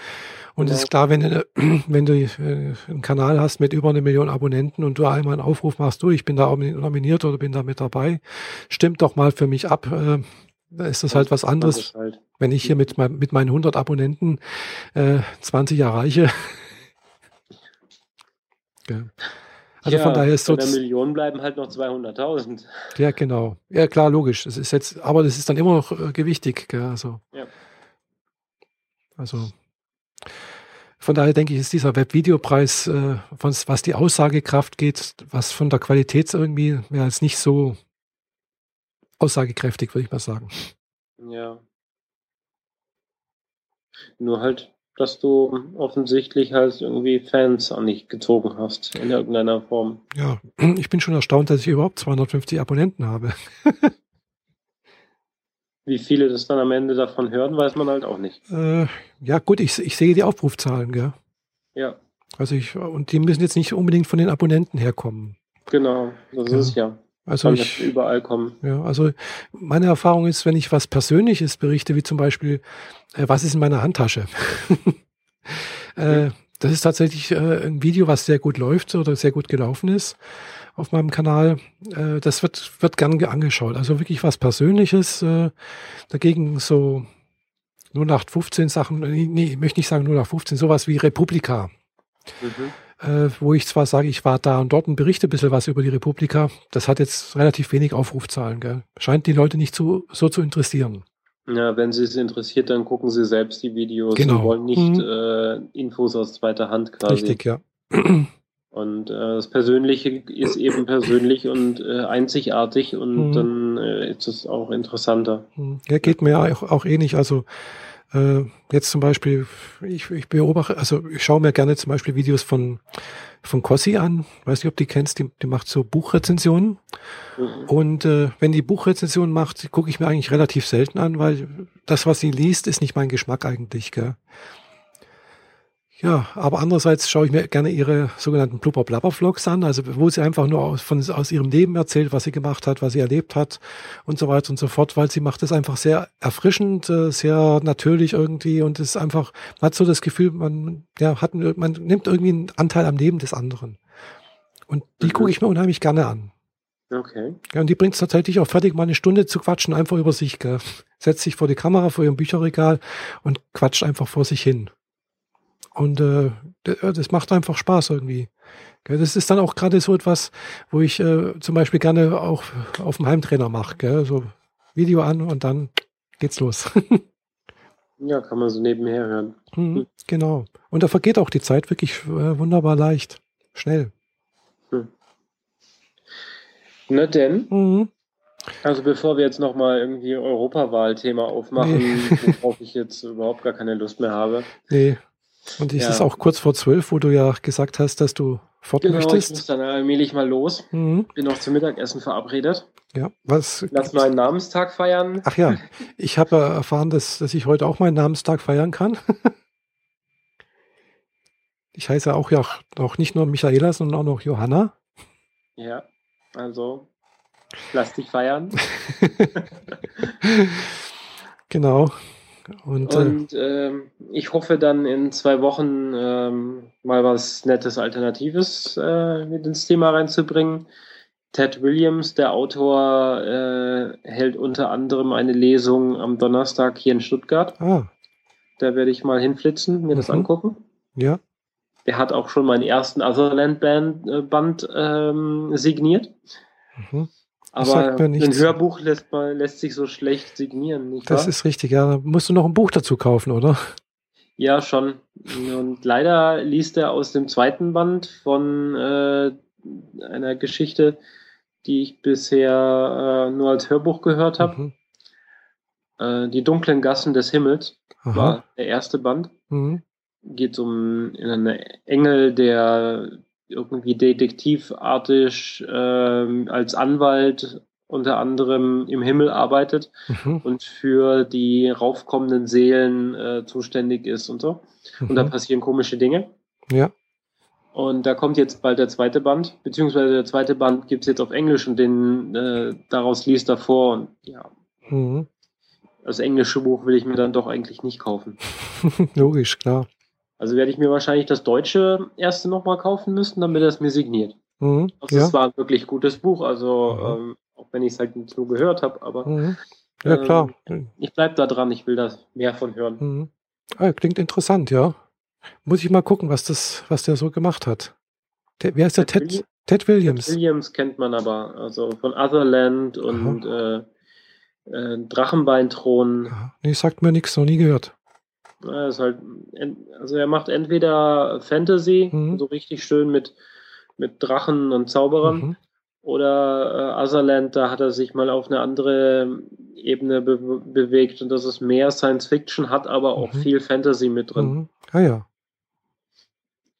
Und es Genau. ist klar, wenn du, wenn du äh, einen Kanal hast mit über eine Million Abonnenten und du einmal einen Aufruf machst, du, ich bin da nominiert oder bin da mit dabei, stimmt doch mal für mich ab. Äh, da ist das halt was anderes, halt. wenn ich hier mit, mit meinen 100 Abonnenten äh, 20 erreiche. ja. Also ja, von daher ist so, bei der Million bleiben halt noch 200.000. ja genau, ja klar, logisch. Es ist jetzt, aber das ist dann immer noch äh, gewichtig. Gell? Also, Ja. also von daher denke ich, ist dieser Webvideopreis, äh, was die Aussagekraft geht, was von der Qualität irgendwie, ja, ist nicht so aussagekräftig, würde ich mal sagen. Ja. Nur halt, dass du offensichtlich halt irgendwie Fans an dich gezogen hast in irgendeiner Form. Ja, ich bin schon erstaunt, dass ich überhaupt 250 Abonnenten habe. Wie viele das dann am Ende davon hören, weiß man halt auch nicht. Äh, ja, gut, ich, ich sehe die Aufrufzahlen, gell? Ja, Also ich, und die müssen jetzt nicht unbedingt von den Abonnenten herkommen. genau. Das Ja. ist ja. Also Kann ich, überall kommen. ja, also meine Erfahrung ist, wenn ich was Persönliches berichte, wie zum Beispiel, äh, was ist in meiner Handtasche? äh, das ist tatsächlich äh, ein Video, was sehr gut läuft oder sehr gut gelaufen ist auf meinem Kanal. Äh, das wird, wird gern ge- angeschaut. Also wirklich was Persönliches. Äh, dagegen so 0815 Sachen, nee, nee, ich möchte nicht sagen 0815, sowas wie Republika. Mhm. Äh, wo ich zwar sage, ich war da und dort und berichte ein bisschen was über die Republika, das hat jetzt relativ wenig Aufrufzahlen. Gell? Scheint die Leute nicht zu, so zu interessieren. Ja, wenn Sie es interessiert, dann gucken Sie selbst die Videos Genau. und wollen nicht Mhm. äh, Infos aus zweiter Hand quasi. Richtig, ja. Und äh, das Persönliche ist eben persönlich und äh, einzigartig und Mhm. dann äh, ist es auch interessanter. Hm, Ja, geht mir ja auch, auch ähnlich. Also äh, jetzt zum Beispiel, ich, ich beobachte, also ich schaue mir gerne zum Beispiel Videos von, von Cossi an. Weiß nicht, ob du die kennst, die, die macht so Buchrezensionen. Mhm. Und äh, wenn die Buchrezension macht, gucke ich mir eigentlich relativ selten an, weil das, was sie liest, ist nicht mein Geschmack eigentlich. Gell? Ja, aber andererseits schaue ich mir gerne ihre sogenannten Blubber Blabber Vlogs an, also wo sie einfach nur aus, von, aus ihrem Leben erzählt, was sie gemacht hat, was sie erlebt hat und so weiter und so fort, weil sie macht es einfach sehr erfrischend, äh, sehr natürlich irgendwie und es ist einfach, man hat so das Gefühl, man, ja, hat, man nimmt irgendwie einen Anteil am Leben des anderen. Und die mhm. gucke ich mir unheimlich gerne an. Okay. Ja, und die bringt es tatsächlich auch fertig, mal eine Stunde zu quatschen, einfach über sich. Gell. Setzt sich vor die Kamera, vor ihrem Bücherregal und quatscht einfach vor sich hin. Und äh, das macht einfach Spaß irgendwie. Das ist dann auch gerade so etwas, wo ich äh, zum Beispiel gerne auch auf dem Heimtrainer mache. So Video an und dann geht's los. ja, kann man so nebenher hören. Mhm, genau. Und da vergeht auch die Zeit wirklich äh, wunderbar leicht. Schnell. Na denn? Mhm. Also bevor wir jetzt nochmal irgendwie Europawahl-Thema aufmachen, nee. worauf ich jetzt überhaupt gar keine Lust mehr habe. Nee. Und es ja. ist auch kurz vor zwölf, wo du ja gesagt hast, dass du fort genau, möchtest. Ich muss dann allmählich mal los. Mhm. Bin noch zum Mittagessen verabredet. Ja, was? Lass meinen Namenstag feiern. Ach ja, ich habe erfahren, dass, dass ich heute auch meinen Namenstag feiern kann. ich heiße auch ja auch nicht nur Michaela, sondern auch noch Johanna. Ja. Also, lass dich feiern. genau. Und, Und äh, ich hoffe dann in zwei Wochen ähm, mal was Nettes, Alternatives äh, mit ins Thema reinzubringen. Ted Williams, der Autor, äh, hält unter anderem eine Lesung am Donnerstag hier in Stuttgart. Ah. Da werde ich mal hinflitzen, mir mhm. das angucken. Ja. Der hat auch schon meinen ersten Otherland Band äh, ähm, signiert. Mhm. Aber ein Hörbuch lässt, lässt sich so schlecht signieren, nicht Das wahr? ist richtig, ja. Da musst du noch ein Buch dazu kaufen, oder? Ja, schon. Und leider liest er aus dem zweiten Band von äh, einer Geschichte, die ich bisher äh, nur als Hörbuch gehört habe. Mhm. Äh, die dunklen Gassen des Himmels Aha. war der erste Band. Mhm geht um einen Engel, der irgendwie detektivartig äh, als Anwalt unter anderem im Himmel arbeitet mhm. und für die raufkommenden Seelen äh, zuständig ist und so. Mhm. Und da mhm. passieren komische Dinge. Ja. Und da kommt jetzt bald der zweite Band, beziehungsweise der zweite Band gibt es jetzt auf Englisch und den äh, daraus liest er vor und ja. Mhm. Das englische Buch will ich mir dann doch eigentlich nicht kaufen. Logisch, klar. Also werde ich mir wahrscheinlich das deutsche erste nochmal kaufen müssen, damit er es mir signiert. Mhm, also ja. es war ein wirklich gutes Buch, also mhm. ähm, auch wenn ich es halt nicht nur gehört habe, aber mhm. ja klar. Ähm, ich bleibe da dran, ich will da mehr von hören. Mhm. Ah, klingt interessant, ja. Muss ich mal gucken, was das, was der so gemacht hat. Der, wer ist Ted der Ted? Ted Williams. Ted Williams kennt man aber, also von Otherland und äh, äh, Drachenbeinthron. Nee, sagt mir nichts, noch nie gehört. Ja, ist halt, also er macht entweder Fantasy, mhm. so richtig schön mit, mit Drachen und Zauberern, mhm. oder äh, Otherland, da hat er sich mal auf eine andere Ebene be bewegt und das ist mehr Science Fiction, hat aber auch mhm. viel Fantasy mit drin. Mhm. Ah ja.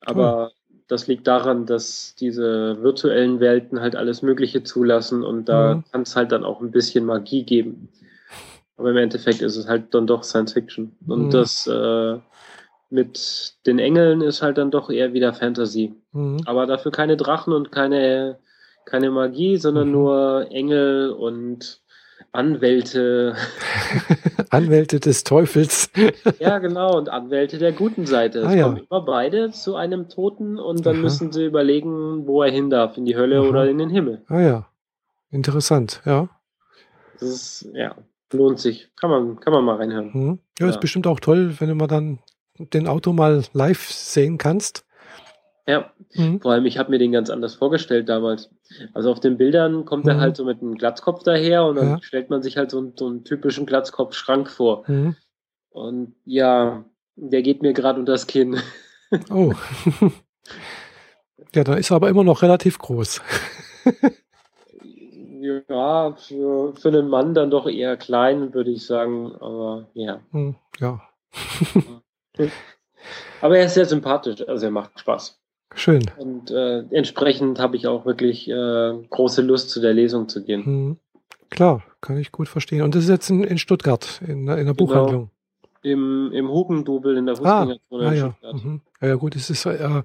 Aber das liegt daran, dass diese virtuellen Welten halt alles Mögliche zulassen und da mhm. kann es halt dann auch ein bisschen Magie geben. Aber im Endeffekt ist es halt dann doch Science Fiction. Und mhm. das äh, mit den Engeln ist halt dann doch eher wieder Fantasy. Mhm. Aber dafür keine Drachen und keine, keine Magie, sondern mhm. nur Engel und Anwälte. Anwälte des Teufels. ja, genau, und Anwälte der guten Seite. Es ah, kommen immer beide zu einem Toten und dann Aha. müssen sie überlegen, wo er hin darf, in die Hölle Aha. oder in den Himmel. Ah ja, interessant, ja. Das ist, ja, lohnt sich. Kann man, kann man mal reinhören. Mhm. Ja, ja, ist bestimmt auch toll, wenn du mal dann den Auto mal live sehen kannst. Ja, mhm. vor allem, ich habe mir den ganz anders vorgestellt damals. Also auf den Bildern kommt mhm. er halt so mit einem Glatzkopf daher und dann ja. stellt man sich halt so, so einen typischen Glatzkopf-Schrank vor. Mhm. Und ja, der geht mir gerade unter das Kinn. Oh. ja, da ist er aber immer noch relativ groß. ja, für, für einen Mann dann doch eher klein, würde ich sagen. Aber ja. Hm, ja. aber er ist sehr sympathisch, also er macht Spaß. Schön. Und äh, entsprechend habe ich auch wirklich äh, große Lust, zu der Lesung zu gehen. Hm. Klar, kann ich gut verstehen. Und das ist jetzt in, in Stuttgart, in, in der genau. Buchhandlung. Im, im Hugendubel in der Ah, Fußgängerzone ah in ja. Stuttgart. Mhm. Ja, gut, es ist äh,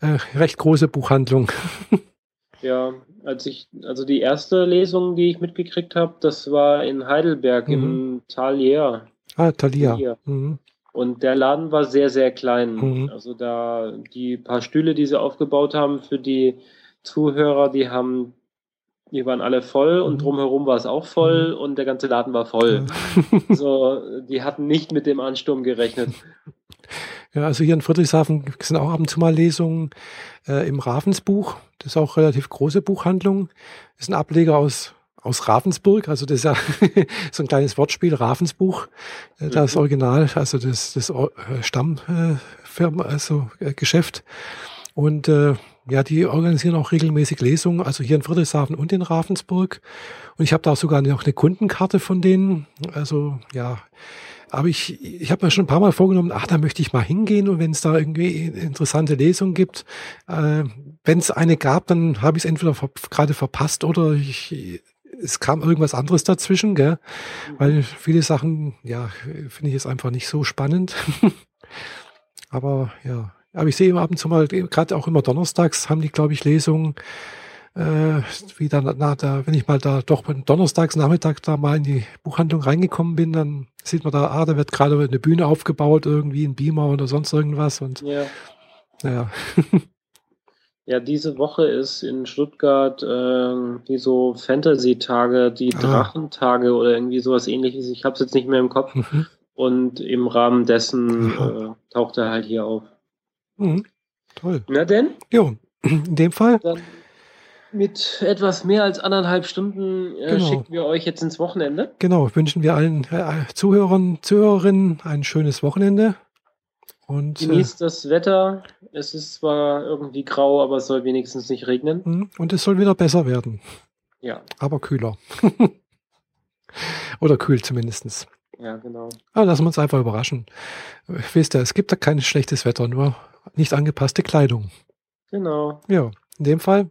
äh, recht große Buchhandlung. Ja, als ich, also die erste Lesung, die ich mitgekriegt habe, das war in Heidelberg im Talier. Ah, Thalia. Hier. Mhm. Und der Laden war sehr, sehr klein. Mhm. Also da die paar Stühle, die sie aufgebaut haben für die Zuhörer, die haben, die waren alle voll und Mhm. drumherum war es auch voll und der ganze Laden war voll. So, die hatten nicht mit dem Ansturm gerechnet. Ja, also hier in Friedrichshafen sind auch ab und zu mal Lesungen äh, im Ravensbuch. Das ist auch eine relativ große Buchhandlung. Das ist ein Ableger aus, aus Ravensburg. Also das ist ja so ein kleines Wortspiel, Ravensbuch. Äh, Das Mhm. Original, also das, das äh, Stammfirma, äh, Firma, also äh, Geschäft. Und äh, ja, die organisieren auch regelmäßig Lesungen, also hier in Friedrichshafen und in Ravensburg. Und ich habe da auch sogar noch eine Kundenkarte von denen. Also ja, aber ich, ich habe mir schon ein paar Mal vorgenommen, ach, da möchte ich mal hingehen und wenn es da irgendwie interessante Lesungen gibt, äh, wenn es eine gab, dann habe ich es entweder ver gerade verpasst oder ich, es kam irgendwas anderes dazwischen, gell? weil viele Sachen, ja, finde ich jetzt einfach nicht so spannend. aber ja, aber ich sehe immer ab und zu mal, gerade auch immer donnerstags haben die, glaube ich, Lesungen. Äh, wie dann, na, da, wenn ich mal da doch donnerstags Nachmittag da mal in die Buchhandlung reingekommen bin, dann sieht man da, ah, da wird gerade eine Bühne aufgebaut, irgendwie ein Beamer oder sonst irgendwas und Ja. naja. Ja, diese Woche ist in Stuttgart ähm, die so Fantasy-Tage, die Ah. Drachentage oder irgendwie sowas ähnliches. Ich habe es jetzt nicht mehr im Kopf. Mhm. Und im Rahmen dessen äh, taucht er halt hier auf. Mhm. Toll. Na denn, Jo, in dem Fall, dann mit etwas mehr als anderthalb Stunden äh, Genau. schicken wir euch jetzt ins Wochenende. genau, wünschen wir allen äh, Zuhörern, Zuhörerinnen ein schönes Wochenende. Und, äh, Genießt das Wetter. Es ist zwar irgendwie grau, aber es soll wenigstens nicht regnen. mhm, und es soll wieder besser werden, Ja, aber kühler. Oder kühl zumindestens. ja, genau. Aber lassen wir uns einfach überraschen. Äh, Wisst ihr, es gibt da kein schlechtes Wetter, nur nicht angepasste Kleidung. Genau. Ja, in dem Fall,